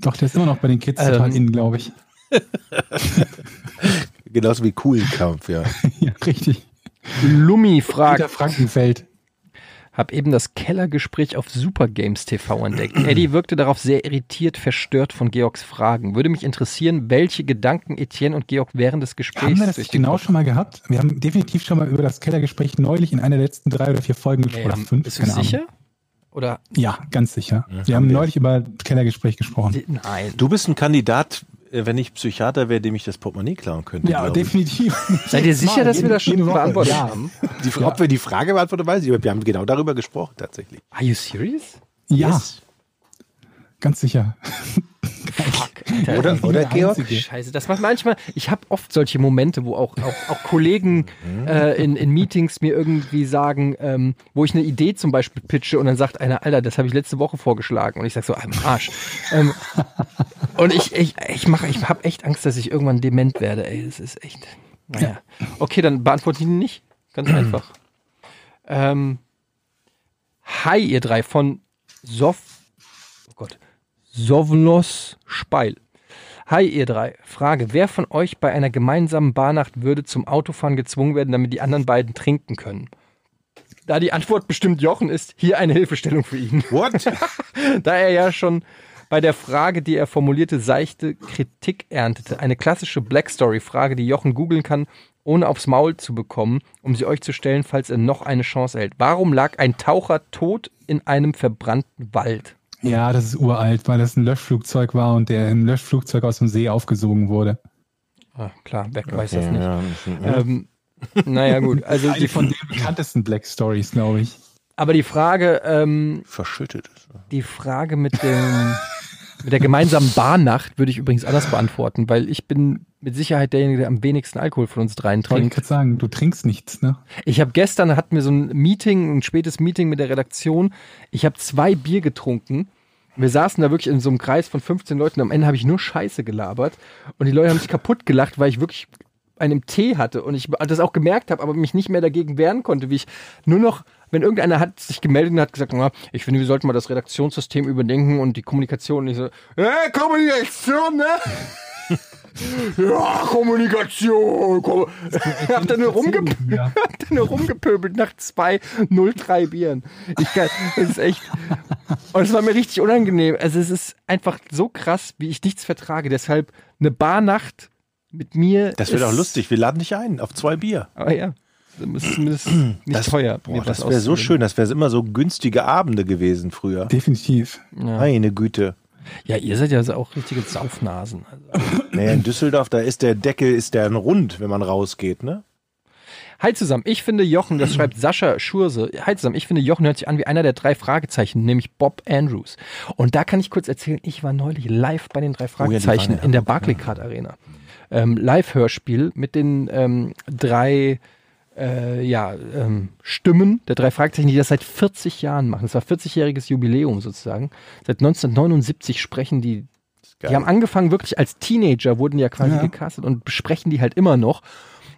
Doch, der ist immer noch bei den Kids Ähm. total in, glaube ich. *laughs* Genauso wie Kuhlenkampf, ja. *laughs* ja, richtig. Lumi fragt, Peter Frankenfeld. hab eben das Kellergespräch auf Super Games TV entdeckt. *clears throat* Eddie wirkte darauf sehr irritiert, verstört von Georgs Fragen. Würde mich interessieren, welche Gedanken Etienne und Georg während des Gesprächs Haben wir das genau Kopf- schon mal gehabt? Wir haben definitiv schon mal über das Kellergespräch neulich in einer der letzten drei oder vier Folgen gesprochen. Ja, oder fünf, bist du keine Ahnung. Oder? Ja, ganz sicher. wir haben wir. neulich über Kellergespräch gesprochen. Nein. Du bist ein Kandidat, äh, wenn ich Psychiater wäre, dem ich das Portemonnaie klauen könnte. Ja, definitiv. Seid ihr sicher, dass wir das schon beantwortet Ja. haben? Die, Ob wir die Frage beantworten, weiß ich, aber wir haben genau darüber gesprochen, tatsächlich. Are you serious? Ja, Yes. Ganz sicher. Fuck, *laughs* Alter. Oder, oder der Georg? Einzige. Scheiße, das macht manchmal, ich habe oft solche Momente, wo auch, auch, auch Kollegen äh, in, in Meetings mir irgendwie sagen, ähm, wo ich eine Idee zum Beispiel pitche und dann sagt einer, Alter, das habe ich letzte Woche vorgeschlagen und ich sag so, am Arsch. ähm, *laughs* und ich, ich, ich mache, ich habe echt Angst, dass ich irgendwann dement werde, ey, das ist echt, naja. Okay, dann beantworte ich ihn nicht, ganz einfach. Ähm, hi, ihr drei von Sof, Sovlos Speil. Hi ihr drei. Frage, wer von euch bei einer gemeinsamen Barnacht würde zum Autofahren gezwungen werden, damit die anderen beiden trinken können? Da die Antwort bestimmt Jochen ist, hier eine Hilfestellung für ihn. What? *laughs* da er ja schon bei der Frage, die er formulierte, seichte Kritik erntete. Eine klassische Black Story-Frage, die Jochen googeln kann, ohne aufs Maul zu bekommen, um sie euch zu stellen, falls er noch eine Chance erhält. Warum lag ein Taucher tot in einem verbrannten Wald? Ja, das ist uralt, weil das ein Löschflugzeug war und der im Löschflugzeug aus dem See aufgesogen wurde. Ah, klar, Beck weiß das nicht. Ja, Ähm, naja, gut. Also Eine die, von den bekanntesten Black Stories, glaube ich. aber die Frage, ähm, verschüttet. die Frage mit dem mit der gemeinsamen Barnacht würde ich übrigens anders beantworten, weil ich bin mit Sicherheit derjenige, der am wenigsten Alkohol von uns dreien Ich trinkt. gerade sagen, du trinkst nichts, ne? Ich habe gestern hatten wir so ein Meeting, ein spätes Meeting mit der Redaktion. Ich habe zwei Bier getrunken. Wir saßen da wirklich in so einem Kreis von 15 Leuten. Am Ende habe ich nur Scheiße gelabert und die Leute haben sich kaputt gelacht, weil ich wirklich einen Tee hatte und ich das auch gemerkt habe, aber mich nicht mehr dagegen wehren konnte, wie ich nur noch, wenn irgendeiner hat sich gemeldet und hat gesagt, na, ich finde, wir sollten mal das Redaktionssystem überdenken und die Kommunikation und ich so, äh, Kommunikation, ne? *laughs* ja, Kommunikation. Kom *laughs* hab da nur, rumge Ja. *laughs* hab nur rumgepöbelt nach zwei 03 Bieren. Ich kann, das ist echt. Und es war mir richtig unangenehm. Also es ist einfach so krass, wie ich nichts vertrage. Deshalb eine Barnacht mit mir. Das ist- doch lustig. Wir laden dich ein auf zwei Bier. Aber ja, ist zumindest nicht Das- teuer. Boah, das wäre so schön. Das wäre immer so günstige Abende gewesen früher. Definitiv. Ja. Meine Güte. ja, ihr seid ja auch richtige Saufnasen. Also. Naja, in Düsseldorf, da ist der Deckel, ist der rund, wenn man rausgeht, ne? Hi zusammen, ich finde Jochen, das schreibt Sascha Schurse. Hi zusammen, ich finde Jochen hört sich an wie einer der drei Fragezeichen, nämlich Bob Andrews. Und da kann ich kurz erzählen, ich war neulich live bei den drei Oh Fragezeichen waren ja in der Barclaycard Arena. Ähm, Live-Hörspiel mit den ähm, drei äh, ja, ähm, Stimmen der drei Fragezeichen, die das seit 40 Jahren machen. Das war 40-jähriges Jubiläum sozusagen. Seit 1979 sprechen die die haben angefangen wirklich als Teenager, wurden ja quasi Ja. gecastet und besprechen die halt immer noch.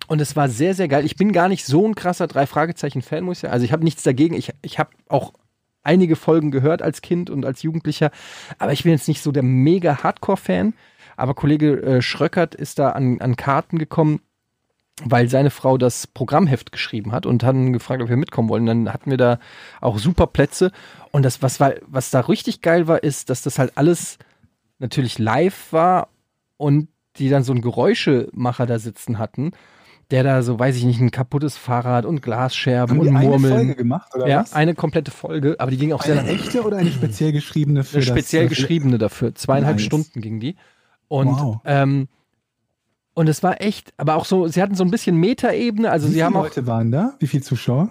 Und es war sehr, sehr geil. Ich bin gar nicht so ein krasser Drei-Fragezeichen-Fan, muss ich sagen. Also ich habe nichts dagegen. Ich, ich habe auch einige Folgen gehört als Kind und als Jugendlicher. Aber ich bin jetzt nicht so der mega Hardcore-Fan. Aber Kollege äh, Schröckert ist da an, an Karten gekommen, weil seine Frau das Programmheft geschrieben hat und haben gefragt, ob wir mitkommen wollen. Dann hatten wir da auch super Plätze. Und das, was, war, was da richtig geil war, ist, dass das halt alles natürlich live war und die dann so einen Geräuschemacher da sitzen hatten, der da so, weiß ich nicht, ein kaputtes Fahrrad und Glasscherben Haben die und eine Murmeln. Folge gemacht, oder ja, was? eine komplette Folge, aber die ging auch sehr Eine lange. echte oder eine speziell geschriebene für Eine speziell das, geschriebene dafür. Zweieinhalb Nice. Stunden ging die. Und, Wow. ähm, und es war echt, aber auch so, sie hatten so ein bisschen Metaebene, also Wie sie viele haben auch, Leute waren da? Wie viele Zuschauer?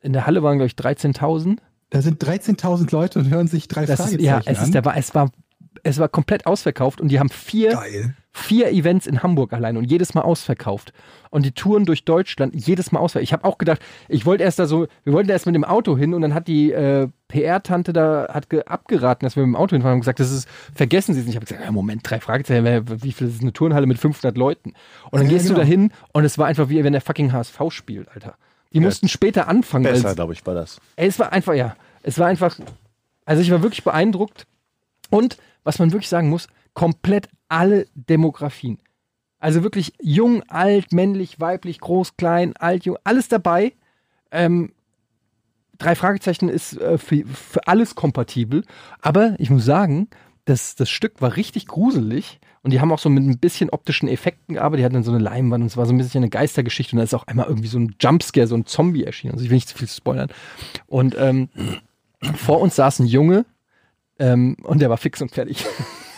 in der Halle waren, glaube ich, 13.000. Da sind 13.000 Leute und hören sich drei Das ist, Fragezeichen ja, es an. ist, der, war- es war, es war komplett ausverkauft und die haben vier, Geil. Vier Events in Hamburg allein und jedes Mal ausverkauft. Und die Touren durch Deutschland jedes Mal ausverkauft. Ich habe auch gedacht, ich wollte erst da so, wir wollten erst mit dem Auto hin und dann hat die äh, PR-Tante da hat ge abgeraten, dass wir mit dem Auto hinfahren und gesagt, das ist, vergessen Sie es nicht. Ich habe gesagt, ja, Moment, drei Fragezeichen, wie viel ist eine Turnhalle mit 500 Leuten? Und dann Ja, gehst genau. du da hin und es war einfach wie wenn der fucking HSV spielt, Alter. Die mussten später anfangen. Besser, glaube ich, war das. Es war einfach, ja. Es war einfach, also ich war wirklich beeindruckt. Und was man wirklich sagen muss, komplett alle Demografien. Also wirklich jung, alt, männlich, weiblich, groß, klein, alt, jung, alles dabei. Ähm, drei Fragezeichen ist äh, für, für alles kompatibel. Aber ich muss sagen, das, das Stück war richtig gruselig. Und die haben auch so mit ein bisschen optischen Effekten gearbeitet. Die hatten dann so eine Leinwand und es war so ein bisschen eine Geistergeschichte. Und da ist auch einmal irgendwie so ein Jumpscare, so ein Zombie erschienen. Also ich will nicht zu viel spoilern. Und ähm, vor uns saß ein Junge ähm, und der war fix und fertig. *laughs*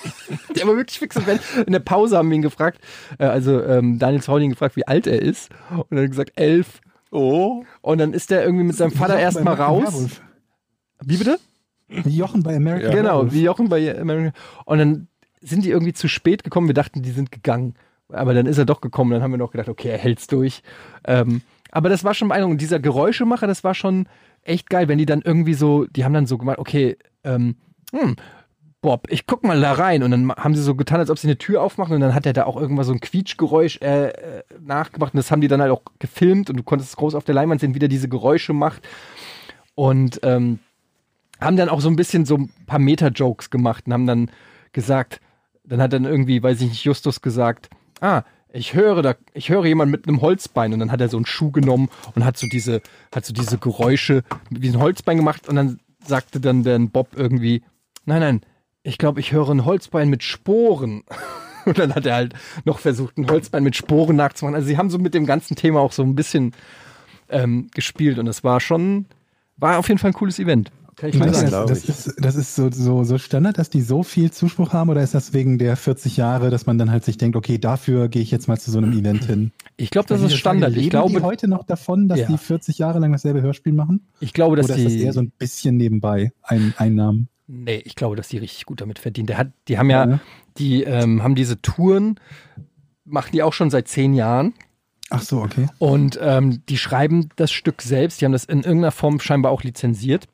*laughs* der war wirklich fix und fertig. In der Pause haben wir ihn gefragt, äh, also ähm, Daniel Zauling gefragt, wie alt er ist. Und er hat gesagt, elf. Oh. Und dann ist er irgendwie mit seinem Vater erstmal raus. Wie bitte? Wie Jochen bei American Genau, Werewolf. wie Jochen bei American. Und dann sind die irgendwie zu spät gekommen. Wir dachten, die sind gegangen. Aber dann ist er doch gekommen. Dann haben wir noch gedacht, okay, er hält's durch. Ähm, aber das war schon beeindruckend. Und dieser Geräuschemacher, das war schon echt geil, wenn die dann irgendwie so, die haben dann so gemacht, okay, ähm, hm, Bob, ich guck mal da rein. Und dann haben sie so getan, als ob sie eine Tür aufmachen. Und dann hat er da auch irgendwas so ein Quietschgeräusch äh, äh, nachgemacht. Und das haben die dann halt auch gefilmt. Und du konntest es groß auf der Leinwand sehen, wie der diese Geräusche macht. Und ähm, haben dann auch so ein bisschen so ein paar Meta-Jokes gemacht und haben dann gesagt, dann hat dann irgendwie, weiß ich nicht, Justus gesagt, ah, ich höre da, ich höre jemand mit einem Holzbein und dann hat er so einen Schuh genommen und hat so diese, hat so diese Geräusche wie ein Holzbein gemacht und dann sagte dann der Bob irgendwie, nein, nein, ich glaube, ich höre ein Holzbein mit Sporen. *laughs* Und dann hat er halt noch versucht, ein Holzbein mit Sporen nachzumachen. Also sie haben so mit dem ganzen Thema auch so ein bisschen ähm, gespielt und es war schon, war auf jeden Fall ein cooles Event. Kann ich mal sagen. das ist, das ist so, so, so Standard, dass die so viel Zuspruch haben oder ist das wegen der 40 Jahre, dass man dann halt sich denkt, okay, dafür gehe ich jetzt mal zu so einem Event hin? Ich glaube, das ist die Standard. Ich glaube, die heute noch davon, dass Ja. die 40 Jahre lang dasselbe Hörspiel machen? ich glaube, dass oder ist das die, eher so ein bisschen nebenbei ein, Einnahmen? Nee, ich glaube, dass die richtig gut damit verdienen. Der hat, die haben ja, ne? die ähm, haben diese Touren, machen die auch schon seit zehn Jahren. Ach so, okay. Und ähm, die schreiben das Stück selbst, die haben das in irgendeiner Form scheinbar auch lizenziert.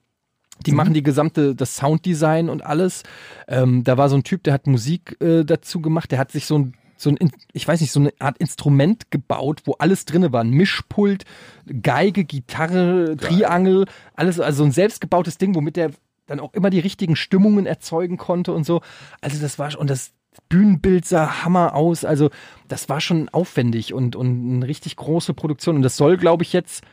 Die machen die gesamte, das Sounddesign und alles. Ähm, da war so ein Typ, der hat Musik äh, dazu gemacht, der hat sich so ein, so ein, In- ich weiß nicht, so eine Art Instrument gebaut, wo alles drinne war. Ein Mischpult, Geige, Gitarre, Triangel, alles, also so ein selbstgebautes Ding, womit der dann auch immer die richtigen Stimmungen erzeugen konnte und so. Also das war schon, und das Bühnenbild sah Hammer aus. Also das war schon aufwendig und, und eine richtig große Produktion. Und das soll, glaube ich, jetzt,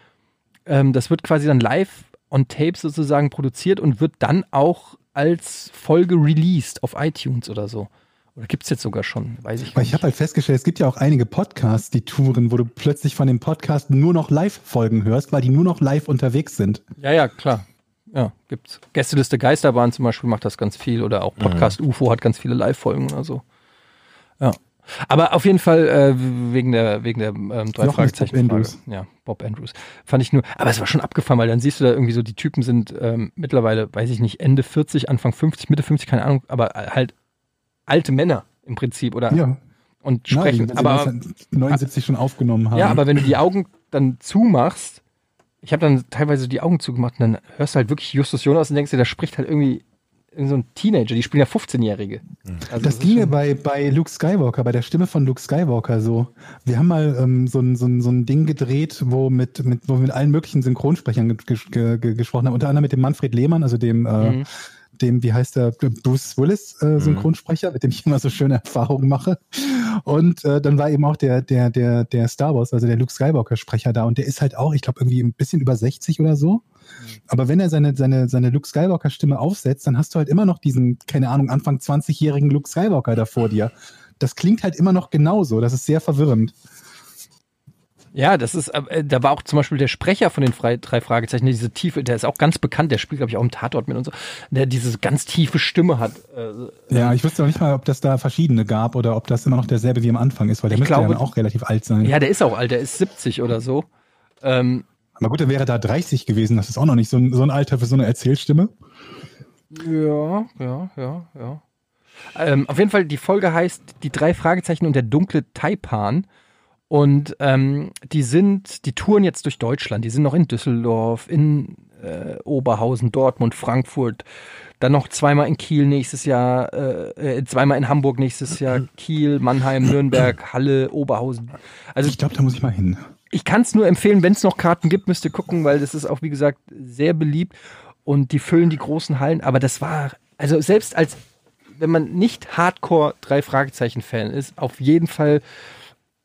ähm, das wird quasi dann live on tape sozusagen produziert und wird dann auch als Folge released auf iTunes oder so. Oder gibt es jetzt sogar schon? Weiß ich Weil ich habe halt festgestellt, es gibt ja auch einige Podcasts, die Touren, wo du plötzlich von dem Podcast nur noch Live-Folgen hörst, weil die nur noch live unterwegs sind. Ja, ja, klar. Ja, gibt's. Gästeliste Geisterbahn zum Beispiel macht das ganz viel oder auch Podcast UFO hat ganz viele Live-Folgen oder so. Ja. Aber auf jeden Fall äh, wegen der wegen der ähm, drei Noch Fragezeichen Bob. Andrews. Ja, Bob Andrews. Fand ich nur, aber es war schon abgefahren, weil dann siehst du da irgendwie so, die Typen sind ähm, mittlerweile, weiß ich nicht, Ende 40, Anfang 50, Mitte 50, keine Ahnung, aber halt alte Männer im Prinzip oder Ja, und Nein, sprechen. sie aber 1979 schon aufgenommen haben. ja, aber wenn du die Augen dann zumachst, ich habe dann teilweise die Augen zugemacht und dann hörst du halt wirklich Justus Jonas und denkst dir, da spricht halt irgendwie irgend so ein Teenager, die spielen ja 15-Jährige. Also Das ist ging mir bei, bei Luke Skywalker, bei der Stimme von Luke Skywalker so. Wir haben mal ähm, so, ein, so, ein, so ein Ding gedreht, wo, mit, mit, wo wir mit allen möglichen Synchronsprechern ge ge ge gesprochen haben, unter anderem mit dem Manfred Lehmann, also dem, äh, Mhm. Dem, wie heißt der, Bruce Willis äh, Synchronsprecher, mit dem ich immer so schöne Erfahrungen mache. Und äh, dann war eben auch der, der, der, der Star Wars, also der Luke Skywalker Sprecher da und der ist halt auch, ich glaube, irgendwie ein bisschen über 60 oder so. Aber wenn er seine, seine, seine Luke Skywalker Stimme aufsetzt, dann hast du halt immer noch diesen, keine Ahnung, Anfang 20-jährigen Luke Skywalker da vor dir. Das klingt halt immer noch genauso. Das ist sehr verwirrend. Ja, das ist, äh, da war auch zum Beispiel der Sprecher von den Fre drei Fragezeichen, der diese tiefe, der ist auch ganz bekannt, der spielt, glaube ich, auch im Tatort mit und so, der diese ganz tiefe Stimme hat. Äh, Ja, ich wüsste auch nicht mal, ob das da verschiedene gab oder ob das immer noch derselbe wie am Anfang ist, weil der müsste glaube- ja dann auch relativ alt sein. ja, der ist auch alt, der ist 70 oder so. Ähm, Aber gut, der wäre da 30 gewesen. Das ist auch noch nicht so ein, so ein Alter für so eine Erzählstimme. Ja, ja, ja, ja. Ähm, auf jeden Fall, die Folge heißt Die drei Fragezeichen und der dunkle Taipan. Und ähm, die sind, die touren jetzt durch Deutschland. Die sind noch in Düsseldorf, in äh, Oberhausen, Dortmund, Frankfurt. Dann noch zweimal in Kiel nächstes Jahr, äh, äh, zweimal in Hamburg nächstes Jahr, Kiel, Mannheim, Nürnberg, Halle, Oberhausen. Also Ich glaube, da muss ich mal hin. ich kann es nur empfehlen, wenn es noch Karten gibt, müsst ihr gucken, weil das ist auch, wie gesagt, sehr beliebt und die füllen die großen Hallen. Aber das war, also selbst als, wenn man nicht Hardcore drei Fragezeichen-Fan ist, auf jeden Fall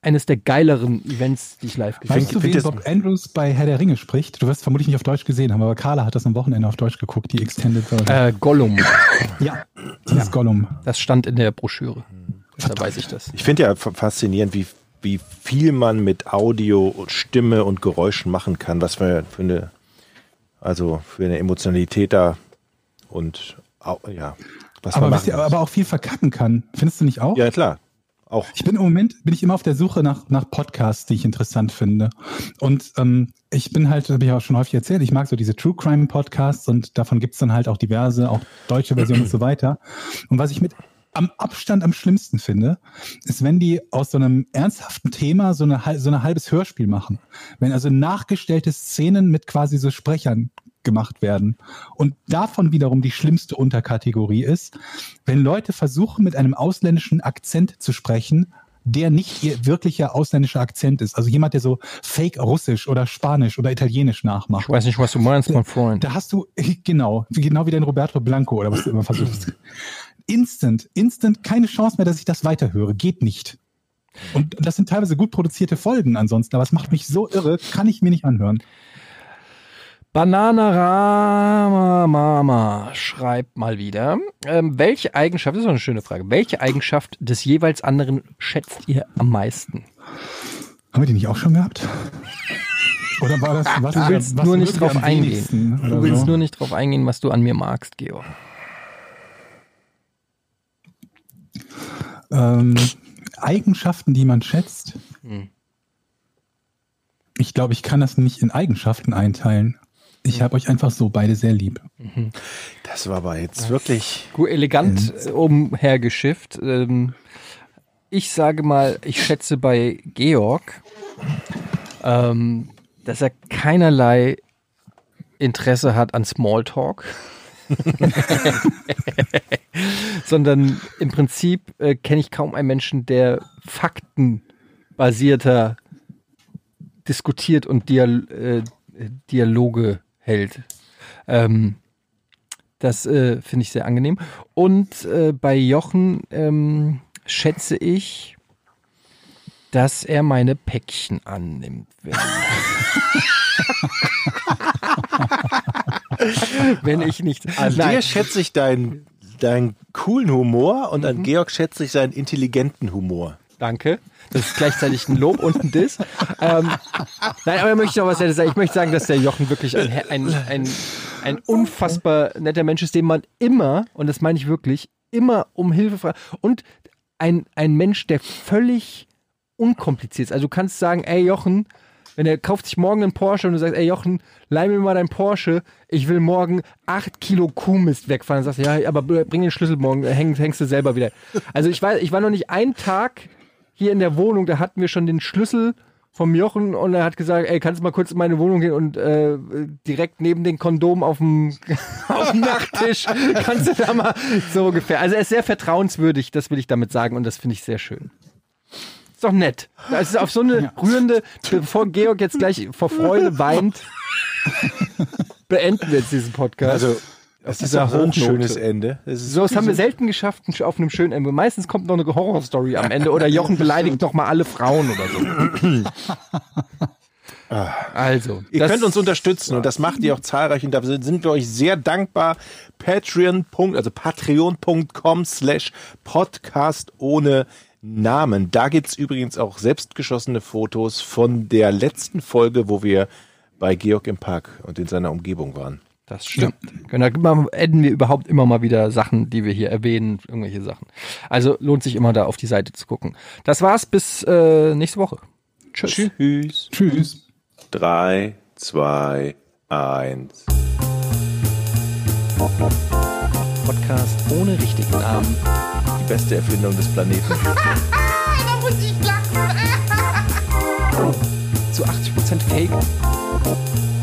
eines der geileren Events, die ich live gesehen Weißt habe. du, wie das- Bob Andrews bei Herr der Ringe spricht? Du wirst vermutlich nicht auf Deutsch gesehen haben, aber Carla hat das am Wochenende auf Deutsch geguckt, die Extended Version. Äh, Gollum, ja, das ist Gollum. das stand in der Broschüre. Da weiß ich das. Ich finde ja fa- faszinierend, wie, wie viel man mit Audio, und Stimme und Geräuschen machen kann. Was für, für eine, also für eine Emotionalität da und ja, was Aber, man wisst ihr, machen aber auch viel verkacken kann. Findest du nicht auch? Ja, klar. Auch. Ich bin im Moment bin ich immer auf der Suche nach, nach Podcasts, die ich interessant finde. Und ähm, ich bin halt, habe ich auch schon häufig erzählt, ich mag so diese True Crime Podcasts und davon gibt's dann halt auch diverse, auch deutsche Versionen und so weiter. Und was ich mit am Abstand am schlimmsten finde, ist, wenn die aus so einem ernsthaften Thema so eine so ein halbes Hörspiel machen. Wenn also nachgestellte Szenen mit quasi so Sprechern gemacht werden. Und davon wiederum die schlimmste Unterkategorie ist, wenn Leute versuchen, mit einem ausländischen Akzent zu sprechen, der nicht ihr wirklicher ausländischer Akzent ist. Also jemand, der so fake Russisch oder Spanisch oder Italienisch nachmacht. Ich weiß nicht, was du meinst, mein Freund. Da hast du, *laughs* genau, genau wie dein Roberto Blanco oder was du immer versuchst. instant, instant keine Chance mehr, dass ich das weiterhöre. Geht nicht. Und das sind teilweise gut produzierte Folgen ansonsten, aber es macht mich so irre, kann ich mir nicht anhören. Bananarama Mama schreibt mal wieder, ähm, welche Eigenschaft, das ist doch eine schöne Frage, welche Eigenschaft des jeweils anderen schätzt ihr am meisten? Haben wir die nicht auch schon gehabt? Oder war das, was, Du willst was nur nicht drauf eingehen. Du willst so? nur nicht drauf eingehen, was du an mir magst, Georg. Ähm, Eigenschaften, die man schätzt. Hm. Ich glaube, ich kann das nicht in Eigenschaften einteilen. Ich habe euch einfach so beide sehr lieb. Das war aber jetzt wirklich. Gut, elegant äh, umhergeschifft. Ähm, ich sage mal, ich schätze bei Georg, ähm, dass er keinerlei Interesse hat an Smalltalk. *laughs* Sondern im Prinzip äh, kenne ich kaum einen Menschen, der faktenbasierter diskutiert und Dial äh, Dialoge hält. Ähm, das äh, finde ich sehr angenehm. Und äh, bei Jochen ähm, schätze ich, dass er meine Päckchen annimmt. Wenn, *laughs* wenn ich nicht. An Nein. dir schätze ich deinen, deinen coolen Humor und an Georg schätze ich seinen intelligenten Humor. Danke. Das ist gleichzeitig ein Lob und ein Diss. Ähm, nein, aber möchte ich noch was sagen. Ich möchte sagen, dass der Jochen wirklich ein, ein, ein, ein unfassbar netter Mensch ist, den man immer, und das meine ich wirklich, immer um Hilfe fragt. Und ein, ein Mensch, der völlig unkompliziert ist. Also du kannst sagen, ey Jochen, wenn er kauft sich morgen einen Porsche und du sagst, ey Jochen, leih mir mal dein Porsche, ich will morgen acht Kilo Kuhmist wegfahren. Dann sagst du, ja, aber bring den Schlüssel morgen, häng, hängst du selber wieder. Also ich war, ich war noch nicht einen Tag hier in der Wohnung, da hatten wir schon den Schlüssel vom Jochen und er hat gesagt, ey, kannst du mal kurz in meine Wohnung gehen und äh, direkt neben den Kondom auf dem, *laughs* auf dem Nachttisch, *laughs* kannst du da mal so ungefähr. Also er ist sehr vertrauenswürdig, das will ich damit sagen und das finde ich sehr schön. Ist doch nett. Das ist auf so eine rührende, bevor Georg jetzt gleich vor Freude weint, *laughs* beenden wir jetzt diesen Podcast. Also, das ist auch so ein schönes Ende. So, das haben wir selten geschafft auf einem schönen Ende. Meistens kommt noch eine Horrorstory am Ende oder *laughs* Jochen beleidigt noch mal alle Frauen oder so. *laughs* Also, Ihr könnt uns unterstützen und das macht ihr auch zahlreich und dafür sind wir euch sehr dankbar. Patreon. also patreon.com slash podcast ohne Namen. Da gibt's übrigens auch selbstgeschossene Fotos von der letzten Folge, wo wir bei Georg im Park und in seiner Umgebung waren. Das stimmt. Genau, da adden wir überhaupt immer mal wieder Sachen, die wir hier erwähnen, irgendwelche Sachen. Also lohnt sich immer da auf die Seite zu gucken. Das war's bis äh, nächste Woche. Tschüss. Tschüss. Tschüss. Drei, zwei, eins. Podcast ohne richtigen Namen. Die beste Erfindung des Planeten. *laughs* Da muss ich lachen. Zu 80% Fake.